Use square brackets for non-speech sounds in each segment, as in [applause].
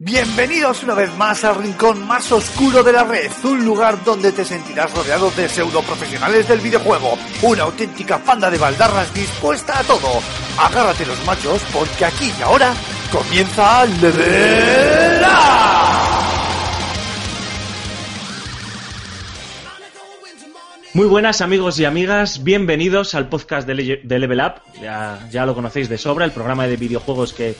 Bienvenidos una vez más al rincón más oscuro de la red, un lugar donde te sentirás rodeado de pseudo profesionales del videojuego, una auténtica panda de baldarras dispuesta a todo. Agárrate los machos porque aquí y ahora comienza Level Up. Muy buenas amigos y amigas, bienvenidos al podcast de, Le- de Level Up, ya lo conocéis de sobra, el programa de videojuegos que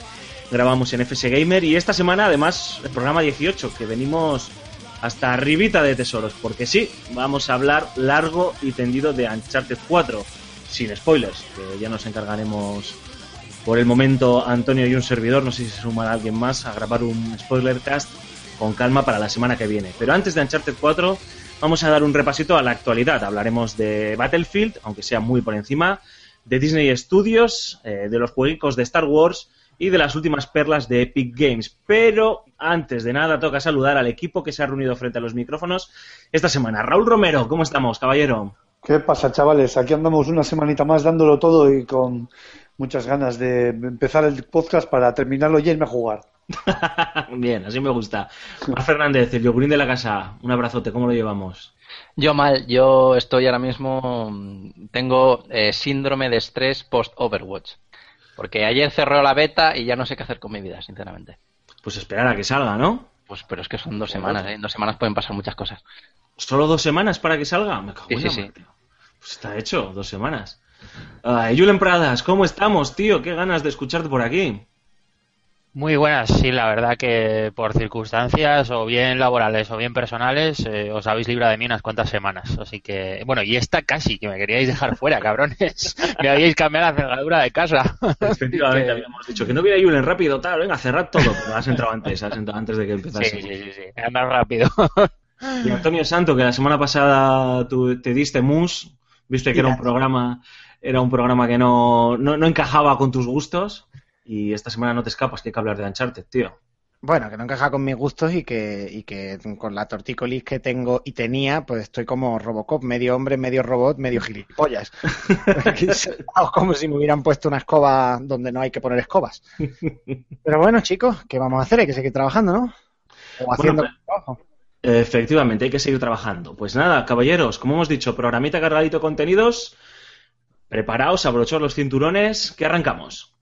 grabamos en FS Gamer y esta semana además el programa 18, que venimos hasta arribita de tesoros, porque sí, vamos a hablar largo y tendido de Uncharted 4, sin spoilers, que ya nos encargaremos por el momento Antonio y un servidor, no sé si se sumará alguien más, a grabar un spoiler cast con calma para la semana que viene. Pero antes de Uncharted 4 vamos a dar un repasito a la actualidad. Hablaremos de Battlefield, aunque sea muy por encima, de Disney Studios, eh, de los jueguicos de Star Wars y de las últimas perlas de Epic Games. Pero antes de nada toca saludar al equipo que se ha reunido frente a los micrófonos esta semana. Raúl Romero, ¿cómo estamos, caballero? ¿Qué pasa, chavales? Aquí andamos una semanita más dándolo todo y con muchas ganas de empezar el podcast para terminarlo y irme a jugar. [laughs] Bien, así me gusta. Mar Fernández, el yogurín de la casa, un abrazote, ¿cómo lo llevamos? Yo mal, yo estoy ahora mismo, tengo eh, síndrome de estrés post-Overwatch. Porque ayer cerró la beta y ya no sé qué hacer con mi vida, sinceramente. Pues esperar a que salga, ¿no? Pues, pero es que son dos semanas, ¿eh? En dos semanas pueden pasar muchas cosas. ¿Solo dos semanas para que salga? Me cago Sí, en sí, la sí. Pues está hecho, dos semanas. Ay, Julen Pradas, ¿cómo estamos, tío? Qué ganas de escucharte por aquí. Muy buenas, sí, la verdad que por circunstancias o bien laborales o bien personales eh, os habéis librado de mí unas cuantas semanas. Así que, bueno, y esta casi, que me queríais dejar fuera, [laughs] cabrones. Me habíais cambiado la cerradura de casa. Efectivamente, [laughs] Que- habíamos dicho que no viera Julen rápido, tal, venga, cerrad todo. Pero has entrado antes, has entrado antes de que Sí, empezase. sí, sí, sí, anda rápido. [laughs] Y Antonio Santo, que la semana pasada tú te diste mus, viste que era un programa, era un programa que no, no, no encajaba con tus gustos. Y esta semana no te escapas, que hay que hablar de Uncharted, tío. Bueno, que no encaja con mis gustos y que, y que con la tortícolis que tengo y tenía, pues estoy como Robocop, medio hombre, medio robot, medio gilipollas. [laughs] Como si me hubieran puesto una escoba donde no hay que poner escobas. Pero bueno, chicos, ¿qué vamos a hacer? Hay que seguir trabajando, ¿no? O haciendo Bueno, trabajo. Efectivamente, hay que seguir trabajando. Pues nada, caballeros, como hemos dicho, programita cargadito de contenidos. Preparaos, abrochaos los cinturones, que arrancamos.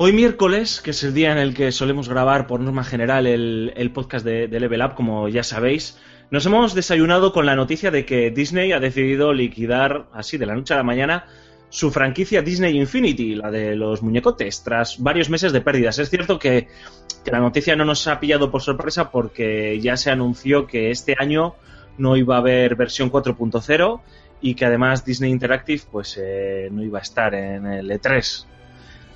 Hoy miércoles, que es el día en el que solemos grabar por norma general el, podcast de, de Level Up, como ya sabéis, nos hemos desayunado con la noticia de que Disney ha decidido liquidar, así de la noche a la mañana, su franquicia Disney Infinity, la de los muñecotes, tras varios meses de pérdidas. Es cierto que, que la noticia no nos ha pillado por sorpresa porque ya se anunció que este año no iba a haber versión 4.0 y que además Disney Interactive pues eh, no iba a estar en el E3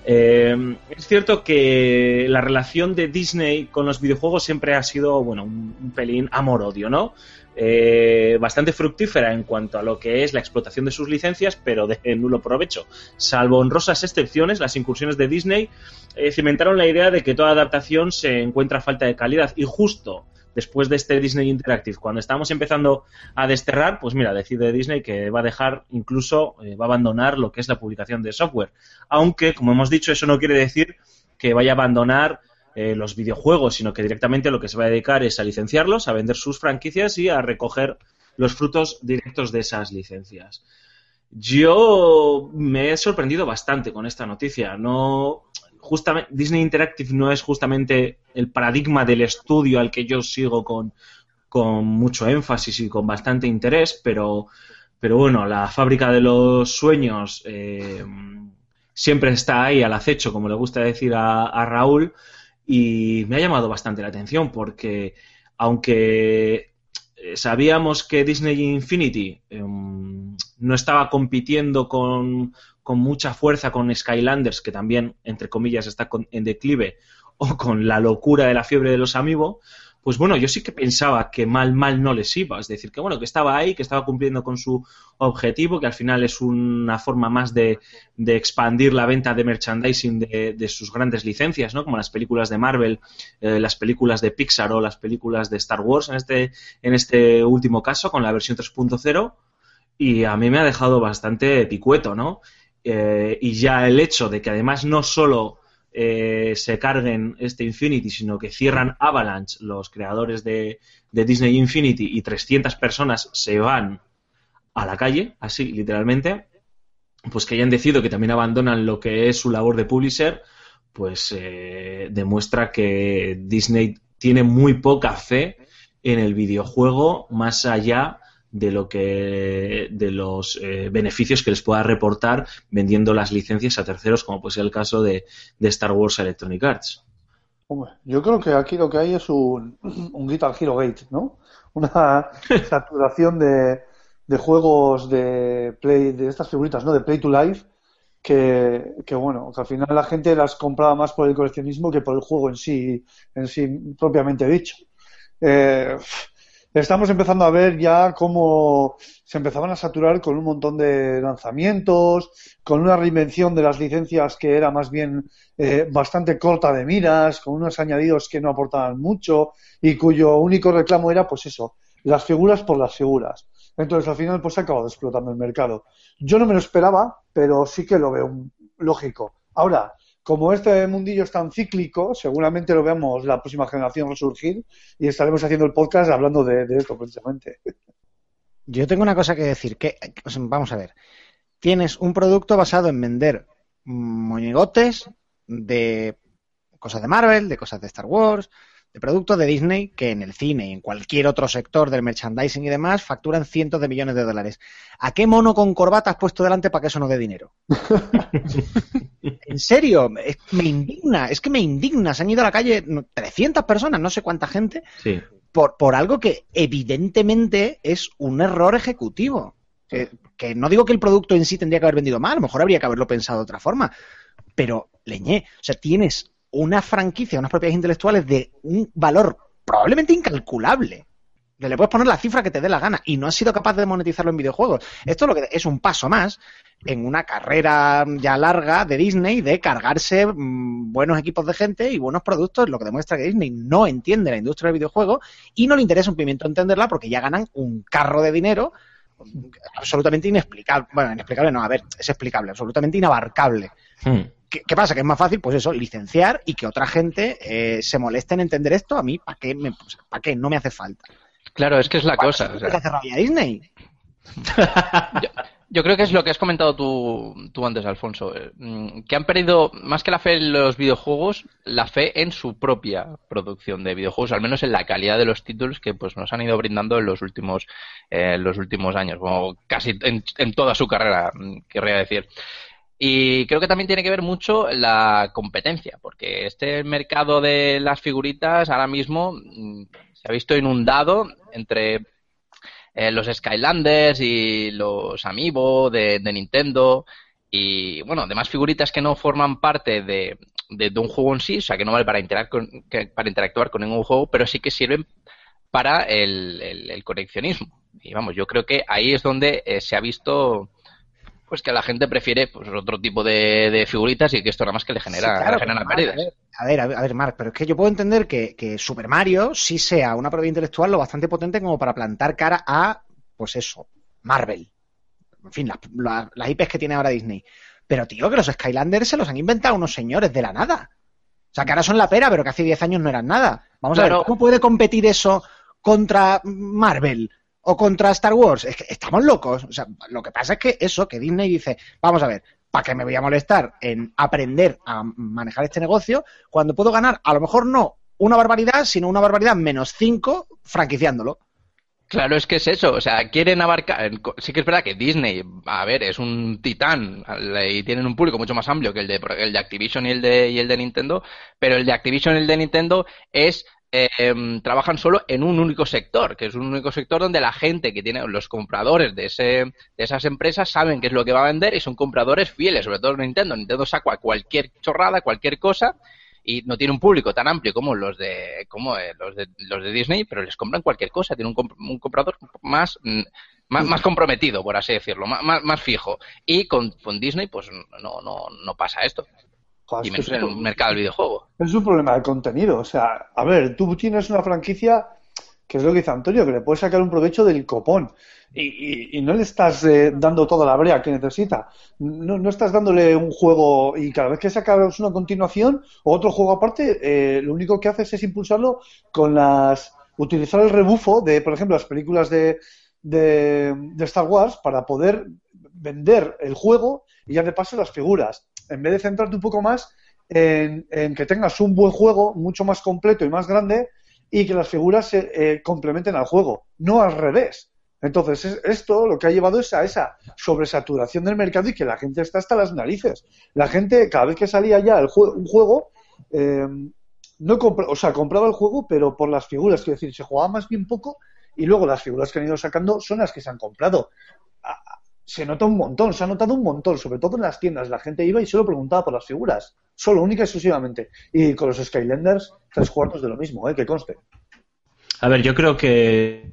eh, es cierto que la relación de Disney con los videojuegos siempre ha sido, bueno, un, pelín amor-odio, ¿no? Eh, bastante fructífera en cuanto a lo que es la explotación de sus licencias, pero de nulo provecho. Salvo honrosas excepciones, las incursiones de Disney eh, cimentaron la idea de que toda adaptación se encuentra a falta de calidad y justo después de este Disney Interactive, cuando estamos empezando a desterrar, pues mira, decide Disney que va a dejar, incluso eh, va a abandonar lo que es la publicación de software. Aunque, como hemos dicho, eso no quiere decir que vaya a abandonar eh, los videojuegos, sino que directamente lo que se va a dedicar es a licenciarlos, a vender sus franquicias y a recoger los frutos directos de esas licencias. Yo me he sorprendido bastante con esta noticia. No, Disney Interactive no es justamente el paradigma del estudio al que yo sigo con, con mucho énfasis y con bastante interés, pero, pero bueno, la fábrica de los sueños eh, siempre está ahí al acecho, como le gusta decir a, Raúl, y me ha llamado bastante la atención porque aunque sabíamos que Disney Infinity em, no estaba compitiendo con, con, mucha fuerza con Skylanders, que también, entre comillas, está en declive, o con la locura de la fiebre de los amigos, pues bueno, yo sí que pensaba que mal, mal no les iba. Es decir, que bueno, que estaba ahí, que estaba cumpliendo con su objetivo, que al final es una forma más de, expandir la venta de merchandising de, sus grandes licencias, ¿no? Como las películas de Marvel, eh, las películas de Pixar o las películas de Star Wars en este, en este último caso, con la versión 3.0. Y a mí me ha dejado bastante picueto, ¿no? Eh, y ya el hecho de que además no solo eh, se carguen este Infinity, sino que cierran Avalanche, los creadores de, Disney Infinity, y 300 personas se van a la calle, así literalmente, pues que hayan decidido que también abandonan lo que es su labor de publisher, pues eh, demuestra que Disney tiene muy poca fe en el videojuego más allá de lo que de los eh, beneficios que les pueda reportar vendiendo las licencias a terceros como puede ser el caso de, Star Wars Electronic Arts. Yo creo que aquí lo que hay es un, [clears throat] un Guitar Hero Gate ¿no? una [laughs] saturación de, de juegos de play de estas figuritas no de play to life que, que, bueno que al final la gente las compraba más por el coleccionismo que por el juego en sí en sí propiamente dicho. Eh, estamos empezando a ver ya cómo se empezaban a saturar con un montón de lanzamientos, con una reinvención de las licencias que era más bien eh, bastante corta de miras, con unos añadidos que no aportaban mucho y cuyo único reclamo era, pues eso, las figuras por las figuras. Entonces, al final, pues ha acabado explotando el mercado. Yo no me lo esperaba, pero sí que lo veo lógico. Ahora, como este mundillo es tan cíclico, seguramente lo veamos la próxima generación resurgir y estaremos haciendo el podcast hablando de, esto precisamente. [laughs] Yo tengo una cosa que decir, que vamos a ver. Tienes un producto basado en vender moñigotes de cosas de Marvel, de cosas de Star Wars, de productos de Disney que en el cine y en cualquier otro sector del merchandising y demás facturan cientos de millones de dólares. ¿A qué mono con corbata has puesto delante para que eso no dé dinero? [laughs] en serio, me indigna, es que me indigna. Se han ido a la calle 300 personas, no sé cuánta gente, por, por algo que evidentemente es un error ejecutivo. Que, que no digo que el producto en sí tendría que haber vendido mal, a lo mejor habría que haberlo pensado de otra forma, pero leñé, o sea, tienes una franquicia, unas propiedades intelectuales de un valor probablemente incalculable. Le puedes poner la cifra que te dé la gana y no has sido capaz de monetizarlo en videojuegos. Esto es lo que es un paso más en una carrera ya larga de Disney de cargarse mm, buenos equipos de gente y buenos productos, lo que demuestra que Disney no entiende la industria del videojuego y no le interesa un pimiento entenderla porque ya ganan un carro de dinero absolutamente inexplicable. Bueno, inexplicable no, a ver, es explicable, absolutamente inabarcable. Hmm. ¿Qué, pasa? Que es más fácil, pues eso, licenciar y que otra gente eh, se moleste en entender esto. A mí, ¿para qué, me, ¿para qué? No me hace falta. Claro, es que es la cosa. O sea. hace rabia Disney? yo, creo que es lo que has comentado tú, tú antes, Alfonso. Eh, mm, que han perdido, más que la fe en los videojuegos, la fe en su propia producción de videojuegos, al menos en la calidad de los títulos que pues nos han ido brindando en los últimos, eh, los últimos años, como casi en, en toda su carrera, mm, querría decir. Y creo que también tiene que ver mucho la competencia, porque este mercado de las figuritas ahora mismo mm, se ha visto inundado entre eh, los Skylanders y los Amiibo de, Nintendo y, bueno, demás figuritas que no forman parte de, un juego en sí, o sea, que no vale para, para interactuar con ningún juego, pero sí que sirven para el, coleccionismo. Y vamos, yo creo que ahí es donde eh, se ha visto pues que la gente prefiere pues otro tipo de, figuritas y que esto nada más que le genera, pérdidas. A ver, a ver, a ver, Mark, pero es que yo puedo entender que, Super Mario sí sea una propiedad intelectual lo bastante potente como para plantar cara a, pues eso, Marvel. En fin, las, IPs que tiene ahora Disney. Pero, tío, que los Skylanders se los han inventado unos señores de la nada. O sea, que ahora son la pera, pero que hace 10 años no eran nada. Vamos a ver, ¿cómo puede competir eso contra Marvel? O contra Star Wars. Es que estamos locos. O sea, lo que pasa es que eso, que Disney dice, vamos a ver, ¿para qué me voy a molestar en aprender a manejar este negocio cuando puedo ganar, a lo mejor no una barbaridad, sino una barbaridad menos cinco franquiciándolo? Claro, es que es eso, o sea, quieren abarcar, sí que es verdad que Disney, a ver, es un titán y tienen un público mucho más amplio que el de, el de Activision y el de, y el de Nintendo, pero el de Activision y el de Nintendo es eh, trabajan solo en un único sector, que es un único sector donde la gente que tiene, los compradores de, ese, de esas empresas saben qué es lo que va a vender y son compradores fieles, sobre todo Nintendo. Nintendo saca cualquier chorrada, cualquier cosa y no tiene un público tan amplio como los de como eh, los de los de Disney, pero les compran cualquier cosa, tiene un, un comprador más, mm, más, más comprometido, por así decirlo, más, más, fijo. Y con, con, Disney, pues no, no, no pasa esto. Y menos en el mercado del videojuego. Es un problema de contenido. O sea, a ver, tú tienes una franquicia que es lo que dice Antonio, que le puedes sacar un provecho del copón y, no le estás eh, dando toda la brea que necesita. No, no, estás dándole un juego y cada vez que sacas una continuación o otro juego aparte, eh, lo único que haces es impulsarlo con las. utilizar el rebufo de, por ejemplo, las películas de, de, Star Wars para poder vender el juego y ya de paso las figuras. En vez de centrarte un poco más en, que tengas un buen juego mucho más completo y más grande y que las figuras se eh, complementen al juego, no al revés. Entonces, esto lo que ha llevado es a esa sobresaturación del mercado y que la gente está hasta las narices. La gente, cada vez que salía ya el un juego, eh, no o sea, compraba el juego, pero por las figuras, quiero decir, se jugaba más bien poco y luego las figuras que han ido sacando son las que se han comprado. Se nota un montón, se ha notado un montón, sobre todo en las tiendas. La gente iba y solo preguntaba por las figuras, solo, única y exclusivamente. Y con los Skylanders, tres cuartos de lo mismo, ¿eh? que conste. A ver, yo creo que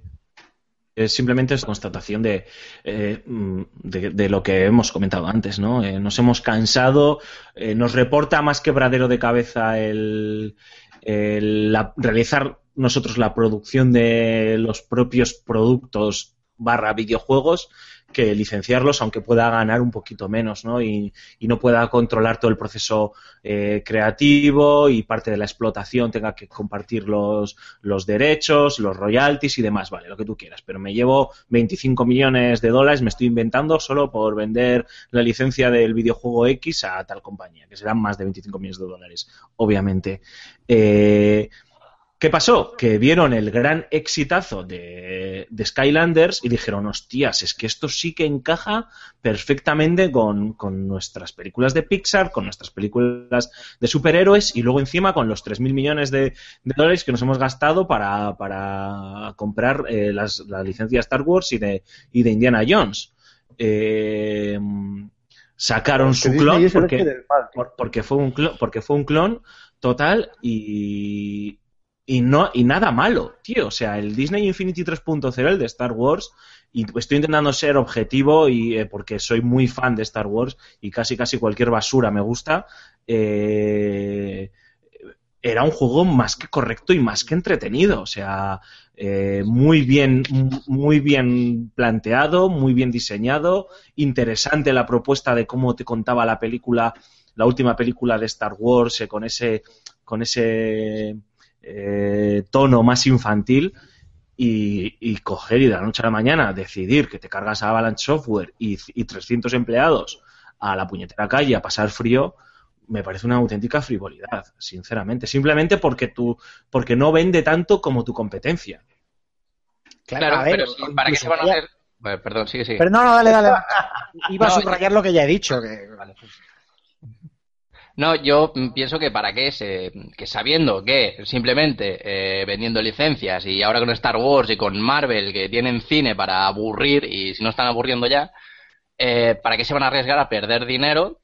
simplemente es constatación eh, mm, de, de, lo que hemos comentado antes, ¿no? Eh, nos hemos cansado, eh, nos reporta más quebradero de cabeza el, el realizar nosotros la producción de los propios productos barra videojuegos que licenciarlos, aunque pueda ganar un poquito menos, ¿no? Y, no pueda controlar todo el proceso eh, creativo y parte de la explotación tenga que compartir los, los derechos, los royalties y demás, vale, lo que tú quieras. Pero me llevo 25 millones de dólares, me estoy inventando solo por vender la licencia del videojuego X a tal compañía, que serán más de 25 millones de dólares, obviamente. Eh, ¿Qué pasó? Que vieron el gran exitazo de, Skylanders y dijeron, hostias, es que esto sí que encaja perfectamente con, nuestras películas de Pixar, con nuestras películas de superhéroes y luego encima con los 3.000 millones de, dólares que nos hemos gastado para, comprar eh, las, la licencia de Star Wars y de, y de Indiana Jones. Eh, sacaron su clon porque, porque, fue un clon, porque fue un clon total y, y no y nada malo, tío. O sea, el Disney Infinity 3.0, el de Star Wars, y estoy intentando ser objetivo y eh, porque soy muy fan de Star Wars y casi casi cualquier basura me gusta. Eh, era un juego más que correcto y más que entretenido. O sea, eh, muy bien, muy bien planteado, muy bien diseñado, interesante la propuesta de cómo te contaba la película, la última película de Star Wars, con ese, con ese eh, tono más infantil y, coger y de la noche a la mañana decidir que te cargas a Avalanche Software y, 300 empleados a la puñetera calle a pasar frío, me parece una auténtica frivolidad, sinceramente. Simplemente porque tú, porque no vende tanto como tu competencia. Claro, a ver, pero ¿para qué se van a hacer? perdón, sigue, sigue. Pero no, no, dale, dale. [laughs] Iba a subrayar lo que ya he dicho. Que... Vale. No, yo pienso que para qué, se, que sabiendo que simplemente eh, vendiendo licencias y ahora con Star Wars y con Marvel que tienen cine para aburrir y si no están aburriendo ya, eh, ¿para qué se van a arriesgar a perder dinero?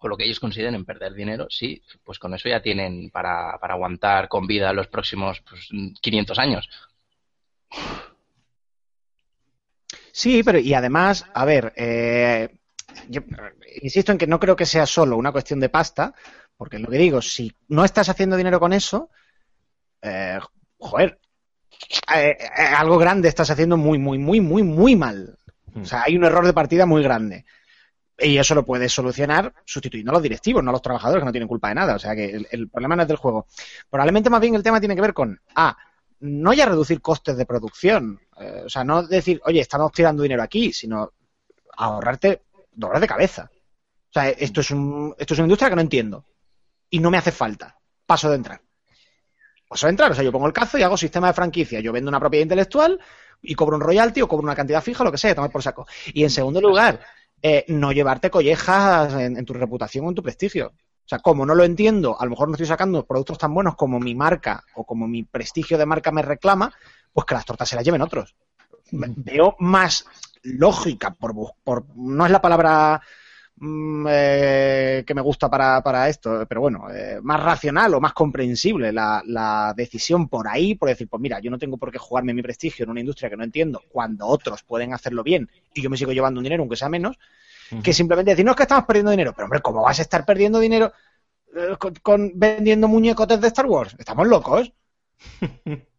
O lo que ellos consideren perder dinero, sí, pues con eso ya tienen para, para aguantar con vida los próximos pues, 500 años. Sí, pero y además, a ver, eh, yo insisto en que no creo que sea solo una cuestión de pasta, porque lo que digo, si no estás haciendo dinero con eso, eh, joder, eh, eh, algo grande estás haciendo muy, muy, muy, muy, muy mal. O sea, hay un error de partida muy grande. Y eso lo puedes solucionar sustituyendo a los directivos, no a los trabajadores que no tienen culpa de nada. O sea que el, problema no es del juego. Probablemente más bien el tema tiene que ver con, ah, no ya reducir costes de producción. o sea, no decir, oye, estamos tirando dinero aquí, sino ahorrarte dolor de cabeza. O sea, esto es, un, esto es una industria que no entiendo. Y no me hace falta. Paso de entrar. Paso de entrar. O sea, yo pongo el cazo y hago sistema de franquicia. Yo vendo una propiedad intelectual, y cobro un royalty o cobro una cantidad fija, lo que sea, tomar por saco. Y en segundo lugar, eh, no llevarte collejas en, en tu reputación o en tu prestigio. O sea, como no lo entiendo, a lo mejor no estoy sacando productos tan buenos como mi marca o como mi prestigio de marca me reclama, pues que las tortas se las lleven otros. Veo más lógica, por, por no es la palabra mm, eh, que me gusta para, para esto, pero bueno, eh, más racional o más comprensible la, la decisión por ahí, por decir, pues mira, yo no tengo por qué jugarme mi prestigio en una industria que no entiendo, cuando otros pueden hacerlo bien y yo me sigo llevando un dinero, aunque sea menos, que simplemente decir, no es que estamos perdiendo dinero, pero hombre, ¿cómo vas a estar perdiendo dinero eh, con, con- vendiendo muñecotes de Star Wars? ¿Estamos locos? [laughs]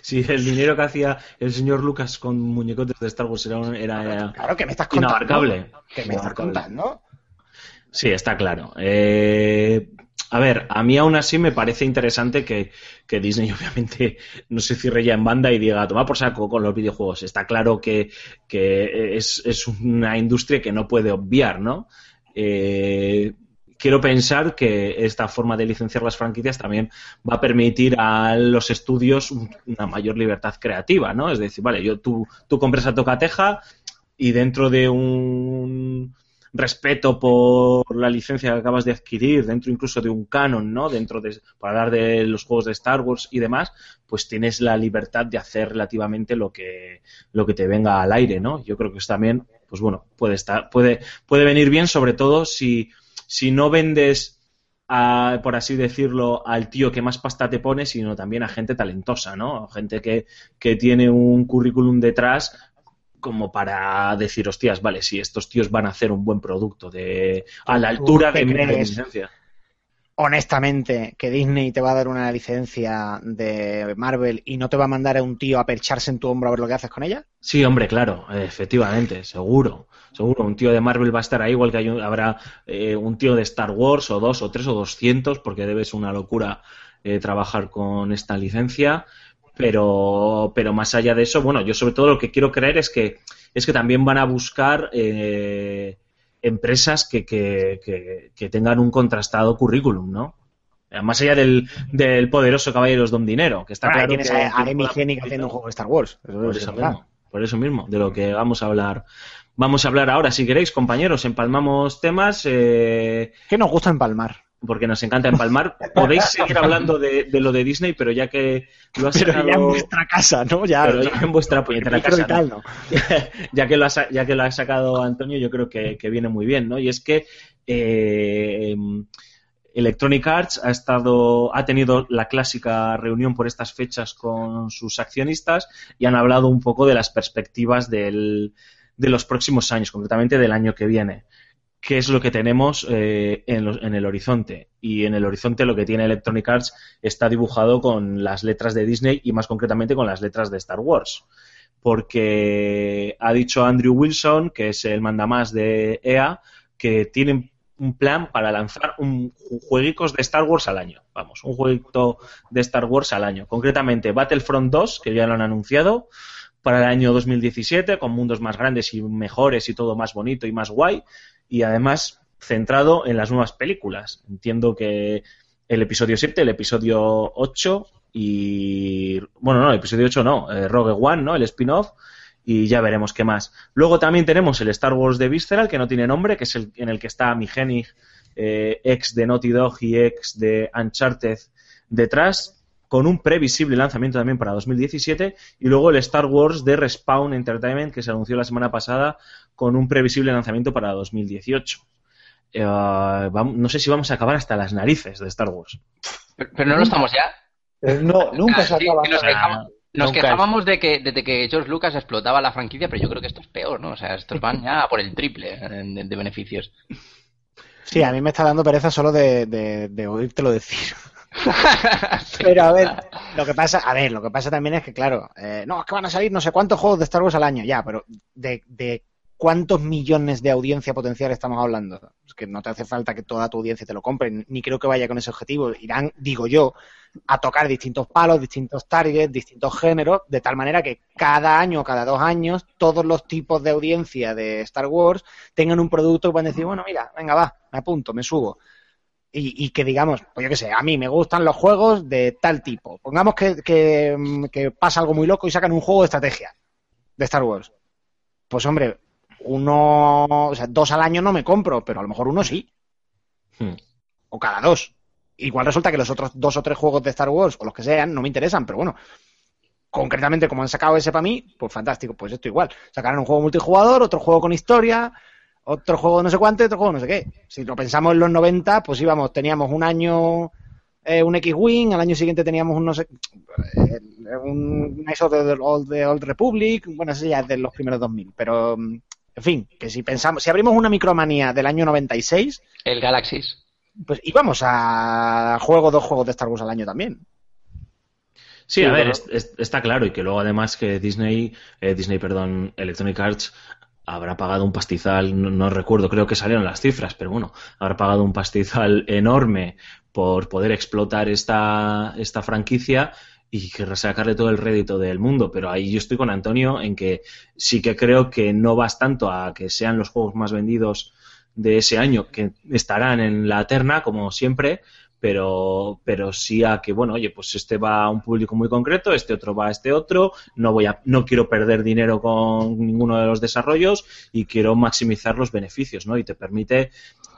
Sí, el dinero que hacía el señor Lucas con muñecotes de Star Wars era, era, Claro, que me estás contando. inabarcable. Que me estás contando. Sí, está claro. Eh, a ver, a mí aún así me parece interesante que, que Disney [laughs] obviamente no se cierre ya en banda y diga, toma por saco con los videojuegos. Está claro que, que es, es una industria que no puede obviar, ¿no? Eh, quiero pensar que esta forma de licenciar las franquicias también va a permitir a los estudios un- una mayor libertad creativa, ¿no? Es decir, vale, yo tú, tú compras a Tocateja y dentro de un respeto por la licencia que acabas de adquirir, dentro incluso de un canon, ¿no? Dentro de, para hablar de los juegos de Star Wars y demás, pues tienes la libertad de hacer relativamente lo que, lo que te venga al aire, ¿no? Yo creo que es también, pues bueno, puede estar, puede, puede venir bien, sobre todo si, si no vendes a, por así decirlo, al tío que más pasta te pone, sino también a gente talentosa, ¿no? Gente que, que tiene un currículum detrás como para decir, hostias, vale, si estos tíos van a hacer un buen producto de a la ¿Tú altura de mi licencia. honestamente que Disney te va a dar una licencia de Marvel y no te va a mandar a un tío a percharse en tu hombro a ver lo que haces con ella? Sí, hombre, claro, efectivamente, seguro. Seguro, un tío de Marvel va a estar ahí, igual que hay un- habrá eh, un tío de Star Wars, o dos, o tres, o doscientos, porque debe ser una locura eh, trabajar con esta licencia. Pero, pero más allá de eso, bueno, yo sobre todo lo que quiero creer es que, es que también van a buscar eh, empresas que, que, que, que tengan un contrastado currículum, ¿no? Más allá del, del poderoso Caballeros Don Dinero, que está ahí claro tienes que- a, a Hennig haciendo un juego de Star Wars. Eso eso. Por eso mismo, de lo que vamos a hablar. Vamos a hablar ahora, si queréis, compañeros, empalmamos temas, eh, ¿Qué nos gusta empalmar? porque nos encanta empalmar. Podéis seguir hablando de, de lo de Disney, pero ya que lo has Pero sacado, ya en vuestra casa, ¿no? Ya, pero ya en vuestra puñetera y casa, tal, ¿no? ¿no? [laughs] ya que lo ha, sa- ya que lo ha sacado Antonio, yo creo que, que viene muy bien, ¿no? Y es que eh, Electronic Arts ha estado, ha tenido la clásica reunión por estas fechas con sus accionistas y han hablado un poco de las perspectivas del, de los próximos años, concretamente del año que viene. ¿Qué es lo que tenemos eh, en, en el horizonte? Y en el horizonte lo que tiene Electronic Arts está dibujado con las letras de Disney y más concretamente con las letras de Star Wars porque ha dicho Andrew Wilson, que es el mandamás de EA, que tienen un plan para lanzar un ju- jueguicos de Star Wars al año. Vamos, un jueguito de Star Wars al año. Concretamente Battlefront 2, que ya lo han anunciado, para el año 2017, con mundos más grandes y mejores y todo más bonito y más guay. Y además centrado en las nuevas películas. Entiendo que el episodio 7, el episodio 8 y... Bueno, no, el episodio 8 no, eh, Rogue One, ¿no? El spin-off y ya veremos qué más. Luego también tenemos el Star Wars de Visceral, que no tiene nombre, que es el en el que está mi Hennig, eh, ex de Naughty Dog y ex de Uncharted detrás, con un previsible lanzamiento también para 2017, y luego el Star Wars de Respawn Entertainment, que se anunció la semana pasada, con un previsible lanzamiento para 2018. Eh, no sé si vamos a acabar hasta las narices de Star Wars. Pero, pero no lo estamos ya. Eh, no, nunca se Ah, acaba. Nos nunca quejábamos de que, desde que George Lucas explotaba la franquicia, pero yo creo que esto es peor, ¿no? O sea, estos van ya a por el triple de, de beneficios. Sí, a mí me está dando pereza solo de, de, de oírtelo decir. [laughs] Pero a ver, lo que pasa, a ver, lo que pasa también es que, claro, eh, no, es que van a salir no sé cuántos juegos de Star Wars al año, ya, pero de, de cuántos millones de audiencia potencial estamos hablando. Que no te hace falta que toda tu audiencia te lo compre, ni creo que vaya con ese objetivo. Irán, digo yo, a tocar distintos palos, distintos targets, distintos géneros, de tal manera que cada año, cada dos años, todos los tipos de audiencia de Star Wars tengan un producto que puedan decir, bueno, mira, venga, va, me apunto, me subo. Y, y que digamos, pues yo qué sé, a mí me gustan los juegos de tal tipo. Pongamos que, que pasa algo muy loco y sacan un juego de estrategia. de Star Wars. Pues hombre, uno, o sea, dos al año no me compro, pero a lo mejor uno sí. Hmm. O cada dos. Igual resulta que los otros dos o tres juegos de Star Wars, o los que sean, no me interesan, pero bueno. Concretamente, como han sacado ese para mí, pues fantástico, pues esto igual. Sacarán un juego multijugador, otro juego con historia, otro juego no sé cuánto, otro juego no sé qué. Si lo pensamos en los 90, pues íbamos, teníamos un año eh, un X-Wing, al año siguiente teníamos un no sé, eh, un of the Old, Republic, bueno, ese ya es de los primeros 2000, pero mm, en fin, que si pensamos, si abrimos una micromanía del año 96, El Galaxis. pues íbamos a juego dos juegos de Star Wars al año también. Sí, Sí, a ver, es- está claro y que luego además que Disney, eh, Disney, perdón, Electronic Arts habrá pagado un pastizal, no, no recuerdo, creo que salieron las cifras, pero bueno, habrá pagado un pastizal enorme por poder explotar esta, esta franquicia y sacarle todo el rédito del mundo, pero ahí yo estoy con Antonio en que sí que creo que no vas tanto a que sean los juegos más vendidos de ese año, que estarán en la terna, como siempre, pero, pero sí a que, bueno, oye, pues este va a un público muy concreto, este otro va a este otro, no voy a, no quiero perder dinero con ninguno de los desarrollos y quiero maximizar los beneficios, ¿no? Y te permite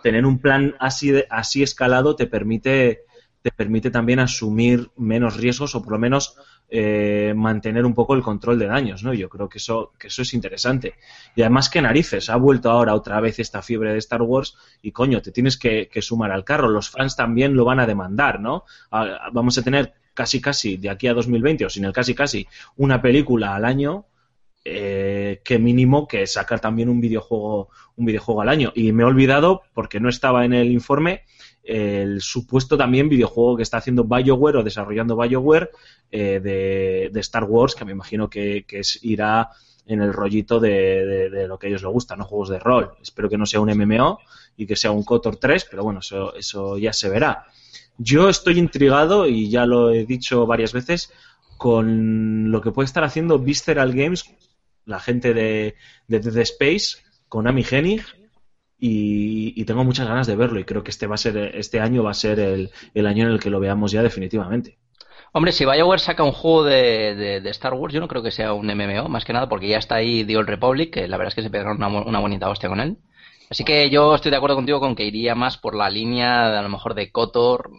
tener un plan así así escalado, te permite, te permite también asumir menos riesgos o por lo menos eh, mantener un poco el control de daños, ¿no? Yo creo que eso, que eso es interesante. Y además que narices, ha vuelto ahora otra vez esta fiebre de Star Wars y coño, te tienes que, que sumar al carro. Los fans también lo van a demandar, ¿no? Vamos a tener casi casi de aquí a 2020 o sin el casi casi una película al año eh, que mínimo que sacar también un videojuego un videojuego al año y me he olvidado porque no estaba en el informe el supuesto también videojuego que está haciendo BioWare o desarrollando BioWare eh, de, Star Wars que me imagino que, es, irá en el rollito de, lo que a ellos les gusta, ¿no? Juegos de rol. Espero que no sea un MMO y que sea un KOTOR 3, pero bueno, eso, eso ya se verá. Yo estoy intrigado, y ya lo he dicho varias veces, con lo que puede estar haciendo Visceral Games, la gente de, de Space, con Amy Hennig, y, tengo muchas ganas de verlo, y creo que este va a ser, este año va a ser el, el año en el que lo veamos ya definitivamente. Hombre, si BioWare saca un juego de, de- Star Wars, yo no creo que sea un MMO, más que nada porque ya está ahí The Old Republic, que la verdad es que se pegaron una, una bonita hostia con él. Así que yo estoy de acuerdo contigo con que iría más por la línea, de, a lo mejor, de KOTOR,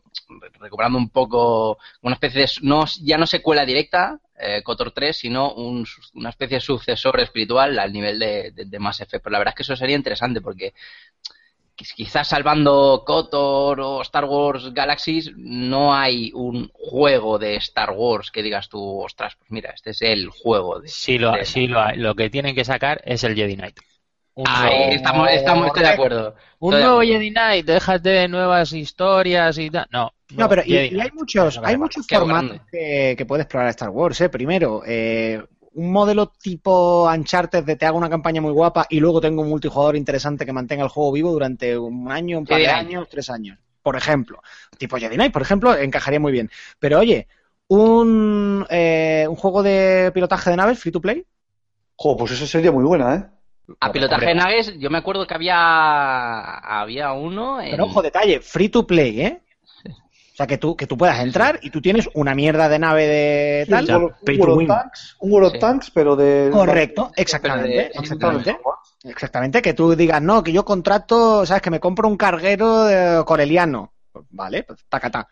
recuperando un poco una especie de... No, ya no secuela directa, eh, KOTOR 3, sino un- una especie de sucesor espiritual al nivel de, de, de Mass Effect. Pero la verdad es que eso sería interesante porque quiz- quizás salvando KOTOR o Star Wars Galaxies, no hay un juego de Star Wars que digas tú, ostras, pues mira, este es el juego de... Sí, lo, de- sí lo, lo que tienen que sacar es el Jedi Knight. Un Ahí, nuevo- estamos, estamos, estoy de acuerdo. Un Estoy nuevo acuerdo. Jedi Knight, déjate de nuevas historias y tal. No, No, pero y, Jedi y hay muchos, hay muchos formatos que, que puede explorar Star Wars. ¿eh? Primero, eh, un modelo tipo Uncharted de te hago una campaña muy guapa y luego tengo un multijugador interesante que mantenga el juego vivo durante un año, un par de años, tres años. Por ejemplo, tipo Jedi Knight, por ejemplo, encajaría muy bien. Pero oye, un, eh, un juego de pilotaje de naves free to play. Jo, pues eso sería muy buena, ¿eh? A pilotaje de naves, yo me acuerdo que había había uno en... Pero ojo, detalle, free to play, ¿eh? O sea, que tú, que tú puedas entrar y tú tienes una mierda de nave de Sí, tal. Ya, un World, pay Tanks, un World of Sí. Tanks, pero de... Correcto, exactamente, de- exactamente. Exactamente, que tú digas, no, que yo contrato, ¿sabes? Que me compro un carguero de coreliano. Pues, vale, pues tacata.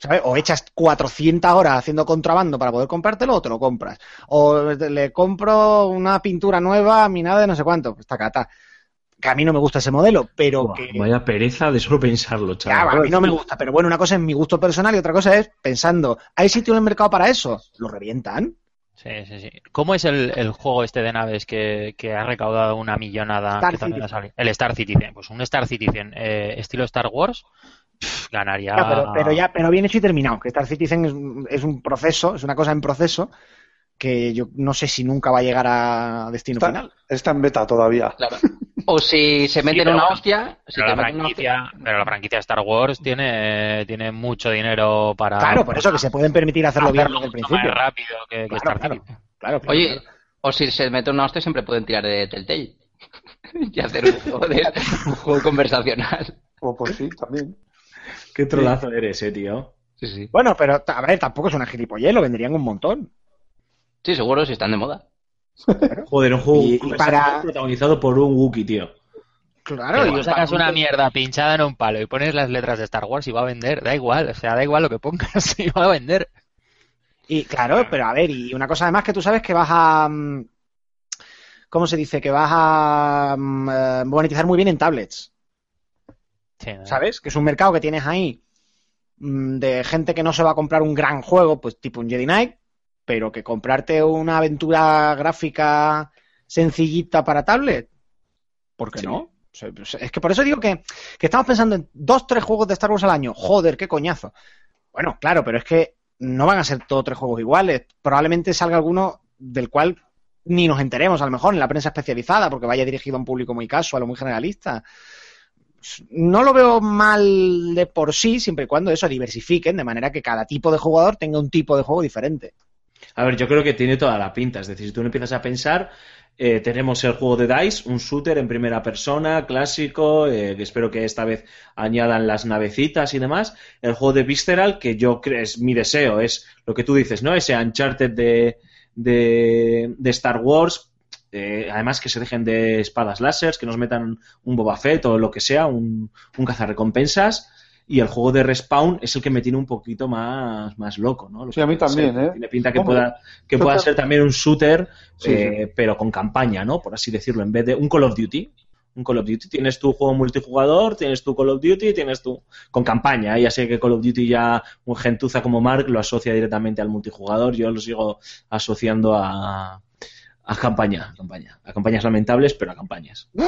¿Sabes? O echas 400 horas haciendo contrabando para poder comprártelo o te lo compras. O le compro una pintura nueva a mi nave de no sé cuánto. Pues tacata. Que a mí no me gusta ese modelo, pero que... Vaya pereza de solo pensarlo, chaval. a mí no me gusta, pero bueno, una cosa es mi gusto personal y otra cosa es pensando, ¿hay sitio en el mercado para eso? ¿Lo revientan? Sí, sí, sí. ¿Cómo es el, el juego este de naves que, que ha recaudado una millonada? Star que también ha Citizen. salido? El Star Citizen. Pues un Star Citizen eh, estilo Star Wars pff, ganaría. Ya, pero, pero ya, pero bien hecho y terminado. Que Star Citizen es, un- es un proceso, es una cosa en proceso que yo no sé si nunca va a llegar a destino Está, final. está en beta todavía. Claro. O si se meten pero una hostia, si Pero te la, meten una hostia, franquicia, pero la franquicia Star Wars tiene, tiene mucho dinero para Claro, por eso que se pueden permitir hacerlo bien desde el más principio. rápido que, que Claro, Star claro. Citizen. Claro, claro, Oye, claro. o si se mete una hostia, siempre pueden tirar de Telltale. [laughs] y hacer un juego, de, un juego conversacional. O pues sí, también. [laughs] Qué trolazo eres, eh, tío. Sí, sí. Bueno, pero a ver, tampoco es una gilipollez, lo venderían un montón. Sí, seguro si están de moda. Joder, un juego Y- y conversacional para- protagonizado por un Wookiee, tío. Claro, y tú sacas una mierda pinchada en un palo y pones las letras de Star Wars y va a vender, da igual, o sea, da igual lo que pongas [laughs] y va a vender. Y claro, pero a ver, y una cosa además que tú sabes que vas a. mm, ¿Cómo se dice? Que vas a mm, eh, monetizar muy bien en tablets. Sí, ¿no? ¿Sabes? Que es un mercado que tienes ahí mm, de gente que no se va a comprar un gran juego, pues tipo un Jedi Knight, pero que comprarte una aventura gráfica sencillita para tablet, ¿por qué Sí. no? Pues, Es que por eso digo que, que estamos pensando en dos, tres juegos de Star Wars al año. Joder, qué coñazo. Bueno, claro, pero es que no van a ser todos tres juegos iguales. Probablemente salga alguno del cual ni nos enteremos, a lo mejor, en la prensa especializada, porque vaya dirigido a un público muy casual o muy generalista. No lo veo mal de por sí, siempre y cuando eso diversifiquen, de manera que cada tipo de jugador tenga un tipo de juego diferente. A ver, yo creo que tiene toda la pinta. Es decir, si tú empiezas a pensar, eh, tenemos el juego de Dice, un shooter en primera persona, clásico, eh, que espero que esta vez añadan las navecitas y demás. El juego de Visceral, que yo creo es mi deseo, es lo que tú dices, ¿no? Ese Uncharted de, de Star Wars. Eh, además que se dejen de espadas láser, que nos metan un Boba Fett o lo que sea, un, un cazarrecompensas. Y el juego de Respawn es el que me tiene un poquito más, más loco, ¿no? Lo Sí, a mí también, ser. ¿eh? Tiene pinta que Hombre, pueda, que pueda ser también un shooter, Sí, eh, pero con campaña, ¿no? Por así decirlo, en vez de un Call of Duty. Un Call of Duty. Tienes tu juego multijugador, tienes tu Call of Duty, tienes tu... con campaña. ¿eh? Ya sé que Call of Duty ya un gentuza como Mark lo asocia directamente al multijugador. Yo lo sigo asociando a, a campaña, a campaña. A campañas lamentables, pero a campañas. [laughs]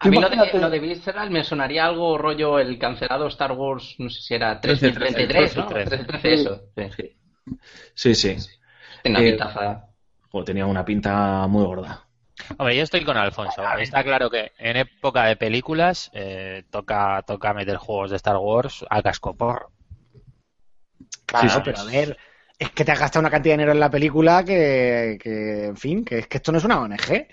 A mí lo de, lo de Visceral me sonaría algo rollo el cancelado Star Wars, no sé si era 13, 3033, ¿no? 13. 1313, eso. Sí. Sí, una Eh, pintaza. Joder, tenía una pinta muy gorda. Hombre, yo estoy con Alfonso. Está claro que en época de películas eh, toca, toca meter juegos de Star Wars a cascoporro. Claro, Sí, sí. pero a ver, es que te has gastado una cantidad de dinero en la película que, que, en fin, que es que esto no es una ONG.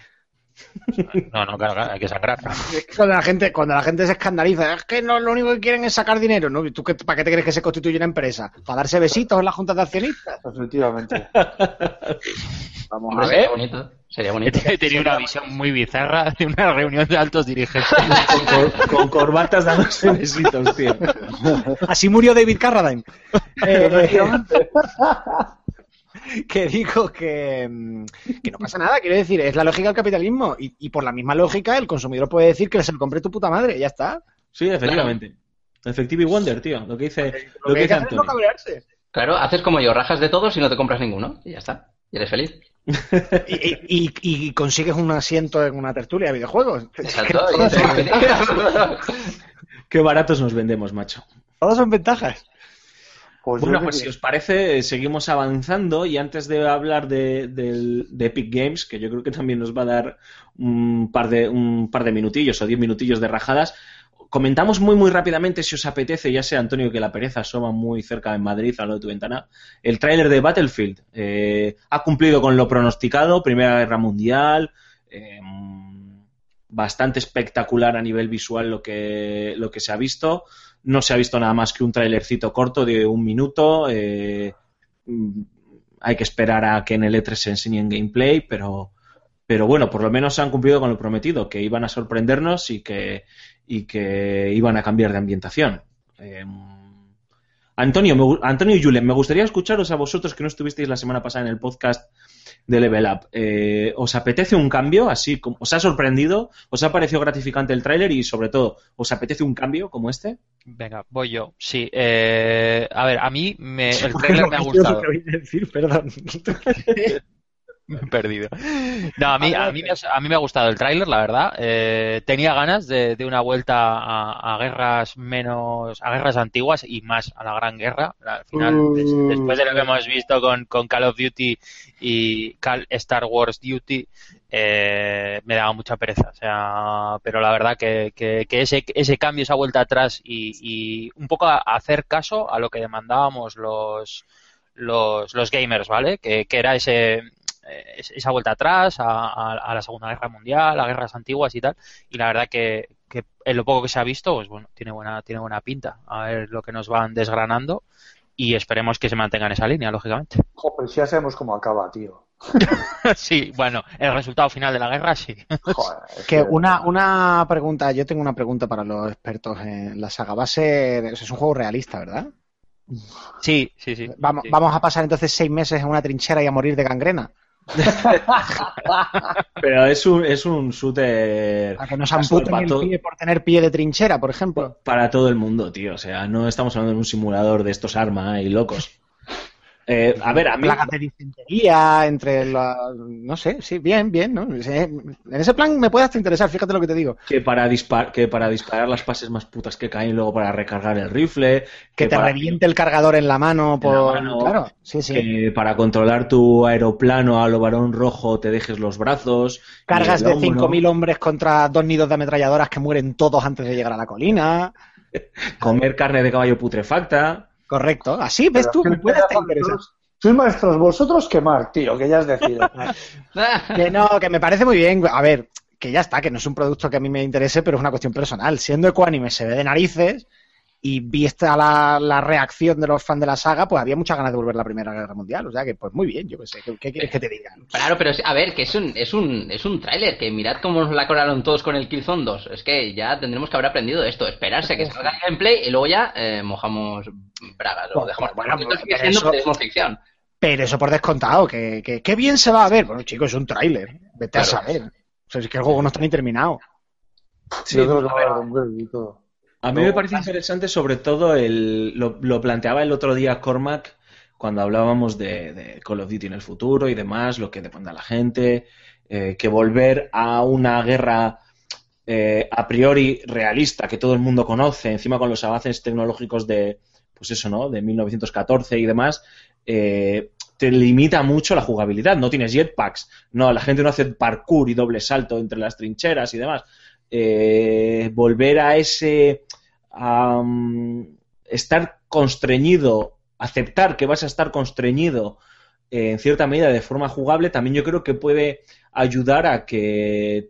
No, no, claro, claro, hay que sangrar. Es que cuando la gente, cuando la gente se escandaliza, es que no, lo único que quieren es sacar dinero, ¿no? ¿Y ¿Tú qué, para qué te crees que se constituye una empresa? ¿Para darse besitos en las juntas de accionistas? Efectivamente. [laughs] Vamos Hombre, a ver. Sería bonito. [laughs] Tenía una visión muy bizarra de una reunión de altos dirigentes. [laughs] Con, cor- con corbatas dándose [laughs] besitos, tío. Así murió David Carradine. Eh, que digo que, mm, que no pasa nada, quiero decir, es la lógica del capitalismo. Y, y por la misma lógica, el consumidor puede decir que se lo compré tu puta madre, y ya está. Sí, efectivamente. Efectively Wonder, tío. Lo que dice, Lo lo que que hay que dice hacer es no cabrearse. Claro, haces como yo, rajas de todos y no te compras ninguno. Y ya está. Y eres feliz. [laughs] Y, y- y consigues un asiento en una tertulia de videojuegos. Exacto. [laughs] [laughs] Qué baratos nos vendemos, macho. todas son ventajas. Pues Bueno, pues que- si os parece, seguimos avanzando y antes de hablar de, de Epic Games, que yo creo que también nos va a dar un par de, un par de minutillos o diez minutillos de rajadas, comentamos muy muy rápidamente si os apetece, ya sea Antonio que la pereza asoma muy cerca en Madrid, al lado de tu ventana, el tráiler de Battlefield. Eh, ha cumplido con lo pronosticado, Primera Guerra Mundial, eh, bastante espectacular a nivel visual lo que, lo que se ha visto. No se ha visto nada más que un trailercito corto de un minuto. eh, mm, hay que esperar a que en el E3 se enseñen gameplay, pero, pero bueno, por lo menos han cumplido con lo prometido, que iban a sorprendernos y que, y que iban a cambiar de ambientación. Eh, Antonio, me Antonio y Julen, me gustaría escucharos a vosotros que no estuvisteis la semana pasada en el podcast de Level Up. Eh, ¿Os apetece un cambio? Así como, ¿Os ha sorprendido? ¿Os ha parecido gratificante el tráiler? Y sobre todo, ¿os apetece un cambio como este? Venga, voy yo. Sí, eh, a ver, a mí me, el trailer [laughs] me ha gustado. Decir, perdón. [laughs] Me [laughs] he perdido. No, a mí, a mí, me, ha- a mí me ha gustado el tráiler, la verdad. Eh, tenía ganas de, de una vuelta a, a guerras menos, a guerras antiguas y más a la Gran Guerra. Al final, des- Mm. después de lo que hemos visto con, con Call of Duty y Call Star Wars Duty, eh, me daba mucha pereza. O sea, pero la verdad que, que, que ese, ese cambio, esa vuelta atrás y, y un poco a hacer caso a lo que demandábamos los, los, los gamers, ¿vale? Que, que era ese, esa vuelta atrás a, a- a la Segunda Guerra Mundial, a guerras antiguas y tal. Y la verdad que, que en lo poco que se ha visto, pues bueno, tiene buena, tiene buena pinta. A ver lo que nos van desgranando y esperemos que se mantenga en esa línea, lógicamente. [laughs] Jo, pero si ya sabemos cómo acaba, tío. [laughs] sí, bueno, el resultado final de la guerra sí. [laughs] Joder, es Que una, una pregunta, yo tengo una pregunta para los expertos en la saga. Va a ser, es un juego realista, ¿verdad? Sí, sí, sí. Vamos, sí. vamos a pasar entonces seis meses en una trinchera y a morir de gangrena. [laughs] Pero es un, es un shooter A que nos amputen para, el pie por tener pie de trinchera, por ejemplo. para todo el mundo, tío. O sea, no estamos hablando de un simulador de estos arma y locos. Eh, a ver, a mí... Plagas de disentería, entre la... No sé, sí, bien, bien, ¿no? En ese plan me puede hasta interesar, fíjate lo que te digo. que para, dispar que para disparar las pases más putas que caen, luego para recargar el rifle, Que te para, reviente el cargador en la mano por... mano, Claro, sí, sí. que para controlar tu aeroplano a lo varón rojo te dejes los brazos. Cargas de el hombro, 5.000 hombres contra dos nidos de ametralladoras que mueren todos antes de llegar a la colina. [laughs] Comer carne de caballo putrefacta. Correcto. Así, ves tú, me puede vosotros- Sois maestros vosotros que Mark, tío, que ya has decidido. [laughs] Que no, que me parece muy bien. A ver, que ya está, que no es un producto que a mí me interese, pero es una cuestión personal. Siendo ecuánime se ve de narices y vista la, la reacción de los fans de la saga, pues había muchas ganas de volver a la Primera Guerra Mundial. O sea que, pues muy bien, yo qué sé. ¿Qué, qué quieres que te diga? Claro, pero a ver, que es un, es un, es un tráiler, que mirad cómo nos la colaron todos con el Killzone 2. Es que ya tendremos que haber aprendido esto, esperarse a que salga el gameplay y luego ya eh, mojamos bragas. Lo Bueno, dejamos. bueno, pues, sigue pero siendo eso- ficción. Pero eso por descontado, que, que, qué bien se va a ver. Bueno, chicos, es un tráiler. Vete a saber. O sea, es que el juego no está ni terminado. Sí, Yo creo que va a haber downgrade y todo. A mí me parece interesante sobre todo el, lo, lo planteaba el otro día Cormac cuando hablábamos de, de Call of Duty en el futuro y demás, lo que demanda la gente, eh, que volver a una guerra eh, a priori realista que todo el mundo conoce, encima con los avances tecnológicos de, pues eso, ¿no? De 1914 y demás, eh, te limita mucho la jugabilidad. No tienes jetpacks, no, la gente no hace parkour y doble salto entre las trincheras y demás. Eh, volver a ese am, estar constreñido, aceptar que vas a estar constreñido eh, en cierta medida de forma jugable, también yo creo que puede ayudar a que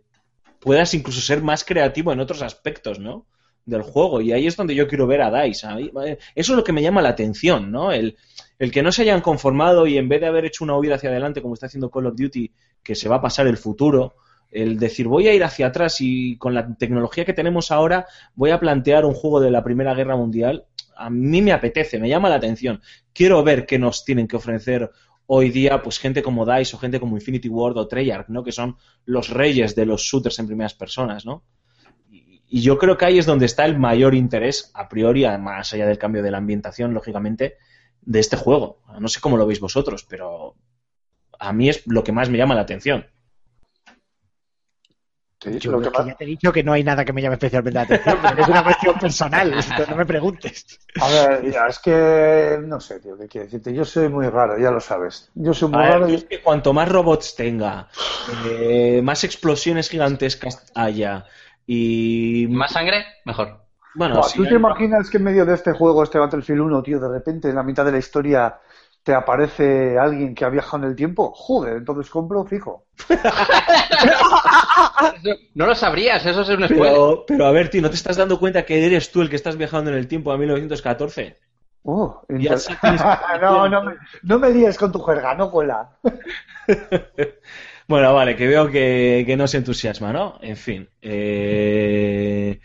puedas incluso ser más creativo en otros aspectos, ¿no? del juego y ahí es donde yo quiero ver a DICE. Eh, Eso es lo que me llama la atención, ¿no? El, el que no se hayan conformado y en vez de haber hecho una huida hacia adelante como está haciendo Call of Duty, que se va a pasar el futuro, el decir voy a ir hacia atrás y con la tecnología que tenemos ahora voy a plantear un juego de la Primera Guerra Mundial, a mí me apetece, me llama la atención. Quiero ver qué nos tienen que ofrecer hoy día pues gente como DICE o gente como Infinity Ward o Treyarch, ¿no? Que son los reyes de los shooters en primeras personas, ¿no? Y yo creo que ahí es donde está el mayor interés, a priori, más allá del cambio de la ambientación, lógicamente, de este juego. No sé cómo lo veis vosotros, pero a mí es lo que más me llama la atención. Sí, Yo lo que es que más- ya te he dicho que no hay nada que me llame especialmente la atención, [laughs] es una cuestión personal, no me preguntes. A ver, mira, es que no sé, tío, qué quiero decirte. Yo soy muy raro, ya lo sabes. Yo soy muy ver, raro. y- es que cuanto más robots tenga, eh, más explosiones gigantescas haya y Más sangre, mejor. bueno, sí, ¿Tú te hay- imaginas que en medio de este juego, este Battlefield 1, tío, de repente en la mitad de la historia te aparece alguien que ha viajado en el tiempo? Joder, entonces compro fijo. No lo sabrías, eso es un spoiler. pero, pero a ver, tío, ¿no te estás dando cuenta que eres tú el que estás viajando en el tiempo a 1914? Oh, Ya inter- sé que es- [laughs] no, no me, no me digas con tu jerga, no cuela. [laughs] Bueno, vale, que veo que, que no se entusiasma, ¿no? En fin. eh,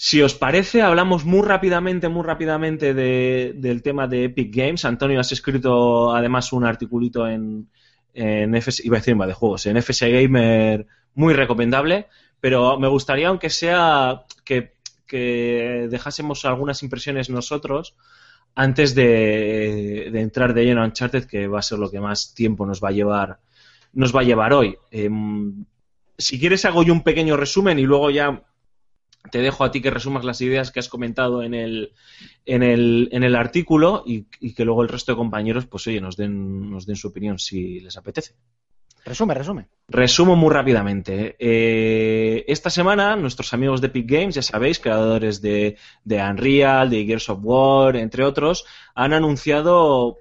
Si os parece, hablamos muy rápidamente, muy rápidamente de- del tema de Epic Games. Antonio, has escrito además un articulito en, en FS, iba a decir de juegos, en FS Gamer muy recomendable, pero me gustaría, aunque sea, que, dejásemos algunas impresiones nosotros antes de, de entrar de lleno a Uncharted, que va a ser lo que más tiempo nos va a llevar, nos va a llevar hoy. Em, si quieres hago yo un pequeño resumen y luego ya te dejo a ti que resumas las ideas que has comentado en el, en el, en el artículo y, y que luego el resto de compañeros, pues oye, nos den, nos den su opinión si les apetece. Resume, resume. Resumo muy rápidamente. Eh, esta semana, nuestros amigos de Epic Games, ya sabéis, creadores de, de Unreal, de Gears of War, entre otros, han anunciado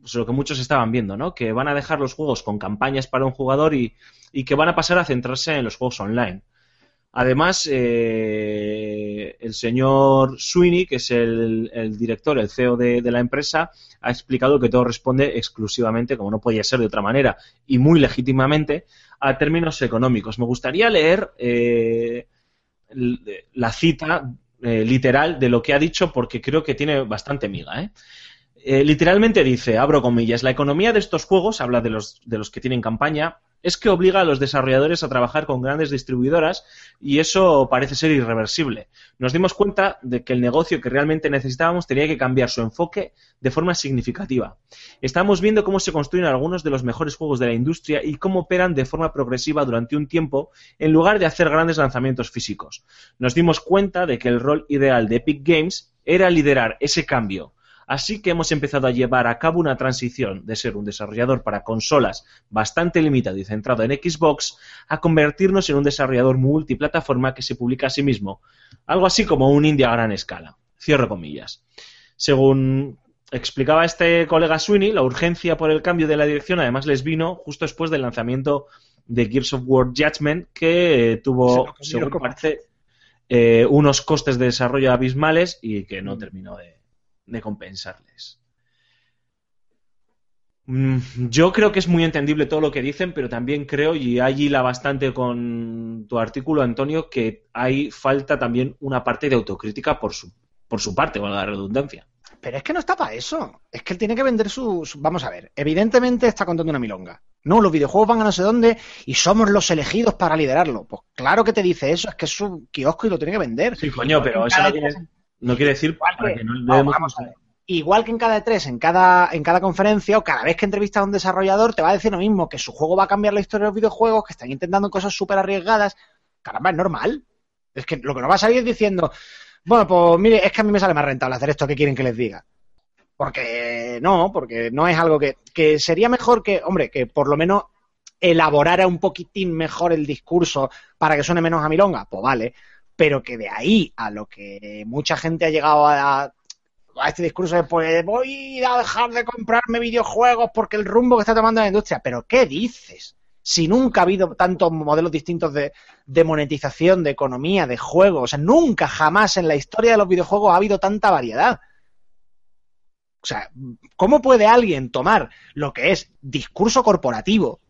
pues, lo que muchos estaban viendo, ¿no? Que van a dejar los juegos con campañas para un jugador y, y que van a pasar a centrarse en los juegos online. Además, eh, el señor Sweeney, que es el, director, el CEO de, la empresa, ha explicado que todo responde exclusivamente, como no podía ser de otra manera, y muy legítimamente, a términos económicos. Me gustaría leer eh, la cita eh, literal de lo que ha dicho porque creo que tiene bastante miga. literalmente dice, abro comillas, la economía de estos juegos, habla de los, de los que tienen campaña, es que obliga a los desarrolladores a trabajar con grandes distribuidoras y eso parece ser irreversible. Nos dimos cuenta de que el negocio que realmente necesitábamos tenía que cambiar su enfoque de forma significativa. Estamos viendo cómo se construyen algunos de los mejores juegos de la industria y cómo operan de forma progresiva durante un tiempo en lugar de hacer grandes lanzamientos físicos. Nos dimos cuenta de que el rol ideal de Epic Games era liderar ese cambio Así que hemos empezado a llevar a cabo una transición de ser un desarrollador para consolas bastante limitado y centrado en Xbox a convertirnos en un desarrollador multiplataforma que se publica a sí mismo. Algo así como un indie a gran escala. Cierro comillas. Según explicaba este colega Sweeney, la urgencia por el cambio de la dirección además les vino justo después del lanzamiento de Gears of War Judgment, que tuvo, según parece, eh, unos costes de desarrollo abismales y que no terminó de, de compensarles. Mm, yo creo que es muy entendible todo lo que dicen, pero también creo, y hay la bastante con tu artículo, Antonio, que hay falta también una parte de autocrítica por su, por su parte, con la redundancia. Pero es que no está para eso. Es que él tiene que vender sus. Vamos a ver. Evidentemente está contando una milonga. No, los videojuegos van a no sé dónde y somos los elegidos para liderarlo. Pues claro que te dice eso, es que es su kiosco y lo tiene que vender. Sí, coño, pero eso no tiene, no quiere decir que, que no, no vamos a ver. Igual que en cada E3, en cada, en cada conferencia o cada vez que entrevistas a un desarrollador, te va a decir lo mismo, que su juego va a cambiar la historia de los videojuegos, que están intentando cosas súper arriesgadas. Caramba, es normal. Es que lo que no va a salir es diciendo, bueno, pues mire, es que a mí me sale más rentable hacer esto que quieren que les diga. Porque no, porque no es algo que, que sería mejor que, hombre, que por lo menos elaborara un poquitín mejor el discurso para que suene menos a milonga. Pues vale pero que de ahí a lo que mucha gente ha llegado a, a este discurso de pues voy a dejar de comprarme videojuegos porque el rumbo que está tomando la industria. Pero ¿qué dices? Si nunca ha habido tantos modelos distintos de, de monetización, de economía, de juegos. O sea, nunca, jamás en la historia de los videojuegos ha habido tanta variedad. O sea, ¿cómo puede alguien tomar lo que es discurso corporativo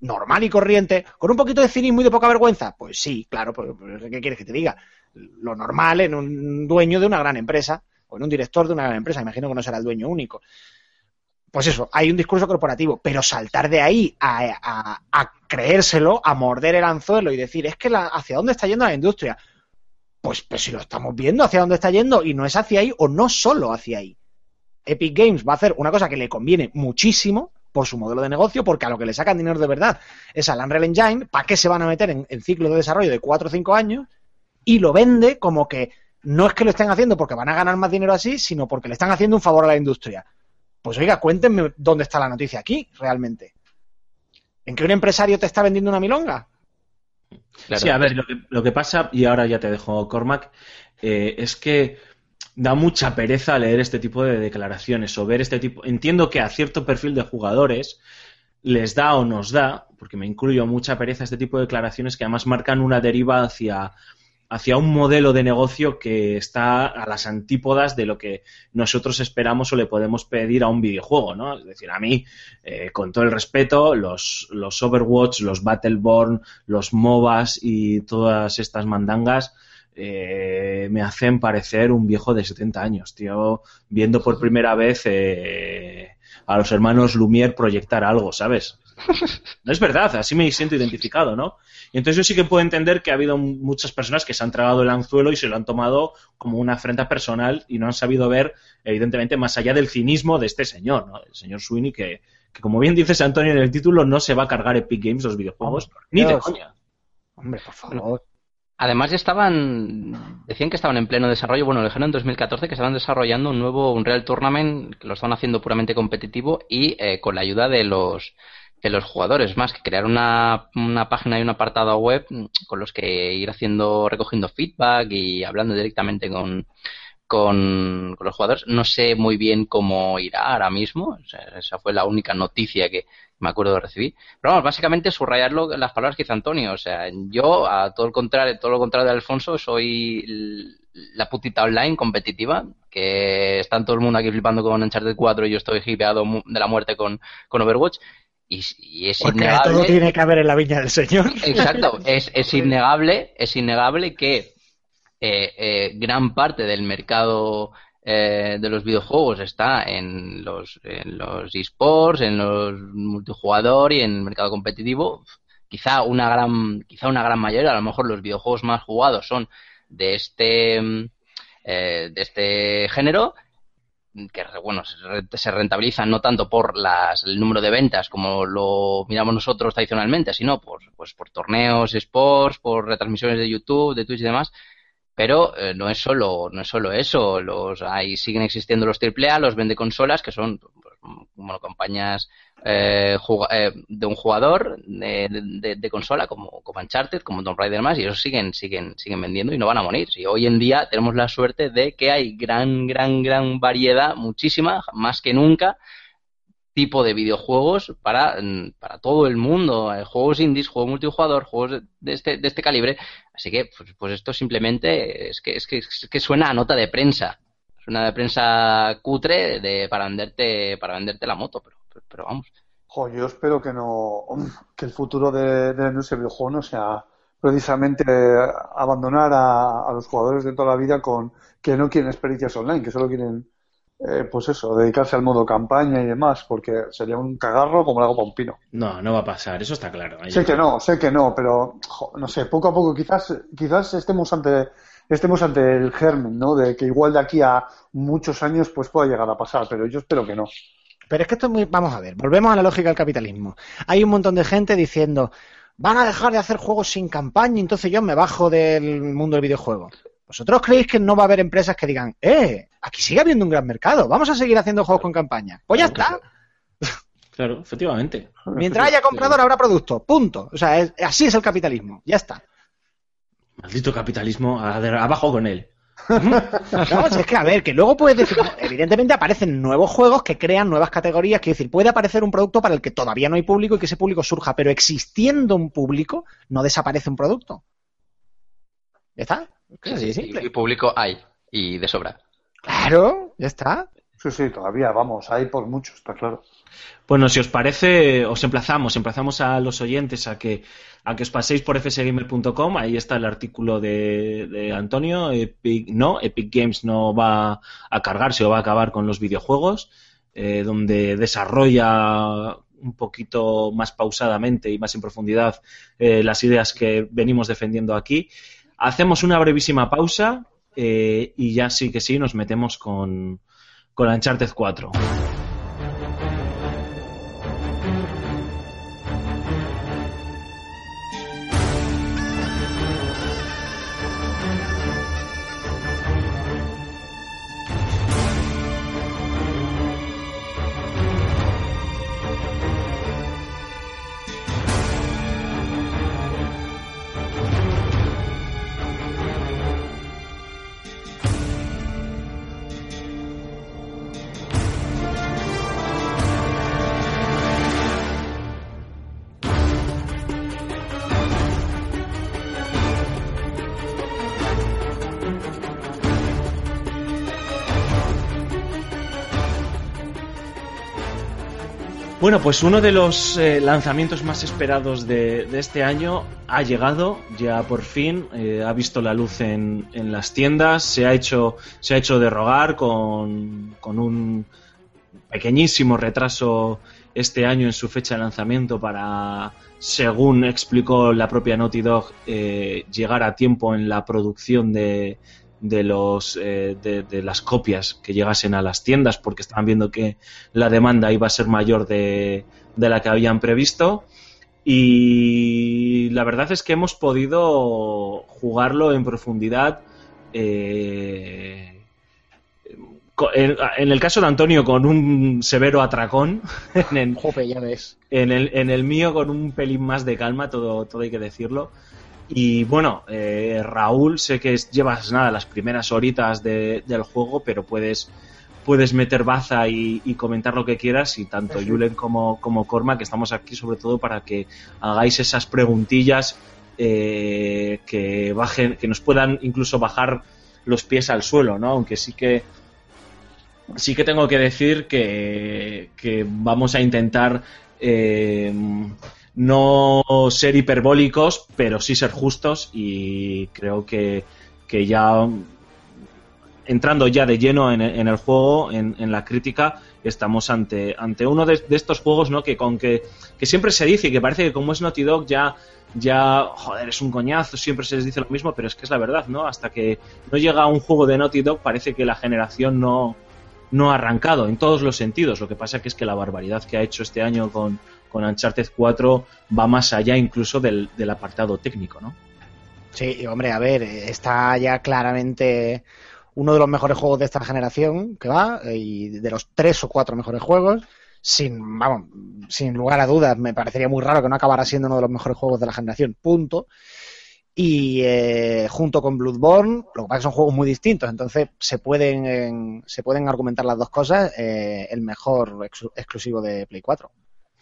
normal y corriente, con un poquito de cinismo y de poca vergüenza? Pues sí, claro, pues, ¿qué quieres que te diga? Lo normal en un dueño de una gran empresa o en un director de una gran empresa, imagino que no será el dueño único. Pues eso, hay un discurso corporativo, pero saltar de ahí a, a, a creérselo, a morder el anzuelo y decir, es que la, hacia dónde está yendo la industria, pues, pues si lo estamos viendo hacia dónde está yendo y no es hacia ahí o no solo hacia ahí. Epic Games va a hacer una cosa que le conviene muchísimo, por su modelo de negocio, porque a lo que le sacan dinero de verdad es al Unreal Engine, ¿para qué se van a meter en, en ciclos de desarrollo de 4 o 5 años? Y lo vende como que no es que lo estén haciendo porque van a ganar más dinero así, sino porque le están haciendo un favor a la industria. Pues oiga, cuéntenme dónde está la noticia aquí, realmente. ¿En que un empresario te está vendiendo una milonga? Claro. Sí, a ver, lo que, lo que, pasa, y ahora ya te dejo Cormac, eh, es que da mucha pereza leer este tipo de declaraciones o ver este tipo. Entiendo que a cierto perfil de jugadores les da o nos da, porque me incluyo mucha pereza este tipo de declaraciones que además marcan una deriva hacia, hacia un modelo de negocio que está a las antípodas de lo que nosotros esperamos o le podemos pedir a un videojuego, ¿no? Es decir, a mí, eh, con todo el respeto, los, los Overwatch, los Battleborn, los MOBAs y todas estas mandangas eh, me hacen parecer un viejo de 70 años, tío, viendo por primera vez eh, a los hermanos Lumière proyectar algo, ¿sabes? [laughs] No es verdad, así me siento identificado, ¿no? Y entonces yo sí que puedo entender que ha habido muchas personas que se han tragado el anzuelo y se lo han tomado como una afrenta personal y no han sabido ver, evidentemente, más allá del cinismo de este señor, ¿no? El señor Sweeney que, que como bien dices Antonio en el título, no se va a cargar Epic Games los videojuegos, ni de coña. Hombre, por favor. Además estaban, decían que estaban en pleno desarrollo, bueno, lo dijeron en 2014 que estaban desarrollando un nuevo Unreal Tournament que lo estaban haciendo puramente competitivo y eh, con la ayuda de los de los jugadores, más que crear una, una página y un apartado web con los que ir haciendo, recogiendo feedback y hablando directamente con, con, los jugadores. No sé muy bien cómo irá ahora mismo, esa fue la única noticia que, me acuerdo de recibir. Pero vamos, básicamente subrayarlo las palabras que hizo Antonio. O sea, yo, a todo el contrario, todo lo contrario de Alfonso, soy la putita online competitiva, que está todo el mundo aquí flipando con Uncharted 4 y yo estoy hipeado de la muerte con, con Overwatch. Y, y es Porque innegable. todo tiene que haber en la viña del Señor. Exacto, es, es [laughs] innegable, es innegable que eh, eh, gran parte del mercado eh, de los videojuegos está en los, en los esports, en los multijugador y en el mercado competitivo. Quizá una gran, quizá una gran mayoría, a lo mejor los videojuegos más jugados son de este, mm, eh, de este género que bueno se re- se rentabilizan no tanto por las, el número de ventas como lo miramos nosotros tradicionalmente, sino por pues por torneos, sports, por retransmisiones de YouTube, de Twitch y demás. Pero eh, no es solo no es solo eso, los ahí siguen existiendo los AAA, los vende consolas que son pues, compañías eh, eh, de un jugador de, de- consola como, como Uncharted, como Tomb Raider más y esos siguen siguen siguen vendiendo y no van a morir. Y hoy en día tenemos la suerte de que hay gran gran gran variedad, muchísima, más que nunca tipo de videojuegos para, mm, para todo el mundo, juegos indies, juegos multijugador, juegos de este, de este calibre. Así que, pues, pues esto simplemente es que, es, que, es que suena a nota de prensa. Suena de prensa cutre de, para venderte, para venderte la moto, pero, pero, pero vamos. Jo, yo espero que no que el futuro de, de la industria del videojuego no sea precisamente abandonar a, a los jugadores de toda la vida con que no quieren experiencias online, que solo quieren, eh, pues eso, dedicarse al modo campaña y demás, porque sería un cagarro como el agua para un pino. No, no va a pasar, eso está claro. Sé que no, sé que no, pero jo, no sé, poco a poco quizás, quizás estemos ante, estemos ante el germen, ¿no? De que igual de aquí a muchos años pues pueda llegar a pasar, pero yo espero que no. Pero es que esto es muy. Vamos a ver, volvemos a la lógica del capitalismo. Hay un montón de gente diciendo, van a dejar de hacer juegos sin campaña, entonces yo me bajo del mundo del videojuego. ¿Vosotros creéis que no va a haber empresas que digan, eh, aquí sigue habiendo un gran mercado, vamos a seguir haciendo juegos con campaña? Pues ya está. Claro, efectivamente. Mientras haya comprador habrá producto, punto. O sea, es- así es el capitalismo, ya está. Maldito capitalismo, abajo con él. [laughs] No, es que a ver, que luego puedes decir, evidentemente aparecen nuevos juegos que crean nuevas categorías, quiero decir, puede aparecer un producto para el que todavía no hay público y que ese público surja, pero existiendo un público, no desaparece un producto. ¿Ya está? Es que es así de Y, simple. y público hay, y de sobra. Claro, ya está. Sí, sí, todavía, vamos, hay por mucho, está claro. Bueno, si os parece, os emplazamos, emplazamos a los oyentes a que, a que os paséis por fsgamer.com, ahí está el artículo de, de Antonio, Epic, no, Epic Games no va a cargarse o va a acabar con los videojuegos, eh, donde desarrolla un poquito más pausadamente y más en profundidad eh, las ideas que venimos defendiendo aquí. Hacemos una brevísima pausa eh, y ya sí que sí nos metemos con, con Uncharted 4. Bueno, pues uno de los eh, lanzamientos más esperados de, este año ha llegado, ya por fin, eh, ha visto la luz en, en las tiendas, se ha hecho, se ha hecho de rogar con, con un pequeñísimo retraso este año en su fecha de lanzamiento para, según explicó la propia Naughty Dog, eh, llegar a tiempo en la producción de, de los eh, de, de las copias que llegasen a las tiendas porque estaban viendo que la demanda iba a ser mayor de, de la que habían previsto y la verdad es que hemos podido jugarlo en profundidad eh, en el caso de Antonio con un severo atracón [laughs] en el, Jope, ya ves. en el, en el mío con un pelín más de calma, todo, todo hay que decirlo. Y bueno, eh, Raúl, sé que llevas nada las primeras horitas de- del juego, pero puedes, puedes meter baza y, y comentar lo que quieras y tanto Sí. Julen como, como Corma que estamos aquí sobre todo para que hagáis esas preguntillas eh, que bajen, que nos puedan incluso bajar los pies al suelo, ¿no? Aunque sí que sí que tengo que decir que, que vamos a intentar eh, no ser hiperbólicos, pero sí ser justos y creo que, que ya entrando ya de lleno en, en el juego, en, en la crítica, estamos ante, ante uno de, estos juegos ¿no? que, con que, que siempre se dice y que parece que como es Naughty Dog ya, ya, joder, es un coñazo, siempre se les dice lo mismo, pero es que es la verdad, ¿no? Hasta que no llega un juego de Naughty Dog parece que la generación no, no ha arrancado en todos los sentidos. Lo que pasa que es que la barbaridad que ha hecho este año con, con Uncharted 4 va más allá incluso del, del apartado técnico, ¿no? Sí, hombre, a ver, está ya claramente uno de los mejores juegos de esta generación que va, eh, y de los tres o cuatro mejores juegos, sin, vamos, sin lugar a dudas, me parecería muy raro que no acabara siendo uno de los mejores juegos de la generación, punto. Y eh, junto con Bloodborne, lo que pasa es que son juegos muy distintos, entonces se pueden, se pueden argumentar las dos cosas, eh, el mejor ex- exclusivo de Play 4.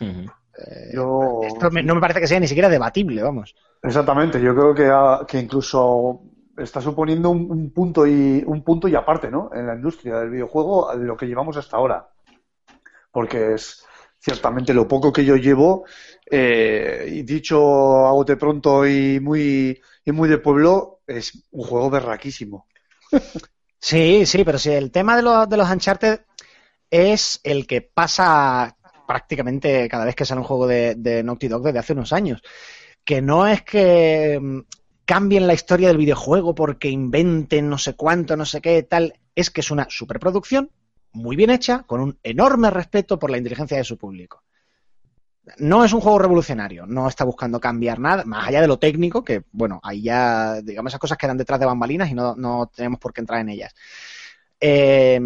Ujú. Eh, Yo... esto me- no me parece que sea ni siquiera debatible, vamos. Exactamente, yo creo que, ha- que incluso está suponiendo un, un punto y un punto y aparte, ¿no? En la industria del videojuego de lo que llevamos hasta ahora, porque es ciertamente lo poco que yo llevo eh, y dicho a bote pronto y muy y muy de pueblo es un juego berraquísimo. Sí, sí, pero si el tema de los, de los Uncharted es el que pasa prácticamente cada vez que sale un juego de, de Naughty Dog desde hace unos años. Que no es que mm, cambien la historia del videojuego porque inventen no sé cuánto, no sé qué, tal. Es que es una superproducción muy bien hecha, con un enorme respeto por la inteligencia de su público. No es un juego revolucionario, no está buscando cambiar nada, más allá de lo técnico, que bueno, ahí ya, digamos, esas cosas quedan detrás de bambalinas y no, no tenemos por qué entrar en ellas. Eh,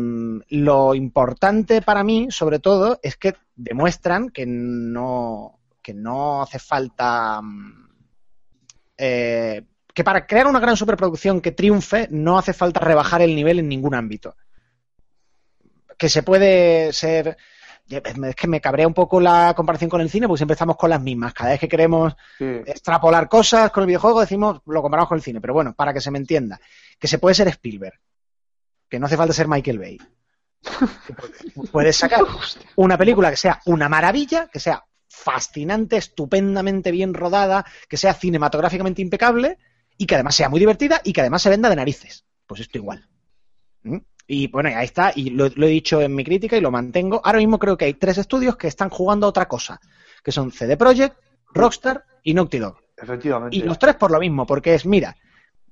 lo importante para mí, sobre todo, es que demuestran que no, que no hace falta. mm, eh, que para crear una gran superproducción que triunfe, no hace falta rebajar el nivel en ningún ámbito. Que se puede ser. Es que me cabrea un poco la comparación con el cine, porque siempre estamos con las mismas. Cada vez que queremos Sí. extrapolar cosas con el videojuego, decimos, lo comparamos con el cine. Pero bueno, para que se me entienda, que se puede ser Spielberg, que no hace falta ser Michael Bay. Puedes sacar [laughs] una película que sea una maravilla, que sea fascinante, estupendamente bien rodada, que sea cinematográficamente impecable y que además sea muy divertida y que además se venda de narices. Pues esto igual. ¿Mm? Y bueno, ahí está, y lo, lo he dicho en mi crítica y lo mantengo. Ahora mismo creo que hay tres estudios que están jugando a otra cosa, que son CD Projekt, Rockstar y Naughty Dog. Efectivamente. Y los tres por lo mismo, porque es, mira,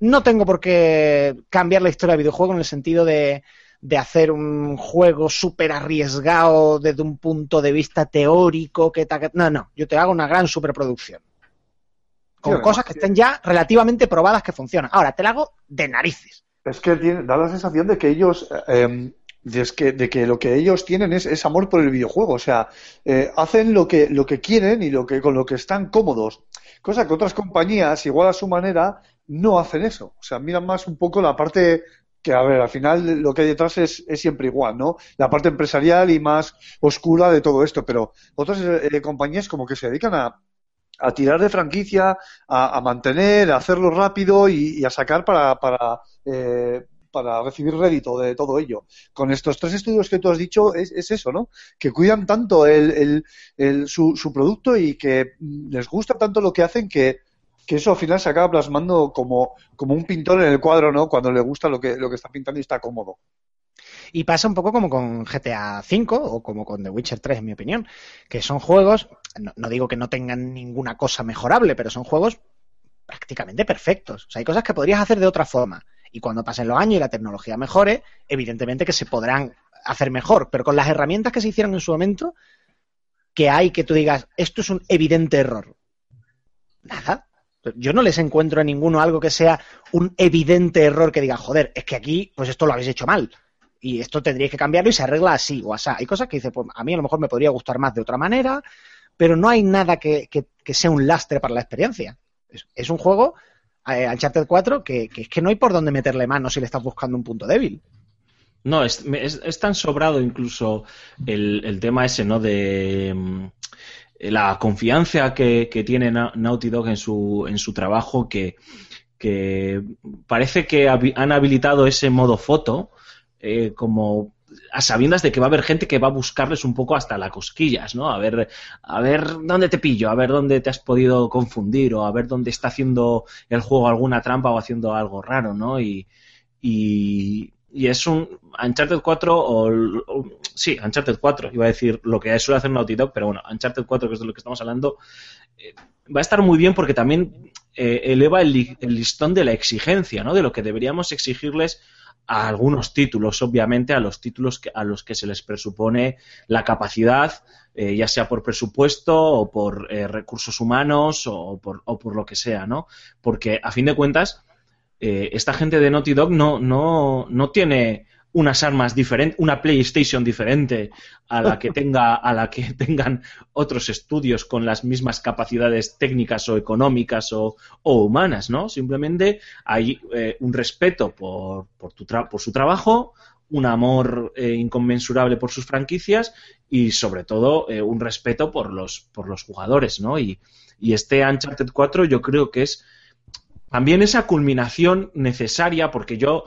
no tengo por qué cambiar la historia del videojuego en el sentido de, de hacer un juego súper arriesgado desde un punto de vista teórico. Que ta- que- no, no, yo te hago una gran superproducción. Con cosas que que- estén ya relativamente probadas que funcionan. Ahora, te la hago de narices. Es que tiene- da la sensación de que ellos, eh, de, que, de que lo que ellos tienen es, es amor por el videojuego. O sea, eh, hacen lo que, lo que quieren y lo que, con lo que están cómodos. Cosa que otras compañías, igual a su manera, no hacen eso. O sea, miran más un poco la parte que, a ver, al final lo que hay detrás es, es siempre igual, ¿no? La parte empresarial y más oscura de todo esto. Pero otras eh, compañías como que se dedican a, a tirar de franquicia, a, mantener, a hacerlo rápido y, a sacar para, para, eh, para recibir rédito de todo ello. Con estos tres estudios que tú has dicho, es, es eso, ¿no? Que cuidan tanto el, el- el- su, su producto y que les gusta tanto lo que hacen que, que eso al final se acaba plasmando como, como un pintor en el cuadro, ¿no? Cuando le gusta lo que, lo que está pintando y está cómodo. Y pasa un poco como con GTA V o como con The Witcher 3, en mi opinión, que son juegos, no, no digo que no tengan ninguna cosa mejorable, pero son juegos prácticamente perfectos. O sea, hay cosas que podrías hacer de otra forma. Y cuando pasen los años y la tecnología mejore, evidentemente que se podrán hacer mejor, pero con las herramientas que se hicieron en su momento, que hay que tú digas, esto es un evidente error. Nada. Yo no les encuentro a ninguno algo que sea un evidente error que diga, joder, es que aquí, pues esto lo habéis hecho mal y esto tendríais que cambiarlo y se arregla así o así. Hay cosas que dice, pues a mí a lo mejor me podría gustar más de otra manera, pero no hay nada que, que- sea un lastre para la experiencia. Es, es un juego, eh, Uncharted 4, que, que es que no hay por dónde meterle mano si le estás buscando un punto débil. No, es, es, es tan sobrado incluso el, el, tema ese, ¿no? De mm, la confianza que, que, tiene Naughty Dog en su, en su trabajo que, que parece que han habilitado ese modo foto eh, como a sabiendas de que va a haber gente que va a buscarles un poco hasta las cosquillas, ¿no? A ver, a ver dónde te pillo, a ver dónde te has podido confundir o a ver dónde está haciendo el juego alguna trampa o haciendo algo raro, ¿no? Y, y, y es un Uncharted 4 o, o, sí, Uncharted 4, iba a decir lo que suele hacer Naughty Dog, pero bueno, Uncharted 4, que es de lo que estamos hablando, eh, va a estar muy bien porque también eh, eleva el, el, listón de la exigencia, ¿no? De lo que deberíamos exigirles a algunos títulos, obviamente, a los títulos que, a los que se les presupone la capacidad, eh, ya sea por presupuesto o por eh, recursos humanos o por, o por, lo que sea, ¿no? Porque a fin de cuentas, eh, esta gente de Naughty Dog no, no, no tiene unas armas diferentes, una PlayStation diferente a la que [laughs] tenga, a la que tengan otros estudios con las mismas capacidades técnicas o económicas o, o humanas, ¿no? Simplemente hay eh, un respeto por, por, tu por, su trabajo, un amor eh, inconmensurable por sus franquicias y sobre todo eh, un respeto por los, por los jugadores, ¿no? Y, y este Uncharted 4 yo creo que es también esa culminación necesaria porque yo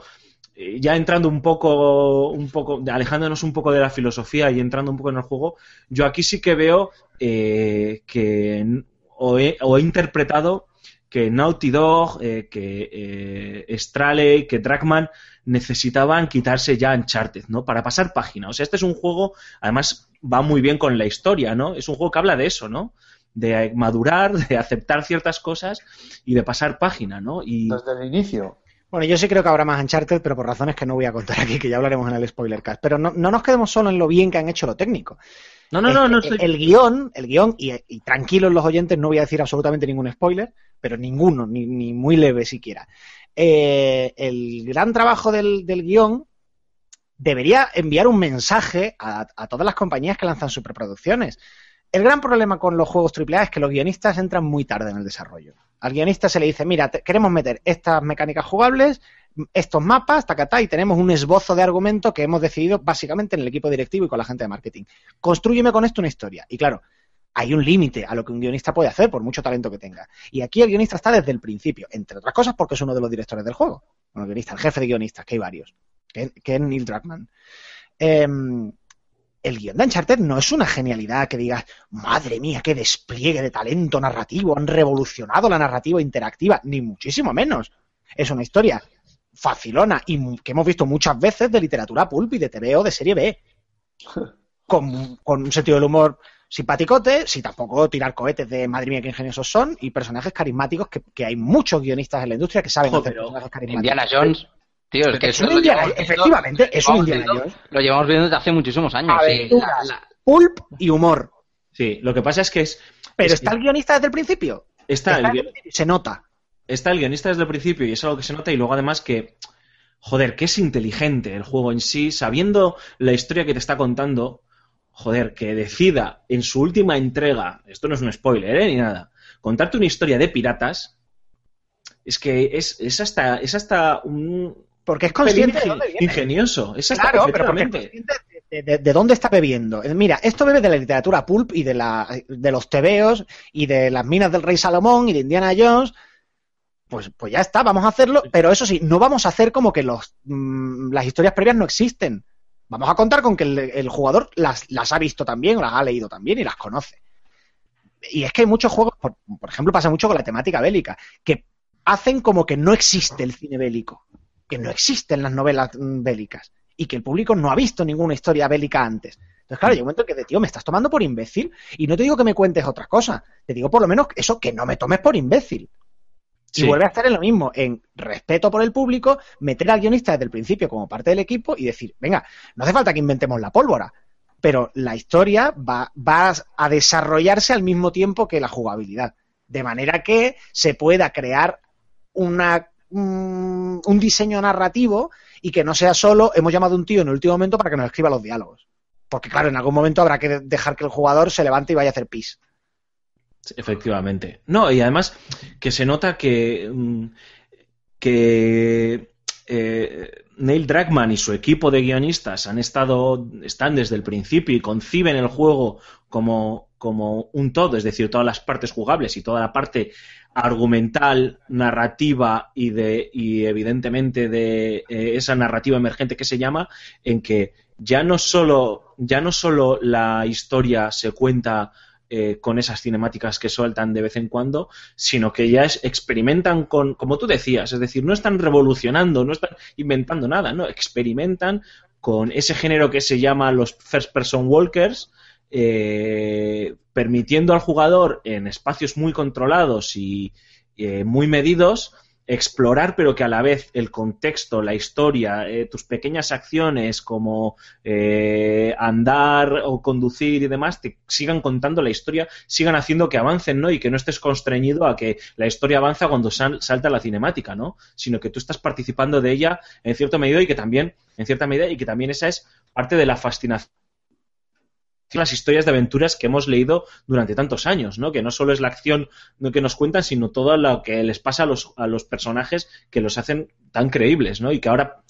ya entrando un poco, un poco, alejándonos un poco de la filosofía y entrando un poco en el juego, yo aquí sí que veo eh, que o he, interpretado que Naughty Dog, eh, que eh, Straley, que Dragman necesitaban quitarse ya Uncharted, ¿no? Para pasar página. O sea, este es un juego, además va muy bien con la historia, ¿no? Es un juego que habla de eso, ¿no? De madurar, de aceptar ciertas cosas y de pasar página, ¿no? Y... Desde el inicio. Bueno, yo sí creo que habrá más Uncharted, pero por razones que no voy a contar aquí, que ya hablaremos en el spoiler cast. Pero no, no nos quedemos solo en lo bien que han hecho lo técnico. No, no, no, no. El, el, guion, el guion, y, y, tranquilos los oyentes, no voy a decir absolutamente ningún spoiler, pero ninguno, ni, ni muy leve siquiera. Eh, el gran trabajo del, del, guion debería enviar un mensaje a, a todas las compañías que lanzan superproducciones. El gran problema con los juegos AAA es que los guionistas entran muy tarde en el desarrollo. Al guionista se le dice, mira, queremos meter estas mecánicas jugables, estos mapas, tacatá, y tenemos un esbozo de argumento que hemos decidido básicamente en el equipo directivo y con la gente de marketing. Construyeme con esto una historia. Y claro, hay un límite a lo que un guionista puede hacer, por mucho talento que tenga. Y aquí el guionista está desde el principio, entre otras cosas porque es uno de los directores del juego. Bueno, el guionista, el jefe de guionistas, que hay varios, que, que es Neil Druckmann. Eh, el guion de Uncharted no es una genialidad que digas, madre mía, qué despliegue de talento narrativo, han revolucionado la narrativa interactiva, ni muchísimo menos. Es una historia facilona y que hemos visto muchas veces de literatura pulp y de TVO de serie B. [laughs] Con, con un sentido del humor simpaticote, si tampoco tirar cohetes de madre mía qué ingeniosos son, y personajes carismáticos que, que hay muchos guionistas en la industria que saben Joder, hacer personajes carismáticos. Indiana Jones. Tío, es que es un Indiana, efectivamente, es un Indiana viendo, Jones. Lo llevamos viendo desde hace muchísimos años. ver, sí, la, la... Pulp y humor. Sí, lo que pasa es que es. Pero es está que el guionista desde el principio. Está, está el, se nota. Está el guionista desde el principio y es algo que se nota. Y luego, además, que. Joder, que es inteligente el juego en sí, sabiendo la historia que te está contando. Joder, que decida en su última entrega, esto no es un spoiler, ¿eh? ni nada, contarte una historia de piratas, es que es, es hasta, es hasta un, porque es consciente de dónde viene. Ingenioso, es hasta claro, pero porque es consciente de, de, de, dónde está bebiendo. Mira, esto bebe de la literatura pulp y de, la, de los tebeos y de las minas del rey Salomón y de Indiana Jones. Pues, pues ya está, vamos a hacerlo, pero eso sí, no vamos a hacer como que los, mmm, las historias previas no existen. Vamos a contar con que el, el jugador las, las, ha visto también, o las ha leído también y las conoce. Y es que hay muchos juegos, por, por ejemplo, pasa mucho con la temática bélica, que hacen como que no existe el cine bélico que no existen las novelas bélicas y que el público no ha visto ninguna historia bélica antes. Entonces, claro, llega un momento en que de tío, me estás tomando por imbécil y no te digo que me cuentes otra cosa, te digo por lo menos eso, que no me tomes por imbécil. Sí. Y vuelve a estar en lo mismo, en respeto por el público, meter al guionista desde el principio como parte del equipo y decir, venga, no hace falta que inventemos la pólvora, pero la historia va, va a desarrollarse al mismo tiempo que la jugabilidad. De manera que se pueda crear una un, diseño narrativo y que no sea solo hemos llamado a un tío en el último momento para que nos escriba los diálogos. Porque claro, en algún momento habrá que dejar que el jugador se levante y vaya a hacer pis. Efectivamente. No, y además que se nota que, que eh, Neil Druckmann y su equipo de guionistas han estado, están desde el principio y conciben el juego como, como un todo, es decir, todas las partes jugables y toda la parte argumental, narrativa y de y evidentemente de eh, esa narrativa emergente que se llama, en que ya no solo, ya no solo la historia se cuenta eh, con esas cinemáticas que sueltan de vez en cuando, sino que ya experimentan con, como tú decías, es decir, no están revolucionando, no están inventando nada, no, experimentan con ese género que se llama los first person walkers, eh, permitiendo al jugador en espacios muy controlados y eh, muy medidos explorar, pero que a la vez el contexto, la historia, eh, tus pequeñas acciones como eh, andar o conducir y demás, te sigan contando la historia, sigan haciendo que avancen, ¿no? Y que no estés constreñido a que la historia avanza cuando salta la cinemática, ¿no? Sino que tú estás participando de ella en cierta medida y que también, en cierta medida, y que también esa es parte de la fascinación las historias de aventuras que hemos leído durante tantos años, ¿no? Que no solo es la acción que nos cuentan, sino todo lo que les pasa a los, a los personajes que los hacen tan creíbles, ¿no? Y que ahora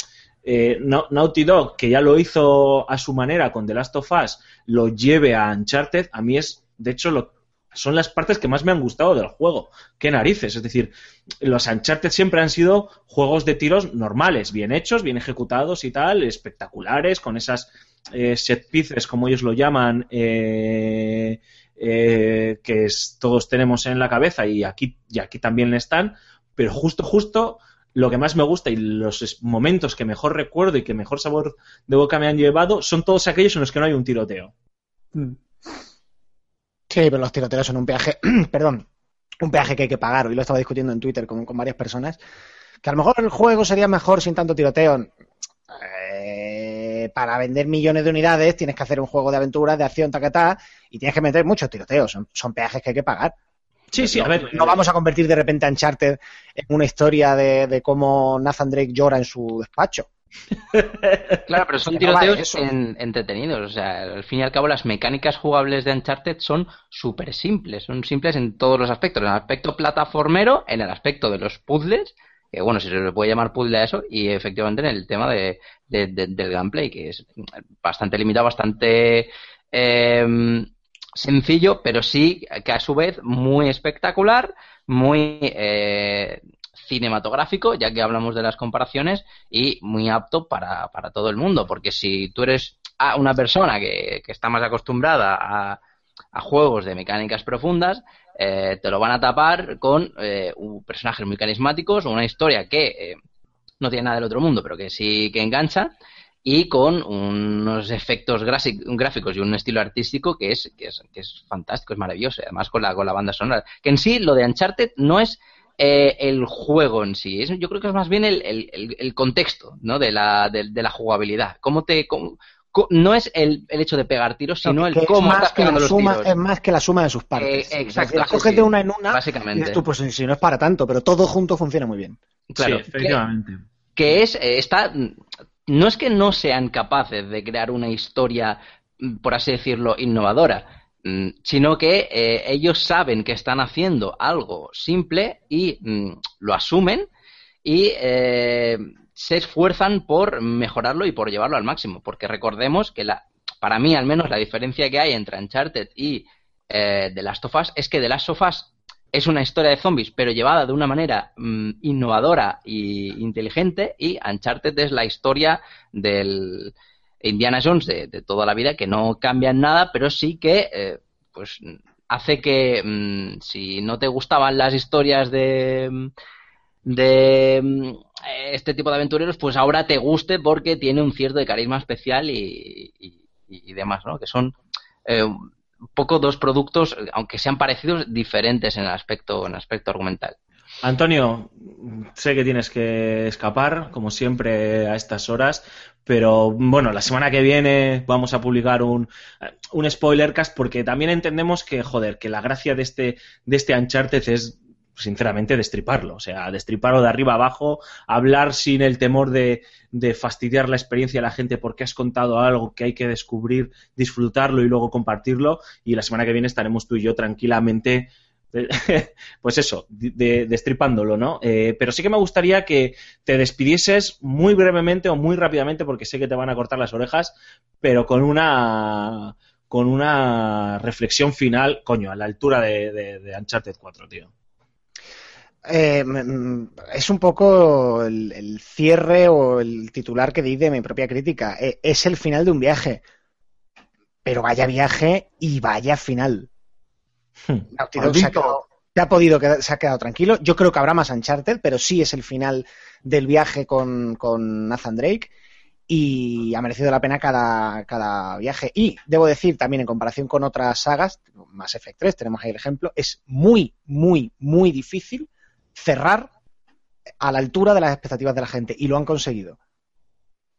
eh, Naughty Dog, que ya lo hizo a su manera con The Last of Us, lo lleve a Uncharted, a mí es, de hecho, lo, son las partes que más me han gustado del juego. Qué narices. Es decir, los Uncharted siempre han sido juegos de tiros normales, bien hechos, bien ejecutados y tal, espectaculares, con esas eh, set como ellos lo llaman, eh, eh, que todos tenemos en la cabeza y aquí, y aquí también están, pero justo, justo lo que más me gusta y los momentos que mejor recuerdo y que mejor sabor de boca me han llevado son todos aquellos en los que no hay un tiroteo. Mm. Sí, pero los tiroteos son un peaje, [clears throat] perdón, un peaje que hay que pagar. Hoy lo estaba discutiendo en Twitter con, con varias personas. Que a lo mejor el juego sería mejor sin tanto tiroteo para vender millones de unidades tienes que hacer un juego de aventuras, de acción, taquetá, y tienes que meter muchos tiroteos. Son, peajes que hay que pagar. Sí, sí, no, a ver. No vamos a convertir de repente a Uncharted en una historia de, cómo Nathan Drake llora en su despacho. [laughs] Claro, pero son tiroteos entretenidos. O sea, al fin y al cabo, las mecánicas jugables de Uncharted son súper simples. Son simples en todos los aspectos. En el aspecto plataformero, en el aspecto de los puzzles que bueno, si se le puede llamar puzzle a eso, y efectivamente en el tema de, del gameplay, que es bastante limitado, bastante em, sencillo, pero sí que a su vez muy espectacular, muy eh, cinematográfico, ya que hablamos de las comparaciones, y muy apto para, todo el mundo, porque si tú eres una persona que, que está más acostumbrada a juegos de mecánicas profundas, eh, te lo van a tapar con eh, personajes muy carismáticos, una historia que eh, no tiene nada del otro mundo, pero que sí que engancha, y con unos efectos gráficos y un estilo artístico que es, que es, que es fantástico, es maravilloso, además con la, con la banda sonora. Que en sí lo de Uncharted no es el juego en sí. yo creo que es más bien el, el, contexto ¿no? de, la, de, la jugabilidad. Cómo te, no es el, el, hecho de pegar tiros, sino el cómo es más que la suma, Es más que la suma de sus partes. Eh, exacto. coges de una en una, básicamente. tú, pues si no es para tanto, pero todo junto funciona muy bien. Claro, efectivamente. Que, es, eh, está, no es que no sean capaces de crear una historia, mm, por así decirlo, innovadora, mm, sino que eh, ellos saben que están haciendo algo simple y mm, lo asumen y eh, se esfuerzan por mejorarlo y por llevarlo al máximo, porque recordemos que la, para mí al menos la diferencia que hay entre Uncharted y eh, The Last of Us es que The Last of Us es una historia de zombies, pero llevada de una manera mm, innovadora e inteligente, y Uncharted es la historia del Indiana Jones de, toda la vida, que no cambia en nada, pero sí que eh, pues hace que mm, si no te gustaban las historias de de mm, este tipo de aventureros, pues ahora te guste porque tiene un cierto de carisma especial y, demás, ¿no? Que son eh, un poco dos productos, aunque sean parecidos, diferentes en el aspecto, en aspecto argumental. Antonio, sé que tienes que escapar, como siempre, a estas horas, pero bueno, la semana que viene vamos a publicar un, un spoilercast porque también entendemos que, joder, que la gracia de este, de este Uncharted es sinceramente, destriparlo. O sea, destriparlo de arriba abajo, hablar sin el temor de, de, fastidiar la experiencia de la gente porque has contado algo que hay que descubrir, disfrutarlo y luego compartirlo. Y la semana que viene estaremos tú y yo tranquilamente [laughs] pues eso, de, destripándolo, ¿no? Eh, pero sí que me gustaría que te despidieses muy brevemente o muy rápidamente, porque sé que te van a cortar las orejas, pero con una con una reflexión final, coño, a la altura de, de Uncharted 4, tío. Eh, es un poco el, cierre o el titular que di de mi propia crítica. Eh, es el final de un viaje. Pero vaya viaje y vaya final. Hmm. se, ha podido se ha quedado tranquilo. Yo creo que habrá más Uncharted, pero sí es el final del viaje con, con Nathan Drake y ha merecido la pena cada, cada, viaje. Y debo decir también, en comparación con otras sagas, más Effect 3, tenemos ahí el ejemplo, es muy, muy, muy difícil cerrar a la altura de las expectativas de la gente y lo han conseguido.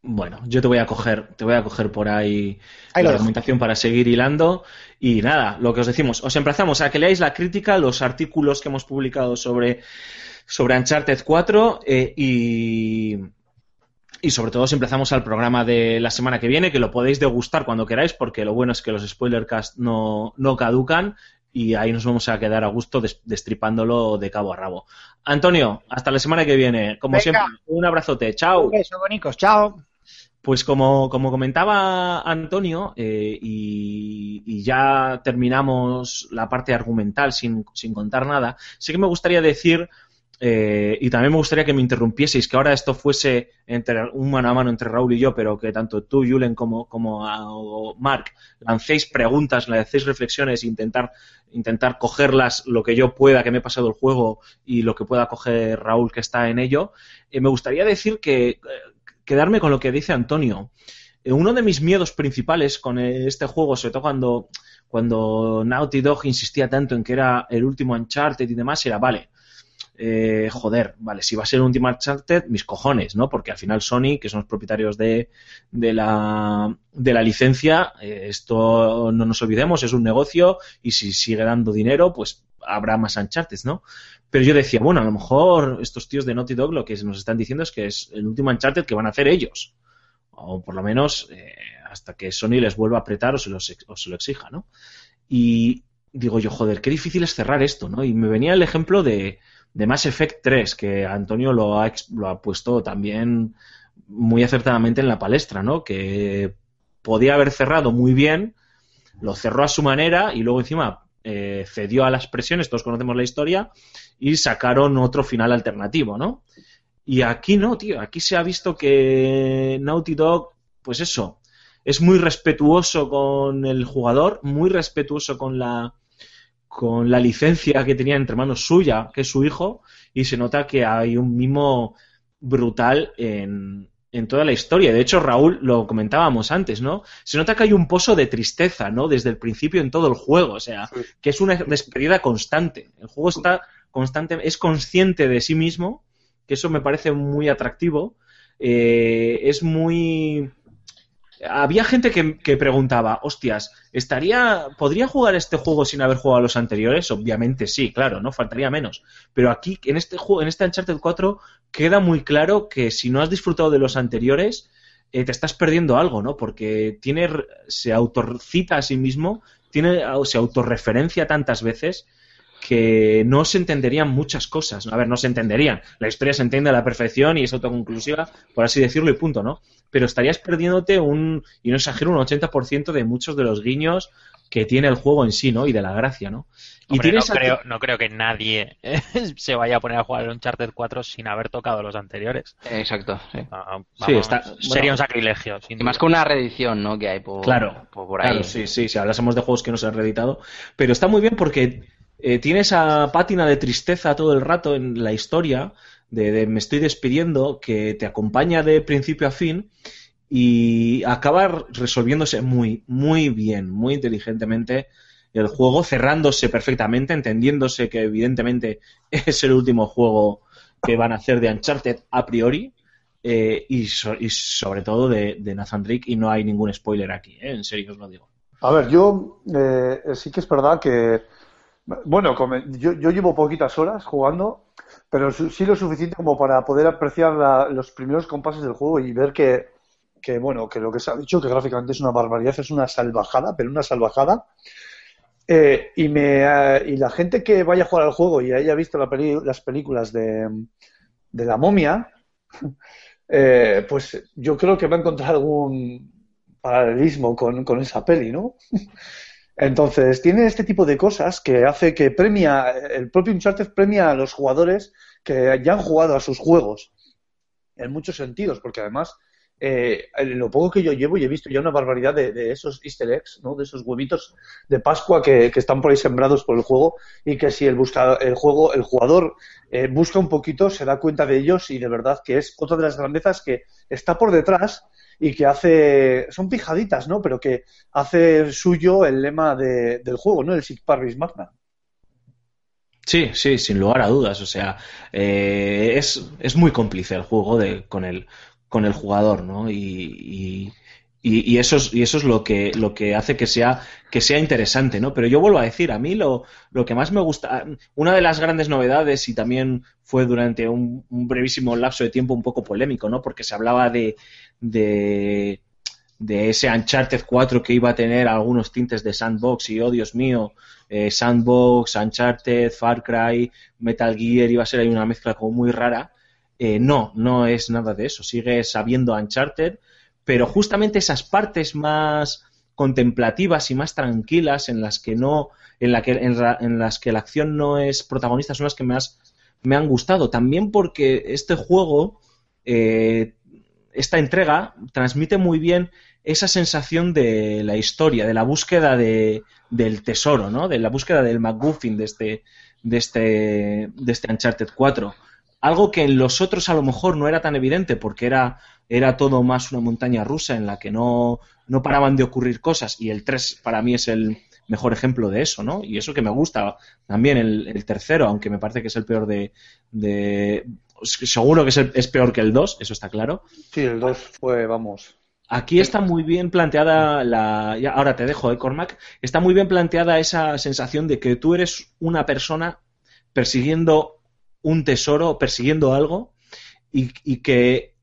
Bueno, yo te voy a coger, te voy a coger por ahí, la documentación para seguir hilando. Y nada, lo que os decimos, os emplazamos a que leáis la crítica, los artículos que hemos publicado sobre, sobre Uncharted 4 eh, y, y sobre todo os emplazamos al programa de la semana que viene, que lo podéis degustar cuando queráis, porque lo bueno es que los spoilercast no, no caducan y ahí nos vamos a quedar a gusto destripándolo de cabo a rabo. Antonio, hasta la semana que viene. Como siempre, un abrazote. Chao. Un Chao. Pues como, como comentaba Antonio, eh, y, ya terminamos la parte argumental sin, sin contar nada, sí que me gustaría decir eh, y también me gustaría que me interrumpieseis, que ahora esto fuese entre un mano a mano entre Raúl y yo, pero que tanto tú, Julen, como, como a, Mark lancéis preguntas, lancéis reflexiones intentar, intentar cogerlas lo que yo pueda, que me he pasado el juego, y lo que pueda coger Raúl, que está en ello. Eh, me gustaría decir que eh, quedarme con lo que dice Antonio. uno de mis miedos principales con este juego, sobre todo cuando, cuando Naughty Dog insistía tanto en que era el último Uncharted y demás, era, vale, eh, joder, vale, si va a ser un Ultimate Uncharted, mis cojones, ¿no? Porque al final Sony, que son los propietarios de, de, la, de la licencia, eh, esto no nos olvidemos, es un negocio y si sigue dando dinero, pues habrá más Uncharted, ¿no? Pero yo decía, bueno, a lo mejor estos tíos de Naughty Dog lo que nos están diciendo es que es el último Uncharted que van a hacer ellos. O por lo menos eh, hasta que Sony les vuelva a apretar o se, o se lo exija, ¿no? Y digo yo, joder, qué difícil es cerrar esto, ¿no? Y me venía el ejemplo de, de Mass Effect 3, que Antonio lo ha, lo ha puesto también muy acertadamente en la palestra, ¿no? Que podía haber cerrado muy bien, lo cerró a su manera y luego encima eh, cedió a las presiones, todos conocemos la historia, y sacaron otro final alternativo, ¿no? Y aquí no, tío, aquí se ha visto que Naughty Dog, pues eso, es muy respetuoso con el jugador, muy respetuoso con la, con la licencia que tenía entre manos suya, que es su hijo, y se nota que hay un mimo brutal en, en toda la historia. De hecho, Raúl, lo comentábamos antes, ¿no? Se nota que hay un pozo de tristeza, ¿no? Desde el principio en todo el juego, o sea, que es una despedida constante. El juego está constante, es consciente de sí mismo, que eso me parece muy atractivo. Eh, es muy había gente que, preguntaba, hostias, ¿estaría, ¿podría jugar este juego sin haber jugado los anteriores? Obviamente sí, claro, no faltaría menos. Pero aquí, en este juego, en este Uncharted 4, queda muy claro que si no has disfrutado de los anteriores, eh, te estás perdiendo algo, ¿no? Porque tiene, se autocita a sí mismo, tiene, se autorreferencia tantas veces que no se entenderían muchas cosas. A ver, no se entenderían. La historia se entiende a la perfección y es autoconclusiva, por así decirlo, y punto, ¿no? Pero estarías perdiéndote un, y no exagero, un 80% de muchos de los guiños que tiene el juego en sí, ¿no? Y de la gracia, ¿no? y no, creo, no creo que nadie [laughs] se vaya a poner a jugar el Uncharted 4 sin haber tocado los anteriores. Exacto, sí. Ah, está, sería un sacrilegio. y más que una reedición, ¿no? Que hay por, claro, por, ahí. Claro, sí, sí, si hablásemos de juegos que no se han reeditado. Pero está muy bien porque eh, tiene esa pátina de tristeza todo el rato en la historia, de, me estoy despidiendo, que te acompaña de principio a fin y acaba resolviéndose muy, muy bien, muy inteligentemente el juego, cerrándose perfectamente, entendiéndose que evidentemente [laughs] es el último juego que van a hacer de Uncharted a priori. Eh, y, sobre todo de, Nathan Drake, y no hay ningún spoiler aquí, ¿eh? en serio os lo digo. A ver, yo sí que es verdad que bueno, yo, yo llevo poquitas horas jugando, pero sí lo suficiente como para poder apreciar los primeros compases del juego y ver que, que, bueno, que lo que se ha dicho, que gráficamente es una barbaridad, es una salvajada, pero una salvajada. Eh, y, me, eh, y la gente que vaya a jugar al juego y haya visto la peli- las películas de, de la momia, [laughs] eh, pues yo creo que va a encontrar algún paralelismo con, con esa peli, ¿no? [laughs] Entonces, tiene este tipo de cosas que hace que premia, el propio Uncharted premia a los jugadores que ya han jugado a sus juegos, en muchos sentidos, porque además, eh, en lo poco que yo llevo, y he visto ya una barbaridad de, esos easter eggs, ¿no? De esos huevitos de Pascua que, que están por ahí sembrados por el juego, y que si el, busca, el juego, el jugador eh, busca un poquito, se da cuenta de ellos, y de verdad que es otra de las grandezas que está por detrás y que hace, son pijaditas, ¿no? Pero que hace suyo el lema de- del juego, ¿no? El Sig Parvis Magna. Sí, sí, sin lugar a dudas. O sea, eh, es, es muy cómplice el juego de, con, el, con el jugador, ¿no? Y, y, eso es, y eso es lo que, lo que hace que sea, que sea interesante, ¿no? Pero yo vuelvo a decir, a mí lo, lo que más me gusta, una de las grandes novedades, y también fue durante un brevísimo lapso de tiempo un poco polémico, ¿no? Porque se hablaba de, de, de ese Uncharted 4 que iba a tener algunos tintes de sandbox y, oh Dios mío, eh, Sandbox, Uncharted, Far Cry, Metal Gear, iba a ser ahí una mezcla como muy rara. Eh, no, no es nada de eso. Sigue sabiendo Uncharted, pero justamente esas partes más contemplativas y más tranquilas en las que no, en, la que, en, la- en las que la acción no es protagonista son las que más me han gustado. También porque este juego, eh, esta entrega, transmite muy bien esa sensación de la historia, de la búsqueda de, del tesoro, ¿no? De la búsqueda del MacGuffin de este, de este, de este Uncharted 4. Algo que en los otros a lo mejor no era tan evidente porque era, era todo más una montaña rusa en la que no, no paraban de ocurrir cosas y el 3 para mí es el mejor ejemplo de eso, ¿no? Y eso que me gusta también el, el tercero, aunque me parece que es el peor de... de seguro que es, el- es peor que el 2, eso está claro. Sí, el 2 fue, vamos. Aquí está muy bien planteada la. ya, ahora te dejo, ¿eh, Cormac? Está muy bien planteada esa sensación de que tú eres una persona persiguiendo un tesoro, persiguiendo algo, y, y que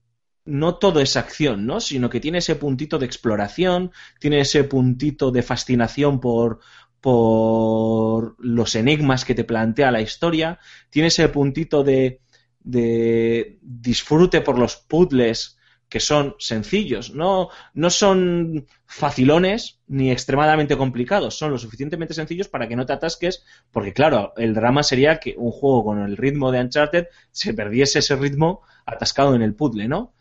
no todo es acción, ¿no? Sino que tiene ese puntito de exploración, tiene ese puntito de fascinación por, por los enigmas que te plantea la historia, tiene ese puntito de, de disfrute por los puzzles que son sencillos, no, no son facilones ni extremadamente complicados, son lo suficientemente sencillos para que no te atasques, porque claro, el drama sería que un juego con el ritmo de Uncharted se perdiese ese ritmo atascado en el puzzle, ¿no?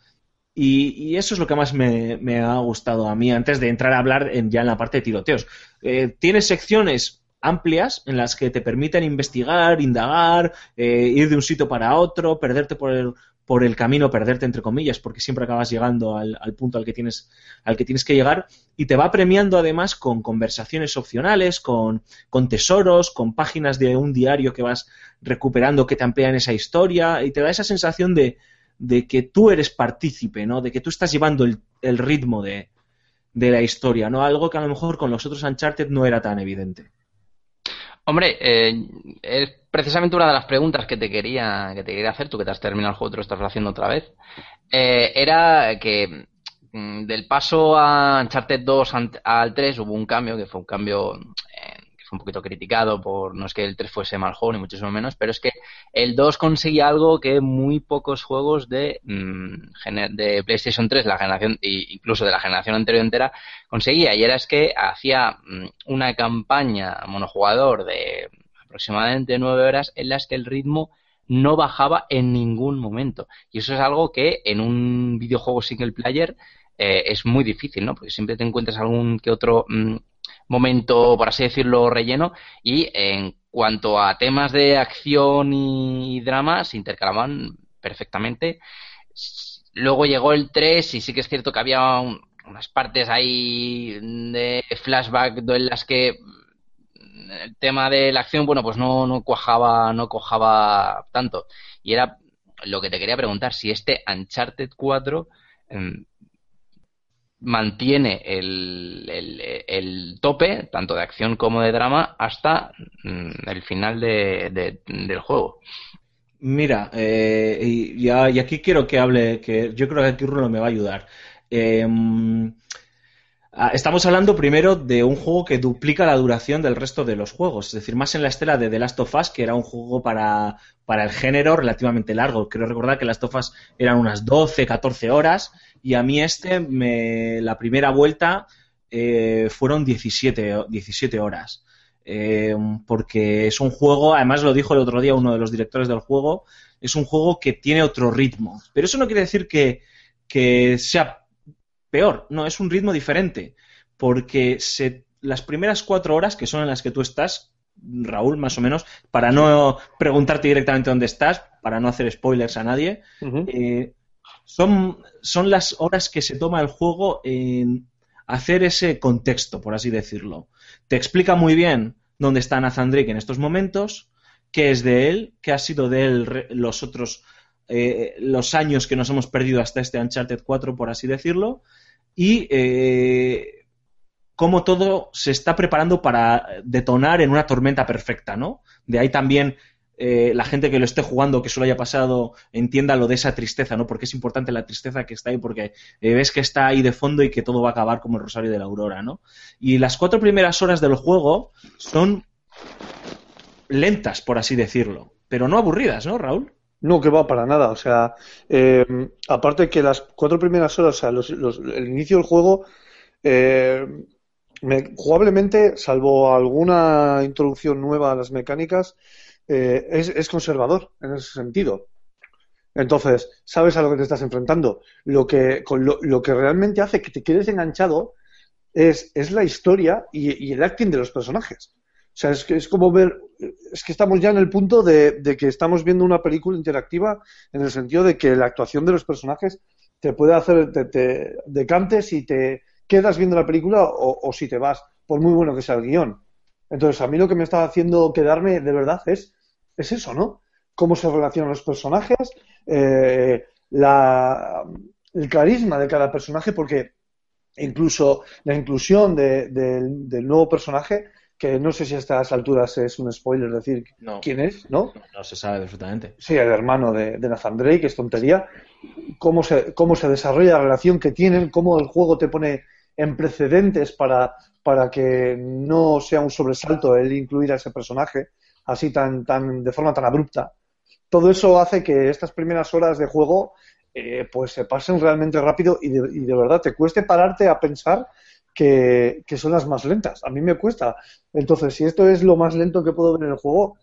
Y, y eso es lo que más me, ha gustado a mí antes de entrar a hablar en- ya en la parte de tiroteos. Eh, tiene secciones amplias en las que te permiten investigar, indagar, eh, ir de un sitio para otro, perderte por el, por el camino, perderte entre comillas, porque siempre acabas llegando al, al punto al que, tienes, al que tienes que llegar, y te va premiando además con conversaciones opcionales, con, con tesoros, con páginas de un diario que vas recuperando que te amplían esa historia, y te da esa sensación de, de que tú eres partícipe, ¿no? De que tú estás llevando el, ritmo de, la historia, ¿no? Algo que a lo mejor con los otros Uncharted no era tan evidente. Hombre, eh, es precisamente una de las preguntas que te quería que te quería hacer, tú que te has terminado el juego, te lo estás haciendo otra vez, eh, era que mm, del paso a Uncharted 2 ant- al 3 hubo un cambio, que fue un cambio un poquito criticado por, no es que el 3 fuese mal juego, ni muchísimo menos, pero es que el 2 conseguía algo que muy pocos juegos de, mm, de PlayStation 3, la generación, incluso de la generación anterior entera, conseguía, y era es que hacía mm, una campaña monojugador de aproximadamente nueve horas en las que el ritmo no bajaba en ningún momento. Y eso es algo que en un videojuego single player eh, es muy difícil, ¿no? Porque siempre te encuentras algún que otro mm, momento, por así decirlo, relleno. Y en cuanto a temas de acción y drama, se intercalaban perfectamente. Luego llegó el 3 y sí que es cierto que había un- unas partes ahí de flashback en las que el tema de la acción, bueno, pues no, no cuajaba, no cuajaba tanto. Y era lo que te quería preguntar, si este Uncharted 4 em, mantiene el, el, tope, tanto de acción como de drama, hasta mm, el final de, de- del juego. Mira, eh, y, ya- y aquí quiero que hable, que yo creo que aquí Rulo me va a ayudar. Eh, Ah, Estamos hablando primero de un juego que duplica la duración del resto de los juegos, es decir, más en la estela de The Last of Us, que era un juego para, para el género relativamente largo. Creo recordar que Last of Us eran unas 12, 14 horas, y a mí este, me, la primera vuelta, eh, fueron 17, o- 17 horas. Eh, porque es un juego, además lo dijo el otro día uno de los directores del juego, es un juego que tiene otro ritmo. Pero eso no quiere decir que, que sea peor, no, es un ritmo diferente, porque se, las primeras cuatro horas, que son en las que tú estás, Raúl, más o menos, para no preguntarte directamente dónde estás, para no hacer spoilers a nadie, eh, son, son las horas que se toma el juego en hacer ese contexto, por así decirlo. Te explica muy bien dónde está Nathan Drake en estos momentos, qué es de él, qué ha sido de él los otros eh, los años que nos hemos perdido hasta este Uncharted 4, por así decirlo, y eh, cómo todo se está preparando para detonar en una tormenta perfecta, ¿no? De ahí también eh, la gente que lo esté jugando, que solo haya pasado, entienda lo de esa tristeza, ¿no? Porque es importante la tristeza que está ahí, porque eh, ves que está ahí de fondo y que todo va a acabar como el Rosario de la Aurora, ¿no? Y las cuatro primeras horas del juego son lentas, por así decirlo, pero no aburridas, ¿no, Raúl? No, que va para nada. O sea, eh, aparte que las cuatro primeras horas, o sea, los- los- el inicio del juego, eh, me- jugablemente, salvo alguna introducción nueva a las mecánicas, eh, es, conservador en ese sentido. Entonces, sabes a lo que te estás enfrentando. Lo que, con lo, lo que realmente hace que te quedes enganchado es, es la historia y, el acting de los personajes. O sea, es que es como ver, es que estamos ya en el punto de, de que estamos viendo una película interactiva en el sentido de que la actuación de los personajes te puede hacer, te, te decantes si te quedas viendo la película o, o si te vas, por muy bueno que sea el guion. Entonces, a mí lo que me está haciendo quedarme de verdad es, es eso, ¿no? Cómo se relacionan los personajes, eh, la, el carisma de cada personaje, porque incluso la inclusión de- del- del nuevo personaje, que no sé si a estas alturas es un spoiler decir No. quién es, ¿no? No se sabe perfectamente. Sí, el hermano de, de Nathan Drake, es tontería. Cómo se, cómo se desarrolla la relación que tienen, cómo el juego te pone en precedentes para, para que no sea un sobresalto el incluir a ese personaje así tan, tan, de forma tan abrupta. Todo eso hace que estas primeras horas de juego eh, pues se pasen realmente rápido y de, y de verdad te cueste pararte a pensar que, que son las más lentas. A mí me cuesta. Entonces, si esto es lo más lento que puedo ver en el juego,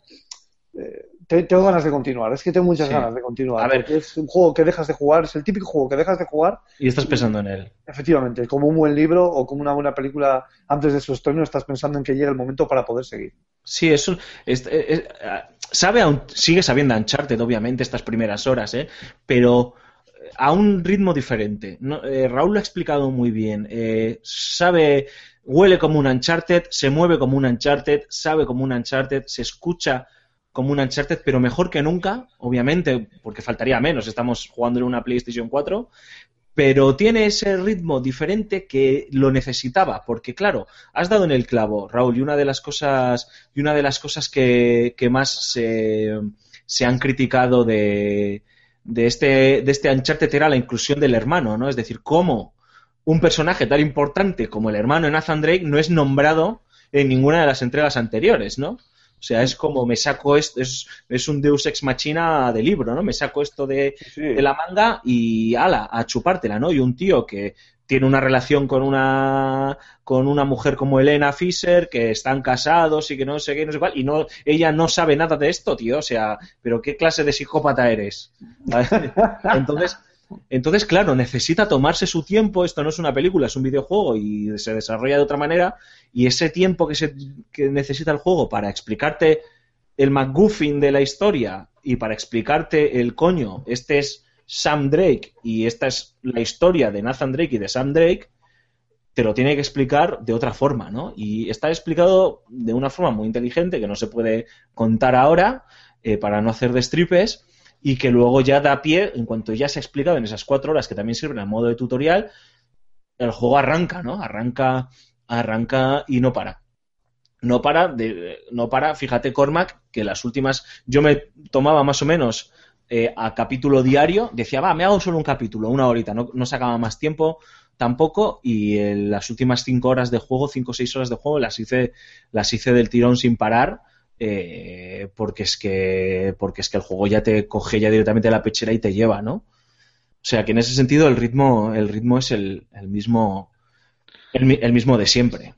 eh, te- tengo ganas de continuar. Es que tengo muchas Sí. ganas de continuar. A ver. es un juego que dejas de jugar, es el típico juego que dejas de jugar, Y estás pensando en él. efectivamente, como un buen libro o como una buena película antes de su estreno, estás pensando en que llegue el momento para poder seguir. Sí, es un, es- es- sabe a un- sigue sabiendo Uncharted, obviamente, estas primeras horas, ¿eh? pero a un ritmo diferente. No- eh, Raúl lo ha explicado muy bien. Eh, sabe, huele como un Uncharted, se mueve como un Uncharted, sabe como un Uncharted, se escucha como un Uncharted, pero mejor que nunca, obviamente, porque faltaría menos, estamos jugando en una PlayStation 4, pero tiene ese ritmo diferente que lo necesitaba, porque claro, has dado en el clavo, Raúl, y una de las cosas, y una de las cosas que, que más se, se han criticado de, de este, de este Uncharted era la inclusión del hermano, ¿no? Es decir, cómo un personaje tan importante como el hermano de Nathan Drake no es nombrado en ninguna de las entregas anteriores, ¿no? O sea, es como me saco esto, es, es un Deus ex machina de libro, ¿no? Me saco esto de, de la manga y ala, a chupártela, ¿no? Y un tío que tiene una relación con una con una mujer como Elena Fisher, que están casados y que no sé qué, no sé cuál, y no, ella no sabe nada de esto, tío, o sea, pero qué clase de psicópata eres. [laughs] Entonces, entonces, claro, necesita tomarse su tiempo, esto no es una película, es un videojuego y se desarrolla de otra manera, y ese tiempo que, se, que necesita el juego para explicarte el McGuffin de la historia y para explicarte el coño, este es Sam Drake y esta es la historia de Nathan Drake y de Sam Drake, te lo tiene que explicar de otra forma, ¿no? Y está explicado de una forma muy inteligente que no se puede contar ahora eh, para no hacer destripes y que luego ya da pie, en cuanto ya se ha explicado en esas cuatro horas que también sirven al modo de tutorial, el juego arranca, ¿no? Arranca, arranca y no para. No para, no para, fíjate Cormac, que las últimas, yo me tomaba más o menos eh, a capítulo diario, decía, va, me hago solo un capítulo, una horita, no, no sacaba más tiempo, tampoco y en las últimas cinco horas de juego, cinco o seis horas de juego, las hice, las hice del tirón sin parar. Eh, porque es que porque es que el juego ya te coge ya directamente la pechera y te lleva, ¿no? O sea que en ese sentido el ritmo el ritmo es el, el mismo el mismo de siempre.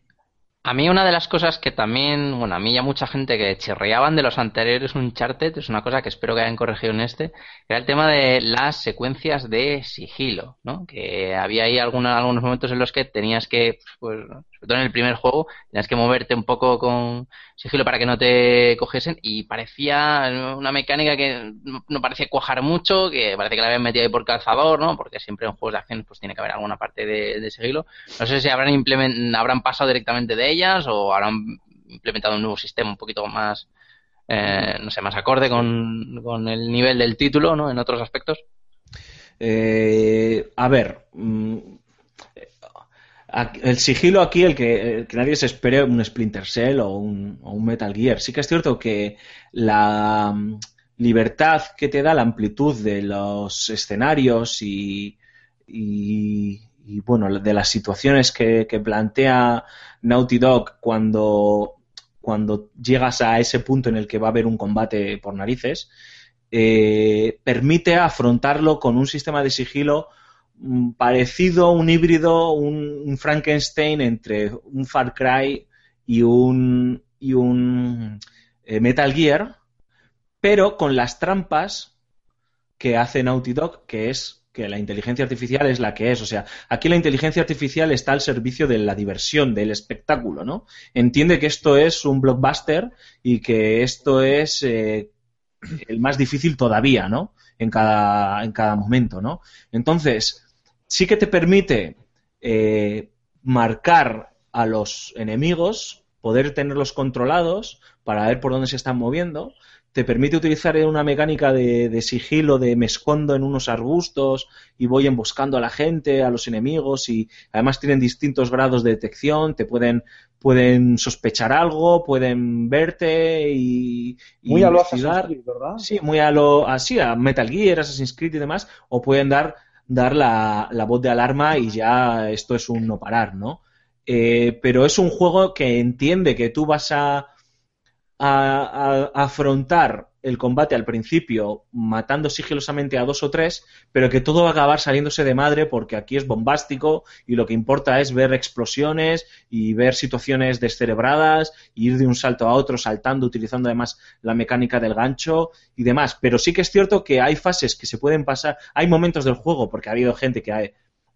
A mí una de las cosas que también, bueno, a mí ya mucha gente que chirriaban de los anteriores Uncharted, es una cosa que espero que hayan corregido en este, era el tema de las secuencias de sigilo, ¿no? Que había ahí algunos, algunos momentos en los que tenías que, pues, sobre en el primer juego, tenías que moverte un poco con sigilo para que no te cogiesen y parecía una mecánica que no parecía cuajar mucho, que parece que la habían metido ahí por calzador, ¿no? Porque siempre en juegos de acción pues tiene que haber alguna parte de, sigilo. No sé si habrán, habrán pasado directamente de ellas o habrán implementado un nuevo sistema un poquito más, eh, no sé, más acorde con, con el nivel del título, ¿no? En otros aspectos. Eh, a ver, mm, el sigilo aquí, el que, nadie se espere un Splinter Cell o un, Metal Gear. Sí que es cierto que la mm, libertad que te da la amplitud de los escenarios y, bueno, de las situaciones que, plantea Naughty Dog cuando, cuando llegas a ese punto en el que va a haber un combate por narices, eh, permite afrontarlo con un sistema de sigilo parecido, un híbrido, un, Frankenstein entre un Far Cry y un, y un eh, Metal Gear, pero con las trampas que hace Naughty Dog, que es que la inteligencia artificial es la que es. O sea, aquí la inteligencia artificial está al servicio de la diversión, del espectáculo, ¿no? Entiende que esto es un blockbuster y que esto es eh, el más difícil todavía, ¿no? En cada, en cada momento, ¿no? Entonces, sí que te permite eh, marcar a los enemigos, poder tenerlos controlados para ver por dónde se están moviendo. Te permite utilizar una mecánica de, sigilo, de me escondo en unos arbustos y voy emboscando a la gente, a los enemigos y además tienen distintos grados de detección, te pueden, pueden sospechar algo, pueden verte y, muy a lo Assassin's Creed, ¿verdad? Sí, muy a lo así a Metal Gear, Assassin's Creed y demás, o pueden dar dar la, voz de alarma y ya esto es un no parar, ¿no? Eh, pero es un juego que entiende que tú vas a, a, afrontar el combate al principio matando sigilosamente a dos o tres, pero que todo va a acabar saliéndose de madre porque aquí es bombástico y lo que importa es ver explosiones y ver situaciones descerebradas, ir de un salto a otro saltando, utilizando además la mecánica del gancho y demás. Pero sí que es cierto que hay fases que se pueden pasar, hay momentos del juego, porque ha habido gente que hay,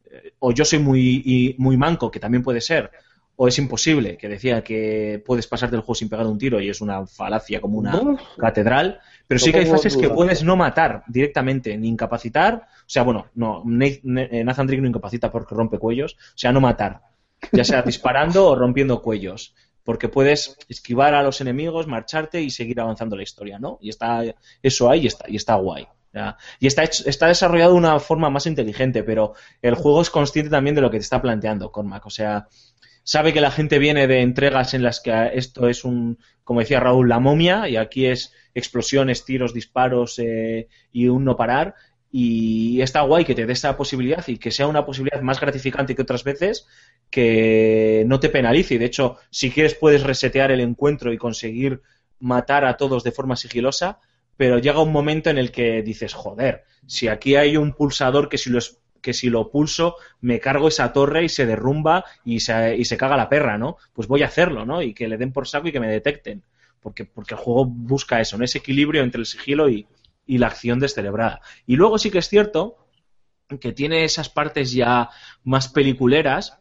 eh, o yo soy muy, muy manco, que también puede ser, o es imposible, que decía que puedes pasar del juego sin pegar un tiro y es una falacia como una catedral, pero sí que hay fases que puedes no matar directamente, ni incapacitar, o sea, bueno, no, Nathan Drake no incapacita porque rompe cuellos, o sea, no matar, ya sea [laughs] disparando o rompiendo cuellos, porque puedes esquivar a los enemigos, marcharte y seguir avanzando la historia, ¿no? Y está eso ahí y está, y está guay. Y está, está desarrollado de una forma más inteligente, pero el juego es consciente también de lo que te está planteando Cormac. O sea, sabe que la gente viene de entregas en las que esto es un, como decía Raúl, la momia, y aquí es explosiones, tiros, disparos eh, y un no parar. Y está guay que te dé esa posibilidad y que sea una posibilidad más gratificante que otras veces, que no te penalice. De hecho, si quieres, puedes resetear el encuentro y conseguir matar a todos de forma sigilosa, pero llega un momento en el que dices, joder, si aquí hay un pulsador que si lo que si lo pulso me cargo esa torre y se derrumba y se, y se caga la perra, ¿no? Pues voy a hacerlo, ¿no? Y que le den por saco y que me detecten. Porque, porque el juego busca eso, ¿no? Ese equilibrio entre el sigilo y, y la acción descerebrada. Y luego sí que es cierto que tiene esas partes ya más peliculeras,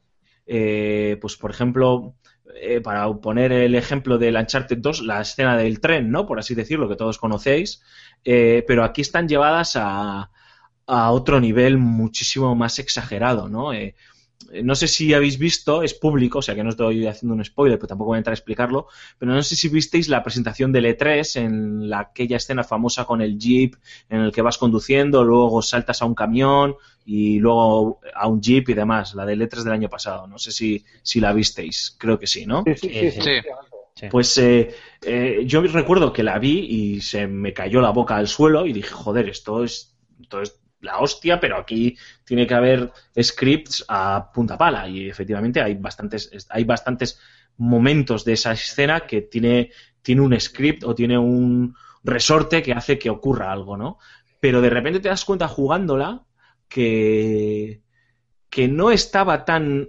eh, pues por ejemplo, eh, para poner el ejemplo del Uncharted 2, la escena del tren, ¿no? Por así decirlo, que todos conocéis, eh, pero aquí están llevadas a, a otro nivel muchísimo más exagerado, ¿no? Eh, no sé si habéis visto, es público, o sea que no estoy haciendo un spoiler, pero tampoco voy a entrar a explicarlo, pero no sé si visteis la presentación del E3 en la, aquella escena famosa con el jeep en el que vas conduciendo, luego saltas a un camión y luego a un jeep y demás, la del E3 del año pasado. No sé si, si la visteis, creo que sí, ¿no? Sí, sí, sí. Pues eh, eh, yo recuerdo que la vi y se me cayó la boca al suelo y dije, joder, esto es, esto es la hostia, pero aquí tiene que haber scripts a punta pala y efectivamente hay bastantes, hay bastantes momentos de esa escena que tiene, tiene un script o tiene un resorte que hace que ocurra algo, ¿no? Pero de repente te das cuenta jugándola que, que no estaba tan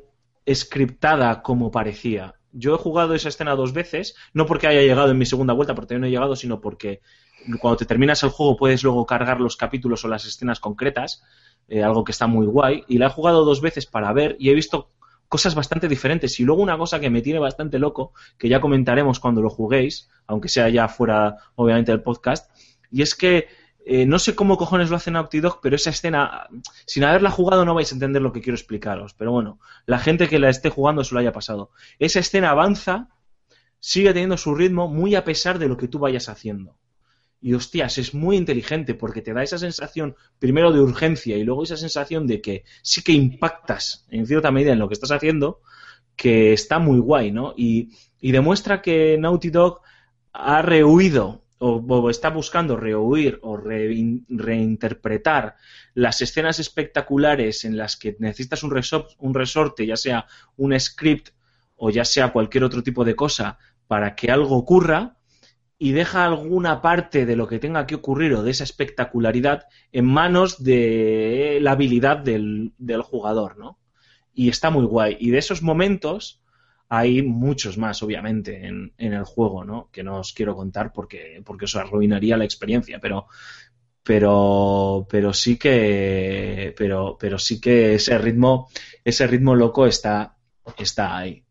scriptada como parecía. Yo he jugado esa escena dos veces, no porque haya llegado en mi segunda vuelta, porque no he llegado, sino porque cuando te terminas el juego puedes luego cargar los capítulos o las escenas concretas, eh, algo que está muy guay. Y la he jugado dos veces para ver y he visto cosas bastante diferentes. Y luego una cosa que me tiene bastante loco, que ya comentaremos cuando lo juguéis, aunque sea ya fuera, obviamente, del podcast, y es que eh, no sé cómo cojones lo hacen Naughty Dog, pero esa escena, sin haberla jugado no vais a entender lo que quiero explicaros. Pero bueno, la gente que la esté jugando se lo haya pasado. Esa escena avanza, sigue teniendo su ritmo, muy a pesar de lo que tú vayas haciendo. Y hostias, es muy inteligente porque te da esa sensación primero de urgencia y luego esa sensación de que sí que impactas en cierta medida en lo que estás haciendo, que está muy guay, ¿no? Y, demuestra que Naughty Dog ha rehuido o, está buscando rehuir o reinterpretar las escenas espectaculares en las que necesitas un, un resorte, ya sea un script o ya sea cualquier otro tipo de cosa, para que algo ocurra, y deja alguna parte de lo que tenga que ocurrir o de esa espectacularidad en manos de la habilidad del, jugador, ¿no? Y está muy guay. Y de esos momentos hay muchos más, obviamente, en, el juego, ¿no? Que no os quiero contar porque, porque eso arruinaría la experiencia, pero, pero, pero sí que, pero, pero sí que ese ritmo, ese ritmo loco está, está ahí.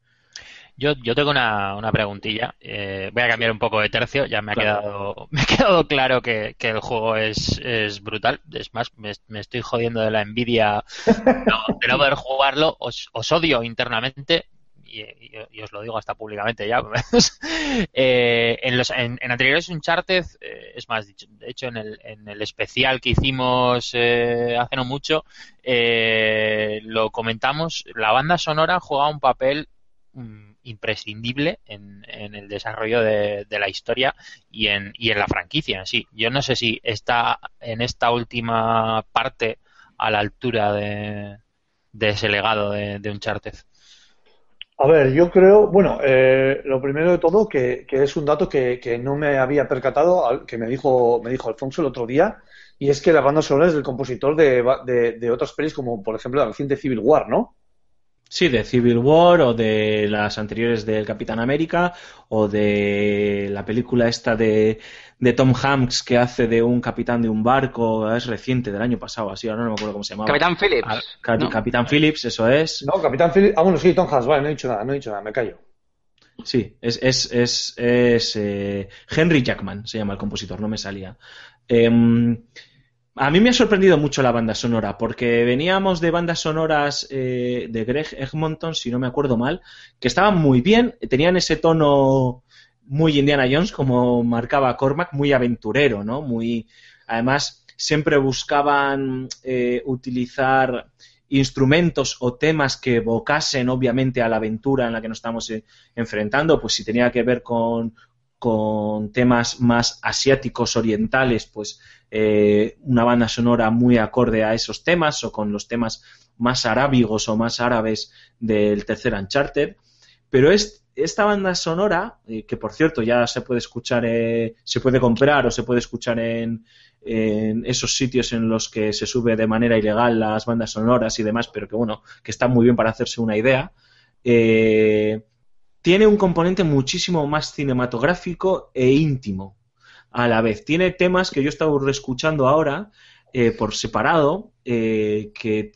Yo, yo tengo una, una preguntilla. Eh, voy a cambiar un poco de tercio. Ya me ha quedado [laughs] me ha quedado claro que, el juego es, es brutal. Es más, me, estoy jodiendo de la envidia de no poder jugarlo. Os, os odio internamente. Y, os lo digo hasta públicamente ya. [laughs] eh, en, los, en, en, anteriores Uncharted, eh, es más, de hecho en el, en el especial que hicimos eh, hace no mucho, eh, lo comentamos, la banda sonora juega un papel mm, imprescindible en, el desarrollo de, la historia y en, y en la franquicia en sí. Yo no sé si está en esta última parte a la altura de, ese legado de, de Uncharted. A ver, yo creo, bueno, eh, lo primero de todo que, es un dato que, no me había percatado, que me dijo, me dijo Alfonso el otro día, y es que la banda sonora es del compositor de, de, de otras pelis como, por ejemplo, la reciente Civil War, ¿no? Sí, de Civil War o de las anteriores del Capitán América o de la película esta de, de Tom Hanks que hace de un capitán de un barco, es reciente, del año pasado, así, ahora no me acuerdo cómo se llama. Capitán Phillips. Ah, Capitán Phillips, eso es. No, Capitán Phillips, ah, bueno, sí, Tom Hanks, vale, no he dicho nada, no he dicho nada, me callo. Sí, es, es, es, es eh, Henry Jackman, se llama el compositor, no me salía. Eh, a mí me ha sorprendido mucho la banda sonora, porque veníamos de bandas sonoras eh, de Greg Egmonton, si no me acuerdo mal, que estaban muy bien, tenían ese tono muy Indiana Jones, como marcaba Cormac, muy aventurero, ¿no? Muy, además, siempre buscaban eh, utilizar instrumentos o temas que evocasen, obviamente, a la aventura en la que nos estamos eh, enfrentando, pues si tenía que ver con, con temas más asiáticos, orientales, pues eh, una banda sonora muy acorde a esos temas o con los temas más arábigos o más árabes del tercer Uncharted. Pero es, esta banda sonora, eh, que por cierto ya se puede escuchar, eh, se puede comprar o se puede escuchar en, en, esos sitios en los que se sube de manera ilegal las bandas sonoras y demás, pero que bueno, que está muy bien para hacerse una idea. Eh, tiene un componente muchísimo más cinematográfico e íntimo a la vez. Tiene temas que yo he estado reescuchando ahora eh, por separado, eh, que,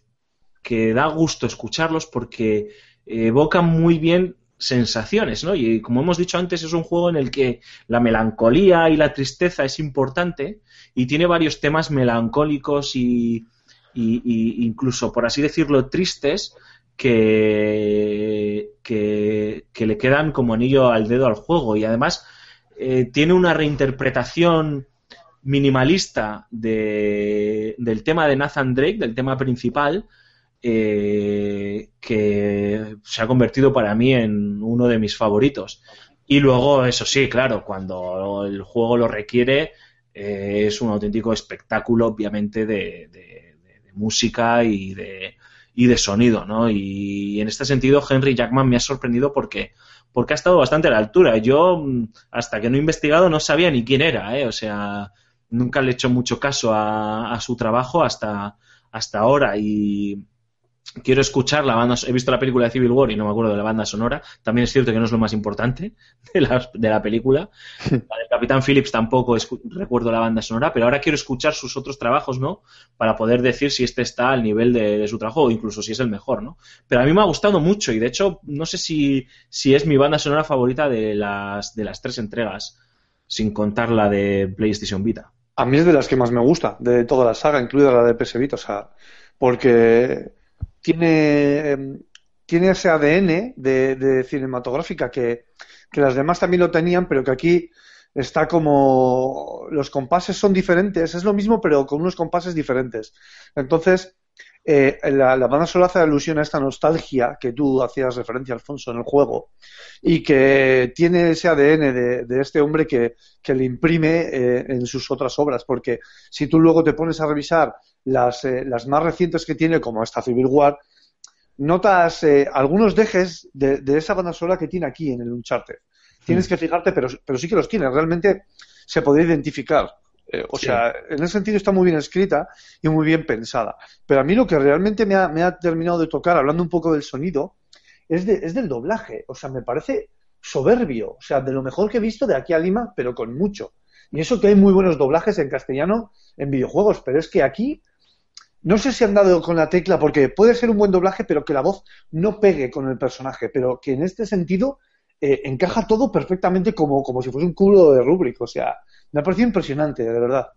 da gusto escucharlos porque evocan muy bien sensaciones, ¿no? Y como hemos dicho antes, es un juego en el que la melancolía y la tristeza es importante y tiene varios temas melancólicos y, y incluso, por así decirlo, tristes, que, que, le quedan como anillo al dedo al juego y además eh, tiene una reinterpretación minimalista de, del tema de Nathan Drake, del tema principal, eh, que se ha convertido para mí en uno de mis favoritos. Y luego, eso sí, claro, cuando el juego lo requiere, eh, es un auténtico espectáculo, obviamente, de, música y de, y de sonido, ¿no? Y en este sentido Henry Jackman me ha sorprendido porque porque ha estado bastante a la altura. Yo, mm, hasta que no he investigado, no sabía ni quién era, ¿eh? O sea, nunca le he hecho mucho caso a, a su trabajo hasta, hasta ahora y quiero escuchar la banda. He visto la película de Civil War y no me acuerdo de la banda sonora. También es cierto que no es lo más importante [laughs] de la, de la película. [laughs] La del Capitán Phillips tampoco recuerdo la banda sonora, pero ahora quiero escuchar sus otros trabajos, ¿no? Para poder decir si este está al nivel de, de, su trabajo o incluso si es el mejor, ¿no? Pero a mí me ha gustado mucho y de hecho no sé si, si es mi banda sonora favorita de las, de las tres entregas, sin contar la de PlayStation Vita. A mí es de las que más me gusta, de toda la saga, incluida la de PS Vita, o sea, porque tiene, em, tiene ese ADN de, cinematográfica que, que, las demás también lo tenían, pero que aquí está como los compases son diferentes, es lo mismo pero con unos compases diferentes. Entonces, eh, la, banda solo hace alusión a esta nostalgia que tú hacías referencia, Alfonso, en el juego, y que tiene ese ADN de, de este hombre que, que le imprime eh, en sus otras obras, porque si tú luego te pones a revisar las, eh, las más recientes que tiene, como esta Civil War, notas eh, algunos dejes de, de, esa banda sonora que tiene aquí en el Uncharted. Tienes mm. que fijarte, pero, pero sí que los tiene, realmente se podría identificar. Eh, o sí. sea, en ese sentido está muy bien escrita y muy bien pensada. Pero a mí lo que realmente me ha, me ha terminado de tocar, hablando un poco del sonido, es, de, es, del doblaje. O sea, me parece soberbio. O sea, de lo mejor que he visto de aquí a Lima, pero con mucho. Y eso que hay muy buenos doblajes en castellano en videojuegos, pero es que aquí no sé si han dado con la tecla, porque puede ser un buen doblaje, pero que la voz no pegue con el personaje, pero que en este sentido eh, encaja todo perfectamente como, como si fuese un culo de Rubrik. O sea, me ha parecido impresionante, de verdad.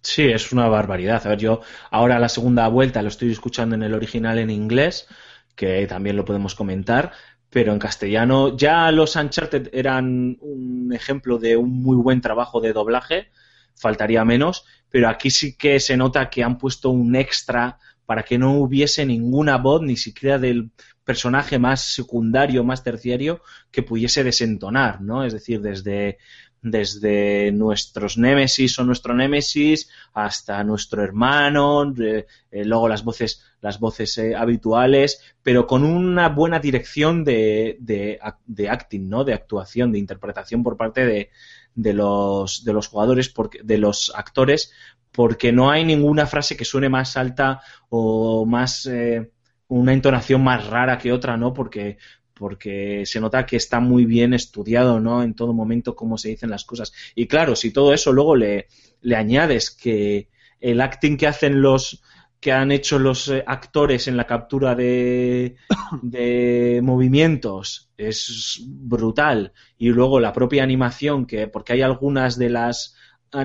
Sí, es una barbaridad. A ver, yo ahora la segunda vuelta lo estoy escuchando en el original en inglés, que también lo podemos comentar, pero en castellano ya los Uncharted eran un ejemplo de un muy buen trabajo de doblaje, faltaría menos, pero aquí sí que se nota que han puesto un extra para que no hubiese ninguna voz, ni siquiera del personaje más secundario, más terciario, que pudiese desentonar, ¿no? Es decir, desde, desde nuestros némesis o nuestro némesis hasta nuestro hermano, eh, luego las voces, las voces eh, habituales, pero con una buena dirección de, de, de, acting, ¿no? De actuación, de interpretación por parte de, de los, de los jugadores, porque, de los actores, porque no hay ninguna frase que suene más alta o más eh, una entonación más rara que otra, ¿no? Porque porque se nota que está muy bien estudiado, ¿no? En todo momento cómo se dicen las cosas. Y claro, si todo eso luego le, le añades que el acting que hacen los que han hecho los eh, actores en la captura de, [coughs] de, movimientos es brutal y luego la propia animación que porque hay algunas de las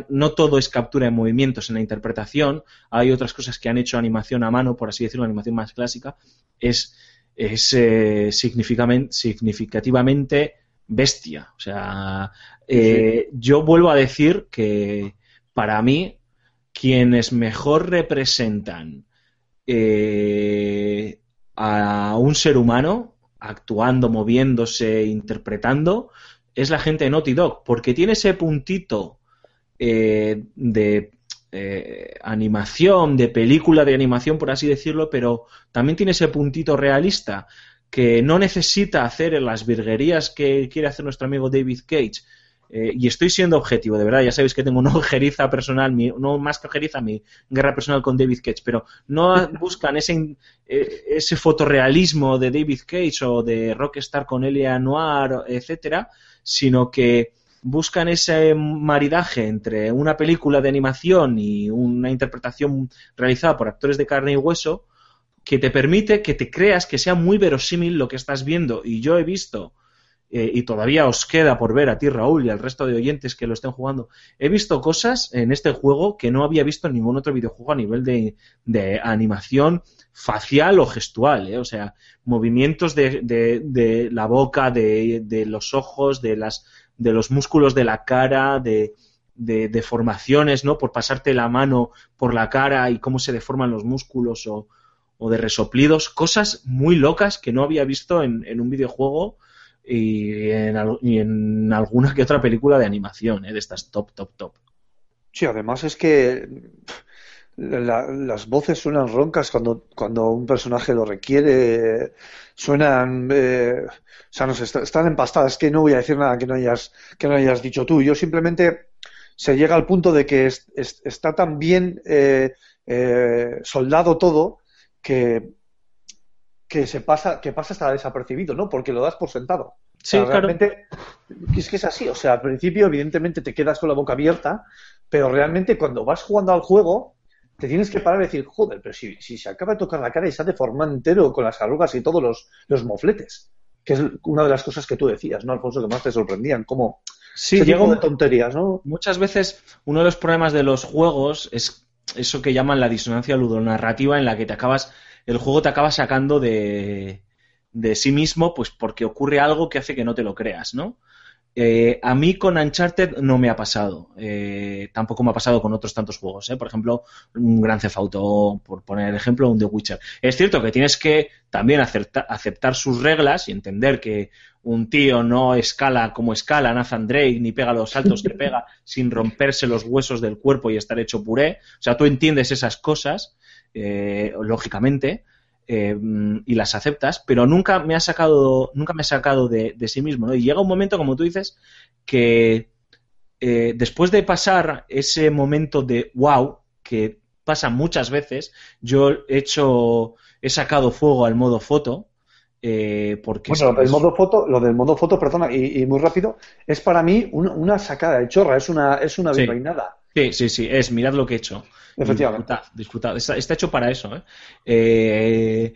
no todo es captura de movimientos en la interpretación hay otras cosas que han hecho animación a mano por así decirlo animación más clásica es es eh, significativamente bestia. O sea, eh, sí. yo vuelvo a decir que para mí quienes mejor representan eh, a un ser humano actuando, moviéndose, interpretando, es la gente de Naughty Dog, porque tiene ese puntito eh, de eh, animación, de película de animación, por así decirlo, pero también tiene ese puntito realista que no necesita hacer en las virguerías que quiere hacer nuestro amigo David Cage. Eh, y estoy siendo objetivo, de verdad, ya sabéis que tengo una [laughs] ojeriza personal, mi, no más que ojeriza, mi guerra personal con David Cage, pero no [laughs] buscan ese, eh, ese fotorrealismo de David Cage o de Rockstar con Elia Noir, etcétera, sino que buscan ese maridaje entre una película de animación y una interpretación realizada por actores de carne y hueso que te permite que te creas que sea muy verosímil lo que estás viendo. Y yo he visto, eh, y todavía os queda por ver a ti, Raúl, y al resto de oyentes que lo estén jugando, he visto cosas en este juego que no había visto en ningún otro videojuego a nivel de, de animación facial o gestual, ¿eh? o sea, movimientos de, de, de la boca, de, los ojos, de las de los músculos de la cara, de, de deformaciones, ¿no? Por pasarte la mano por la cara y cómo se deforman los músculos o, o de resoplidos, cosas muy locas que no había visto en, en un videojuego y en, alguna que otra película de animación, ¿eh? de estas top, top, top. Sí, además es que la- las voces suenan roncas cuando, cuando un personaje lo requiere, suenan, eh, o sea, no sé, est- están empastadas. que no voy a decir nada que no hayas, que no hayas dicho tú. Yo simplemente se llega al punto de que es- es- está tan bien eh, eh, soldado todo que, que se pasa, que pasa hasta desapercibido, ¿no? Porque lo das por sentado. Sí, O sea, claro. realmente es que es así. O sea, al principio, evidentemente, te quedas con la boca abierta, pero realmente cuando vas jugando al juego, te tienes que parar y decir, joder, pero si, si se acaba de tocar la cara y se ha deformado entero con las arrugas y todos los, los mofletes. Que es una de las cosas que tú decías, ¿no, Alfonso? Que más te sorprendían. Como Sí, un- de tonterías, ¿no? Muchas veces uno de los problemas de los juegos es eso que llaman la disonancia ludonarrativa en la que te acabas, el juego te acaba sacando de, de sí mismo, pues porque ocurre algo que hace que no te lo creas, ¿no? Eh, a mí con Uncharted no me ha pasado. Eh, tampoco me ha pasado con otros tantos juegos. ¿eh? Por ejemplo, un Gran Theft Auto, por poner el ejemplo, un The Witcher. Es cierto que tienes que también acepta- aceptar sus reglas y entender que un tío no escala como escala Nathan Drake ni pega los saltos que [laughs] pega sin romperse los huesos del cuerpo y estar hecho puré. O sea, tú entiendes esas cosas, eh, lógicamente, eh, y las aceptas, pero nunca me ha sacado, nunca me ha sacado de, de sí mismo, ¿no? Y llega un momento, como tú dices, que eh, después de pasar ese momento de wow, que pasa muchas veces, yo he hecho, he sacado fuego al modo foto, eh, porque Bueno, es- del modo foto, lo del modo foto, perdona, y, y muy rápido, es para mí un- una sacada de chorra, es una, es una Sí. virreinada. Sí, sí, sí, es mirad lo que he hecho. Efectivamente. Disfrutad, disfrutad. Está, está hecho para eso. ¿eh? Eh,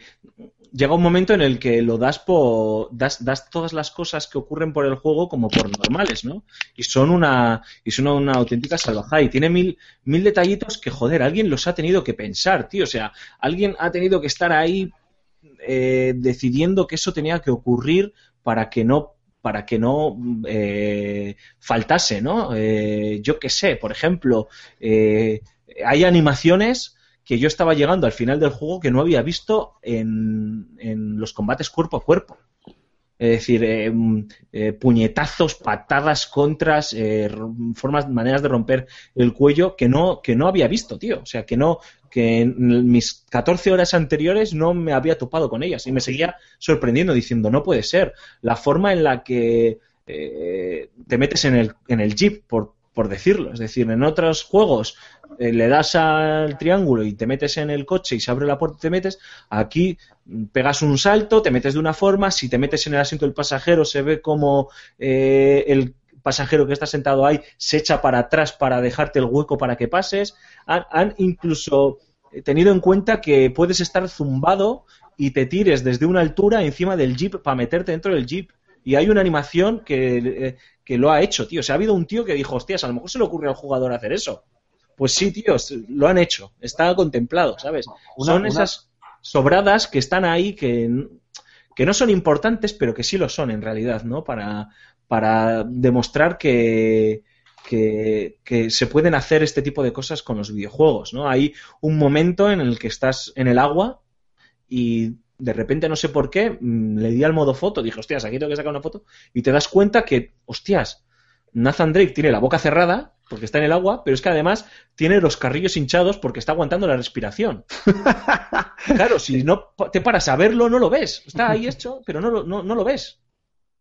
llega un momento en el que lo das por. Das, das todas las cosas que ocurren por el juego como por normales, ¿no? Y son una. Y son una auténtica salvajada. Y tiene mil, mil detallitos que, joder, alguien los ha tenido que pensar, tío. O sea, alguien ha tenido que estar ahí eh, decidiendo que eso tenía que ocurrir para que no para que no eh, faltase, ¿no? Eh, yo qué sé, por ejemplo, eh, hay animaciones que yo estaba llegando al final del juego que no había visto en, en los combates cuerpo a cuerpo. Es decir, eh, mm, eh, puñetazos, patadas, contras, eh, formas, maneras de romper el cuello que no, que no había visto, tío. O sea, que no, que en mis 14 horas anteriores no me había topado con ellas y me seguía sorprendiendo diciendo, no puede ser. La forma en la que eh, te metes en el, en el jeep, por, por decirlo. Es decir, en otros juegos eh, le das al triángulo y te metes en el coche y se abre la puerta y te metes. Aquí pegas un salto, te metes de una forma, si te metes en el asiento del pasajero se ve como eh, el pasajero que está sentado ahí se echa para atrás para dejarte el hueco para que pases. Han, incluso tenido en cuenta que puedes estar zumbado y te tires desde una altura encima del jeep para meterte dentro del jeep. Y hay una animación que, eh, que lo ha hecho, tío. O sea, ha habido un tío que dijo, hostias, a lo mejor se le ocurre al jugador hacer eso. Pues sí, tío, lo han hecho. Está contemplado, ¿sabes? Una- son una- esas sobradas que están ahí que, que no son importantes, pero que sí lo son en realidad, ¿no? Para, para demostrar que, que, que se pueden hacer este tipo de cosas con los videojuegos, ¿no? Hay un momento en el que estás en el agua y de repente no sé por qué mm, le di al modo foto, dije, hostias, aquí tengo que sacar una foto y te das cuenta que, hostias, Nathan Drake tiene la boca cerrada porque está en el agua, pero es que además tiene los carrillos hinchados porque está aguantando la respiración. [laughs] Claro, si no te paras a verlo, no lo ves. Está ahí hecho, pero no lo, no, no lo ves.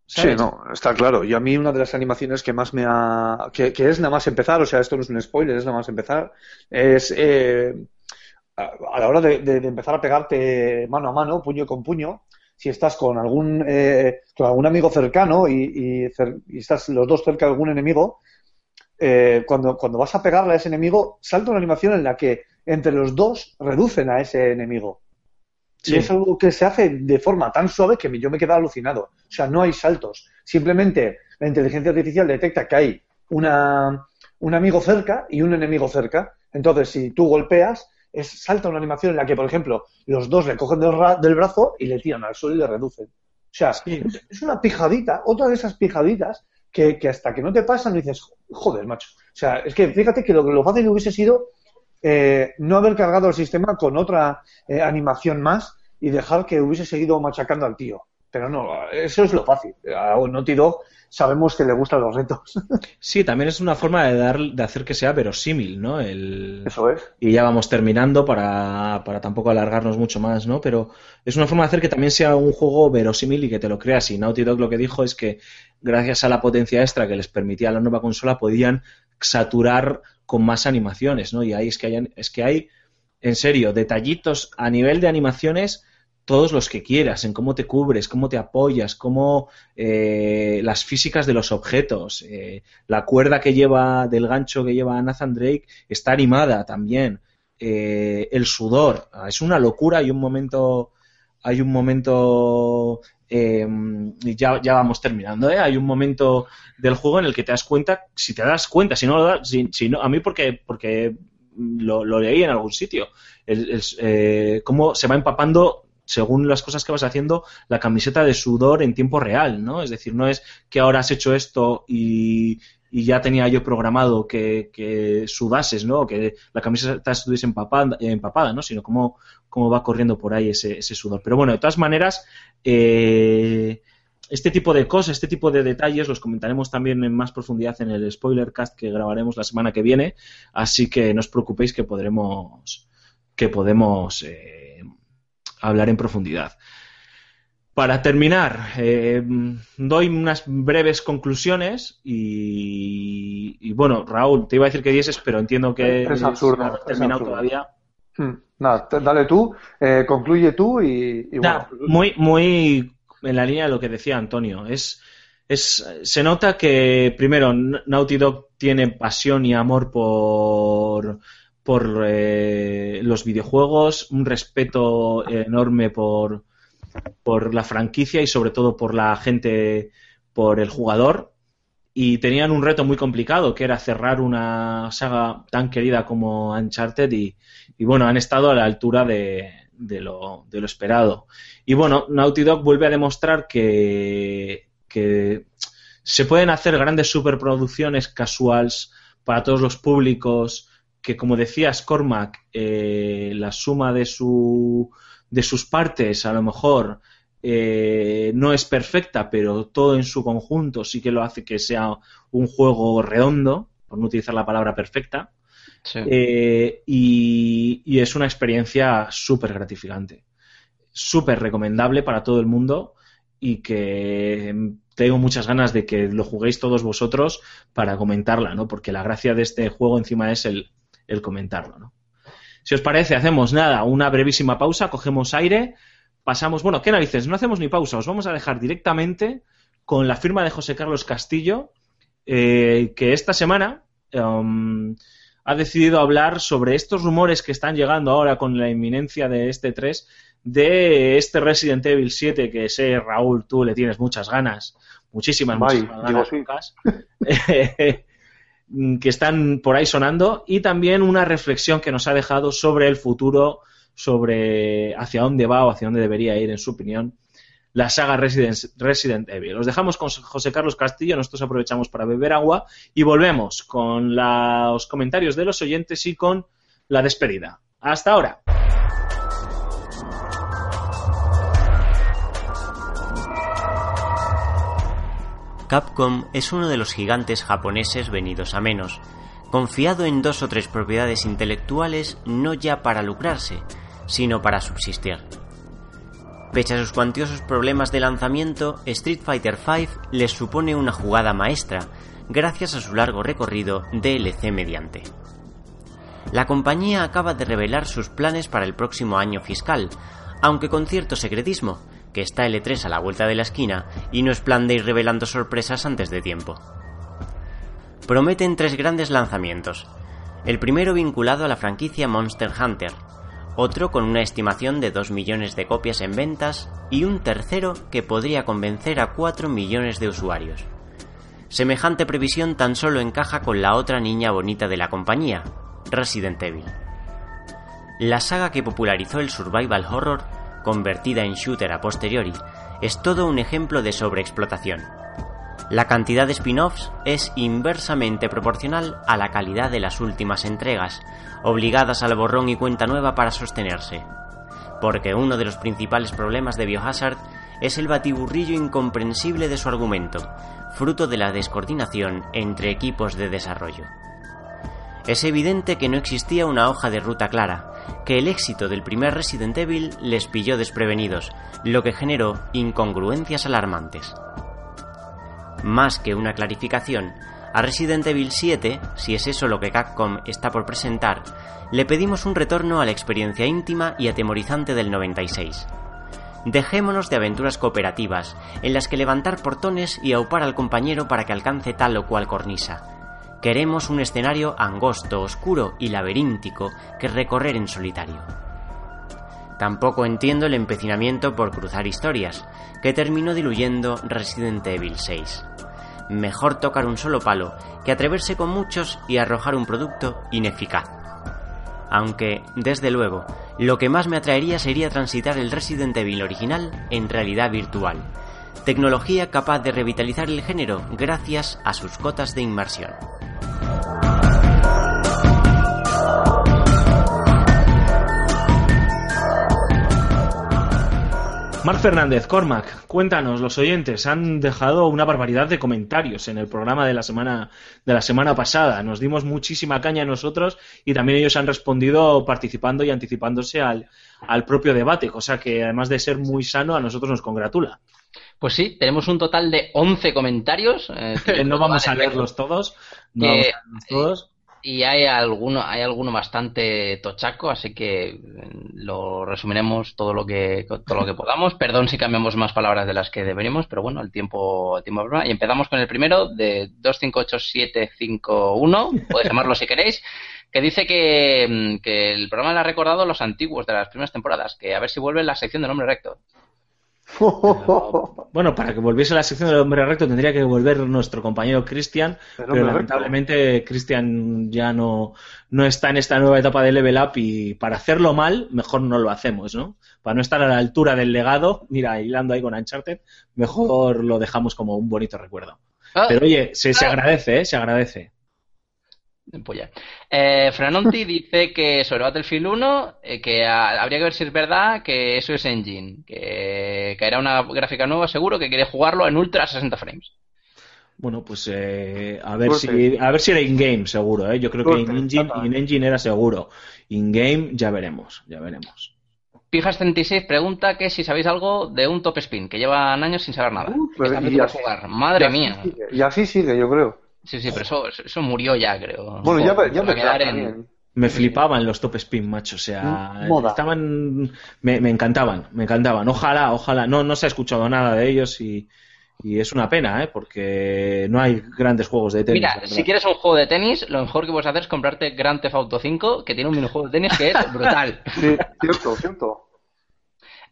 Sí, no, está claro. Y a mí una de las animaciones que más me ha... que, que es nada más empezar, o sea, esto no es un spoiler, es nada más empezar, es eh, a, la hora de, de- de empezar a pegarte mano a mano, puño con puño, si estás con algún, eh, con algún amigo cercano y, y cer- y estás los dos cerca de algún enemigo, eh, cuando, cuando vas a pegarle a ese enemigo, salta una animación en la que entre los dos reducen a ese enemigo. Sí. Y es algo que se hace de forma tan suave que yo me quedo alucinado. O sea, no hay saltos. Simplemente la inteligencia artificial detecta que hay una, un amigo cerca y un enemigo cerca. Entonces, si tú golpeas, es, salta una animación en la que, por ejemplo, los dos le cogen del, del brazo y le tiran al suelo y le reducen. O sea, Sí. es, es una pijadita, otra de esas pijaditas que, que hasta que no te pasan dices, joder, macho. O sea, es que fíjate que lo, lo fácil hubiese sido eh, no haber cargado el sistema con otra eh, animación más y dejar que hubiese seguido machacando al tío. Pero no, eso es lo fácil. A Naughty Dog sabemos que le gustan los retos. [laughs] Sí, también es una forma de dar, de hacer que sea verosímil, ¿no? El... Eso es. Y ya vamos terminando para, para tampoco alargarnos mucho más, ¿no? Pero es una forma de hacer que también sea un juego verosímil y que te lo creas. Y Naughty Dog lo que dijo es que gracias a la potencia extra que les permitía la nueva consola podían saturar con más animaciones, ¿no? Y ahí es que hay, es que hay, en serio, detallitos a nivel de animaciones todos los que quieras, en cómo te cubres, cómo te apoyas, cómo eh, las físicas de los objetos, eh, la cuerda que lleva del gancho que lleva Nathan Drake está animada también, eh, el sudor, ah, es una locura. Hay un momento, hay un momento, ya, ya vamos terminando, hay un momento del juego en el que te das cuenta, si te das cuenta, si no lo das, si, no, a mí porque porque lo, leí en algún sitio, cómo se va empapando según las cosas que vas haciendo, la camiseta de sudor en tiempo real, ¿no? Es decir, no es que ahora has hecho esto y, ya tenía yo programado que, sudases, ¿no? Que la camiseta estuviese empapada, empapada ¿no? Sino cómo, cómo va corriendo por ahí ese, sudor. Pero bueno, de todas maneras, eh, este tipo de cosas, este tipo de detalles los comentaremos también en más profundidad en el spoiler cast que grabaremos la semana que viene, así que no os preocupéis que podremos que podemos eh, hablar en profundidad. Para terminar, eh, doy unas breves conclusiones y, bueno, Raúl, te iba a decir que dieses, pero entiendo que es absurdo, terminado todavía. Hmm, nada, dale tú, eh, concluye tú y, bueno. Muy, muy en la línea de lo que decía Antonio. Es, es, se nota que, primero, Naughty Dog tiene pasión y amor por, por eh, los videojuegos, un respeto enorme por, por la franquicia y sobre todo por la gente, por el jugador. Y tenían un reto muy complicado, que era cerrar una saga tan querida como Uncharted y, bueno, han estado a la altura de, de, lo, de, lo, esperado. Y bueno, Naughty Dog vuelve a demostrar que, que se pueden hacer grandes superproducciones casuales para todos los públicos, que, como decías, Cormac, eh, la suma de, su, de sus partes a lo mejor eh, no es perfecta, pero todo en su conjunto sí que lo hace que sea un juego redondo, por no utilizar la palabra perfecta. Eh, y, y, es una experiencia súper gratificante, súper recomendable para todo el mundo y que tengo muchas ganas de que lo juguéis todos vosotros para comentarla, ¿no? Porque la gracia de este juego encima es el, el comentarlo, ¿no? Si os parece, hacemos nada, una brevísima pausa, cogemos aire, pasamos, bueno, ¿qué narices? No hacemos ni pausa, os vamos a dejar directamente con la firma de José Carlos Castillo, eh, que esta semana um, ha decidido hablar sobre estos rumores que están llegando ahora con la inminencia de este 3, de este Resident Evil 7, que sé, Raúl, tú le tienes muchas ganas, muchísimas, muchísimas ganas. [laughs] que están por ahí sonando y también una reflexión que nos ha dejado sobre el futuro, sobre hacia dónde va o hacia dónde debería ir, en su opinión, la saga Resident, Resident Evil. Los dejamos con José Carlos Castillo, nosotros aprovechamos para beber agua y volvemos con los comentarios de los oyentes y con la despedida. Hasta ahora. Capcom es uno de los gigantes japoneses venidos a menos, confiado en dos o tres propiedades intelectuales no ya para lucrarse, sino para subsistir. Pese a sus cuantiosos problemas de lanzamiento, Street Fighter V les supone una jugada maestra, gracias a su largo recorrido DLC mediante. La compañía acaba de revelar sus planes para el próximo año fiscal, aunque con cierto secretismo, que está L3 a la vuelta de la esquina y no es ir revelando sorpresas antes de tiempo. Prometen tres grandes lanzamientos. El primero vinculado a la franquicia Monster Hunter, otro con una estimación de 2 millones de copias en ventas y un tercero que podría convencer a 4 millones de usuarios. Semejante previsión tan solo encaja con la otra niña bonita de la compañía, Resident Evil. La saga que popularizó el survival horror convertida en shooter a posteriori, es todo un ejemplo de sobreexplotación. La cantidad de spin-offs es inversamente proporcional a la calidad de las últimas entregas, obligadas al borrón y cuenta nueva para sostenerse. Porque uno de los principales problemas de Biohazard es el batiburrillo incomprensible de su argumento, fruto de la descoordinación entre equipos de desarrollo. Es evidente que no existía una hoja de ruta clara, que el éxito del primer Resident Evil les pilló desprevenidos, lo que generó incongruencias alarmantes. Más que una clarificación, a Resident Evil 7, si es eso lo que Capcom está por presentar, le pedimos un retorno a la experiencia íntima y atemorizante del 96. Dejémonos de aventuras cooperativas, en las que levantar portones y aupar al compañero para que alcance tal o cual cornisa. Queremos un escenario angosto, oscuro y laberíntico que recorrer en solitario. Tampoco entiendo el empecinamiento por cruzar historias, que terminó diluyendo Resident Evil 6. Mejor tocar un solo palo que atreverse con muchos y arrojar un producto ineficaz. Aunque, desde luego, lo que más me atraería sería transitar el Resident Evil original en realidad virtual, tecnología capaz de revitalizar el género gracias a sus cotas de inmersión. Mar Fernández, Cormac, cuéntanos, los oyentes han dejado una barbaridad de comentarios en el programa de la semana de la semana pasada. Nos dimos muchísima caña nosotros y también ellos han respondido participando y anticipándose al, al propio debate, cosa que además de ser muy sano a nosotros nos congratula. Pues sí, tenemos un total de 11 comentarios. Eh, [laughs] no vamos a leerlos todos. No vamos a leerlos todos y hay alguno, hay alguno bastante tochaco, así que mm, lo resumiremos todo lo que todo lo que podamos. Perdón si cambiamos más palabras de las que deberíamos, pero bueno, el tiempo, el tiempo y empezamos con el primero de 258751, podéis llamarlo si queréis, que dice que, mm, que el programa le ha recordado los antiguos de las primeras temporadas, que a ver si vuelve la sección del hombre recto. [laughs] bueno, para que volviese la sección del hombre recto tendría que volver nuestro compañero Cristian, pero lamentablemente Cristian ya no, no está en esta nueva etapa de level up y para hacerlo mal, mejor no lo hacemos, ¿no? Para no estar a la altura del legado, mira, hilando ahí con Uncharted, mejor lo dejamos como un bonito recuerdo. Ah. pero oye, se, se ah. agradece, ¿eh? Se agradece. Eh, Franonti [laughs] dice que sobre Battlefield 1 eh, que habría que ver si es verdad que eso es engine, que caerá una gráfica nueva seguro que quiere jugarlo en ultra 60 frames. Bueno, pues eh, a ver si a ver si era in-game seguro, ¿eh? Yo creo que in-engine in engine era seguro. In-game ya veremos, ya veremos. Pijas36 pregunta que si sabéis algo de un top spin, que llevan años sin saber nada. jugar. Madre mía. y así sigue, yo creo. Sí, sí, pero eso, eso murió ya, creo. Bueno, ya, ya me Me flipaban los top spin, macho. O sea, estaban. Me, encantaban, me encantaban. Ojalá, ojalá. No, no se ha escuchado nada de ellos y, y es una pena, ¿eh? Porque no hay grandes juegos de tenis. Mira, si quieres un juego de tenis, lo mejor que puedes hacer es comprarte Grand Theft Auto 5, que tiene un minijuego de tenis que es [laughs] brutal. sí, cierto, cierto.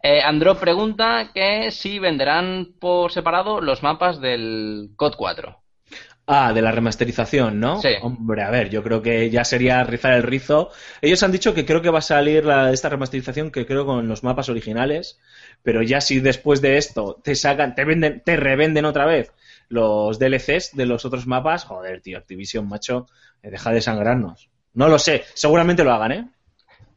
Eh, Andro pregunta que si venderán por separado los mapas del COD 4. Ah, de la remasterización, ¿no? Sí. Hombre, a ver, yo creo que ya sería rizar el rizo. Ellos han dicho que creo que va a salir esta remasterización, que creo con los mapas originales, pero ya si después de esto te sacan, te venden, te revenden otra vez los DLCs de los otros mapas, joder, tío, Activision, macho, eh, deja de sangrarnos. No lo sé, seguramente lo hagan, ¿eh?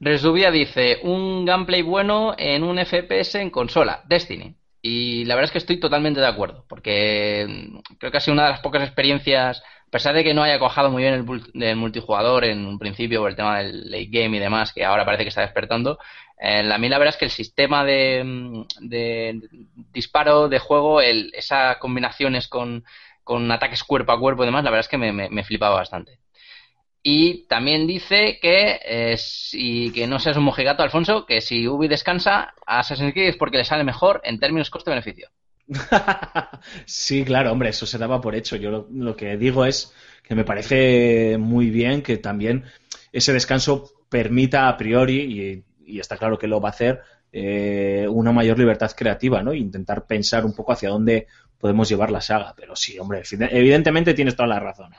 Resubia dice, un gameplay bueno en un FPS en consola, Destiny. Y la verdad es que estoy totalmente de acuerdo, porque mm, creo que ha sido una de las pocas experiencias, a pesar de que no haya cojado muy bien el, multijugador en un principio por el tema del late game y demás, que ahora parece que está despertando, eh, a mí la verdad es que el sistema de, mm, disparo, de juego, el, esas combinaciones con, con ataques cuerpo a cuerpo y demás, la verdad es que me, me flipaba bastante. Y también dice que, eh, si, que no seas un mojigato, Alfonso, que si Ubi descansa, Assassin's Creed es porque le sale mejor en términos coste-beneficio. [laughs] sí, claro, hombre, eso se daba por hecho. Yo lo, que digo es que me parece muy bien que también ese descanso permita a priori, y, está claro que lo va a hacer, eh, una mayor libertad creativa, ¿no? intentar pensar un poco hacia dónde podemos llevar la saga. Pero sí, hombre, evidentemente tienes toda la razón.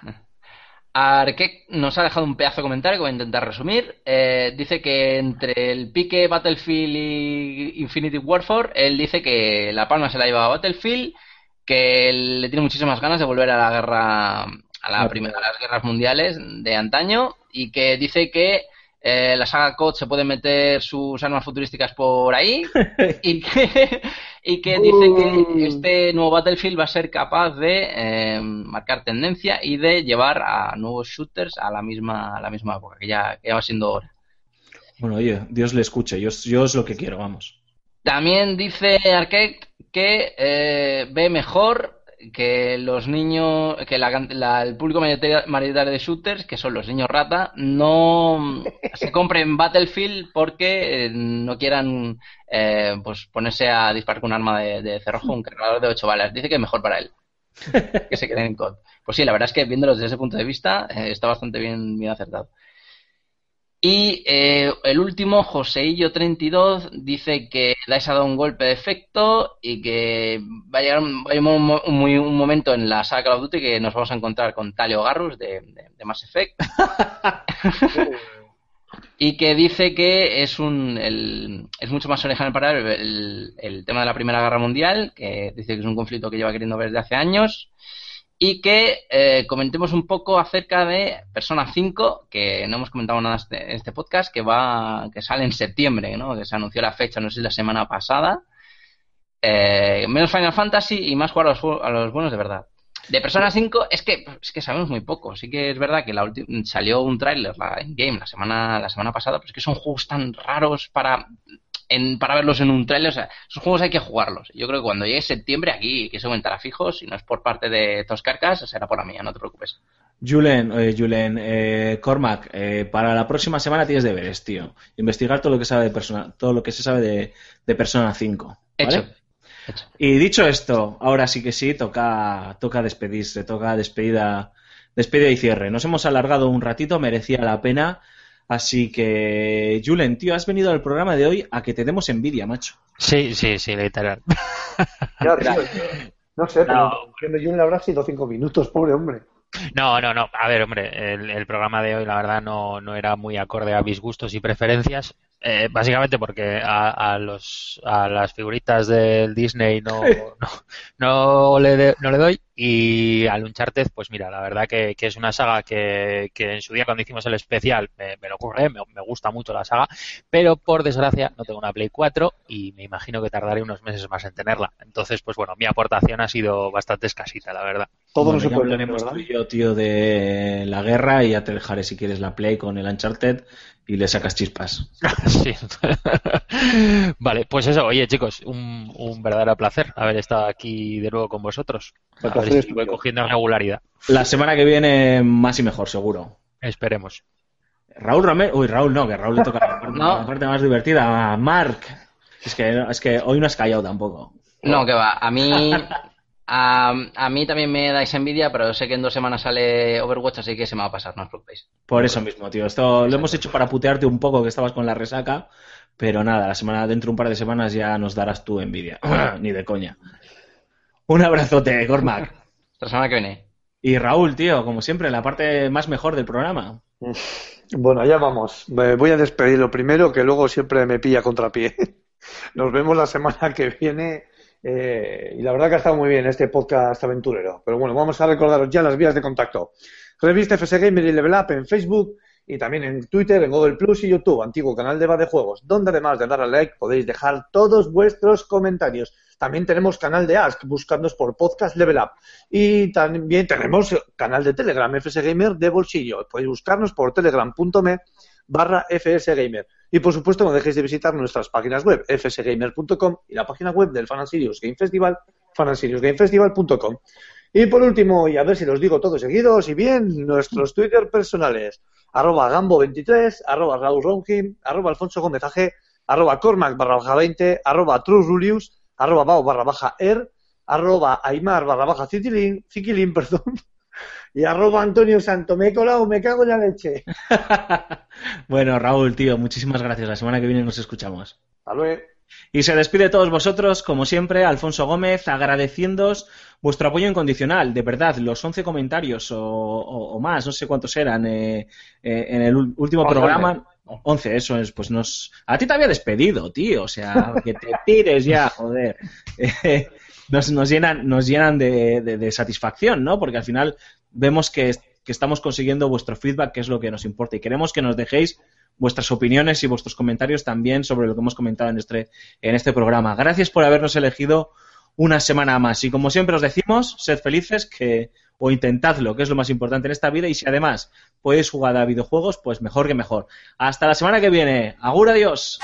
Arquek nos ha dejado un pedazo de comentario que voy a intentar resumir. Eh, dice que entre el pique Battlefield y Infinity Warfare, él dice que La Palma se la lleva a Battlefield, que le tiene muchísimas ganas de volver a la guerra, a, la primera, a las guerras mundiales de antaño, y que dice que eh, la saga COD se puede meter sus armas futurísticas por ahí [laughs] y que, y que dice que este nuevo Battlefield va a ser capaz de eh, marcar tendencia y de llevar a nuevos shooters a la misma, a la misma época, que ya, que ya va siendo hora. Bueno, oye, Dios le escuche, yo, yo es lo que quiero, vamos. También dice Arcade que eh, ve mejor que los niños, que la, la- el público mayoritario de shooters, que son los niños rata, no se compren Battlefield porque eh, no quieran eh, pues ponerse a disparar con un arma de, de cerrojo, un cargador de 8 balas. Dice que es mejor para él que se queden en COD. Pues sí, la verdad es que viéndolo desde ese punto de vista eh, está bastante bien, bien acertado. Y eh, el último, Joseillo32, dice que Dice ha dado un golpe de efecto y que va a llegar un, un un muy- un momento en la saga Call of Duty que nos vamos a encontrar con Talio Garrus de, de, de Mass Effect. [laughs] y que dice que es un el- es mucho más original para él el, el tema de la Primera Guerra Mundial, que dice que es un conflicto que lleva queriendo ver desde hace años y que eh, comentemos un poco acerca de Persona 5, que no hemos comentado nada este- en este podcast, que va que sale en septiembre, ¿no? que se anunció la fecha, no sé si la semana pasada. Eh, menos Final Fantasy y más jugar a los, a los buenos de verdad. De Persona 5 es que es que sabemos muy poco. Sí que es verdad que la salió un tráiler la- en game la semana la semana pasada, pero es que son juegos tan raros para en, para verlos en un tráiler. O sea, esos juegos hay que jugarlos. Yo creo que cuando llegue septiembre aquí que se aumentará fijo, si no es por parte de Toscarcas, será por la mía, no te preocupes. Julen, eh, Julen eh, Cormac, eh, para la próxima semana tienes deberes, tío. Investigar todo lo que sabe de persona, todo lo que se sabe de, de Persona 5. ¿vale? Hecho. Hecho. Y dicho esto, ahora sí que sí, toca, toca despedirse, toca despedida, despedida y cierre. Nos hemos alargado un ratito, merecía la pena. Así que, Julen, tío, has venido al programa de hoy a que te demos envidia, macho. Sí, sí, sí, literal. Ya, tío, [laughs] no sé, pero No. le habrá sido cinco minutos, pobre hombre. No, no, no. A ver, hombre, el, el programa de hoy, la verdad, no, no era muy acorde a mis gustos y preferencias. Eh, básicamente porque a, a los a las figuritas del Disney no, no, no le de- no le doy. Y al Uncharted pues mira la verdad que, que es una saga que, que en su día cuando hicimos el especial me, me lo ocurre me, me gusta mucho la saga pero por desgracia no tengo una Play 4 y me imagino que tardaré unos meses más en tenerla. Entonces pues bueno mi aportación ha sido bastante escasita la verdad Todo Bueno, no se ya puede tener, hablaremos ¿verdad? tú y yo, tío, de la guerra y ya te dejaré si quieres la Play con el Uncharted y le sacas chispas. [laughs] Sí. [laughs] vale, pues eso, oye chicos, un, un verdadero placer haber estado aquí de nuevo con vosotros. A ver si voy cogiendo regularidad. La semana que viene más y mejor, seguro. Esperemos. Raúl Romero, uy, Raúl no, que Raúl le toca la parte, [laughs] No. la parte más divertida. A Mark. Es que, es que hoy no has callado tampoco. No, que va. A mí, a, a mí también me dais envidia, pero sé que en dos semanas sale Overwatch, así que se me va a pasar, no os preocupéis. Por eso mismo, tío. Esto lo hemos hecho para putearte un poco que estabas con la resaca, pero nada, la semana dentro de un par de semanas ya nos darás tu envidia. [clears throat] Ni de coña. Un abrazote, Cormac. [laughs] La semana que viene. Y Raúl, tío, como siempre, la parte más mejor del programa. [laughs] Bueno, allá vamos. Me voy a despedir lo primero, que luego siempre me pilla contrapié. [laughs] Nos vemos la semana que viene. Eh, y la verdad que ha estado muy bien este podcast aventurero. Pero bueno, vamos a recordaros ya las vías de contacto. Revista FS Gamer y Level Up en Facebook y también en Twitter, en Google Plus y YouTube, antiguo canal de de Juegos, donde además de dar al like podéis dejar todos vuestros comentarios. También tenemos canal de Ask, buscándonos por Podcast Level Up. Y también tenemos canal de Telegram, FS Gamer de bolsillo. Podéis buscarnos por telegram.me barra fsgamer. Y por supuesto no dejéis de visitar nuestras páginas web, fsgamer.com y la página web del Fan and Serious Game Festival, fanandserious.gamefestival.com. Y por último, y a ver si los digo todos seguidos y bien, nuestros Twitter personales, arroba gambo23, arroba Raúl Ronjim, arroba Alfonso Gómez AG, arroba Cormac barra baja 20, arroba Trurulius, arroba Bao barra Er, arroba Aymar barra baja [laughs] perdón, [laughs] y arroba Antonio Santo. Me he colado, me cago en la leche. [laughs] bueno, Raúl, tío, muchísimas gracias. La semana que viene nos escuchamos. Hasta luego. Y se despide de todos vosotros, como siempre, Alfonso Gómez, agradeciéndoos vuestro apoyo incondicional. De verdad, los 11 comentarios o, o- o más, no sé cuántos eran, eh, eh, en el último programa. 11, eso es, pues nos... A ti te había despedido, tío, o sea, que te tires ya, joder. Eh, [laughs] nos, nos llenan, nos llenan de, satisfacción, ¿no? Porque al final vemos que, que estamos consiguiendo vuestro feedback, que es lo que nos importa, y queremos que nos dejéis vuestras opiniones y vuestros comentarios también sobre lo que hemos comentado en este, en este programa. Gracias por habernos elegido una semana más. Y como siempre os decimos, sed felices que, o intentadlo, que es lo más importante en esta vida. Y si además podéis jugar a videojuegos, pues mejor que mejor. Hasta la semana que viene. Agur, adiós.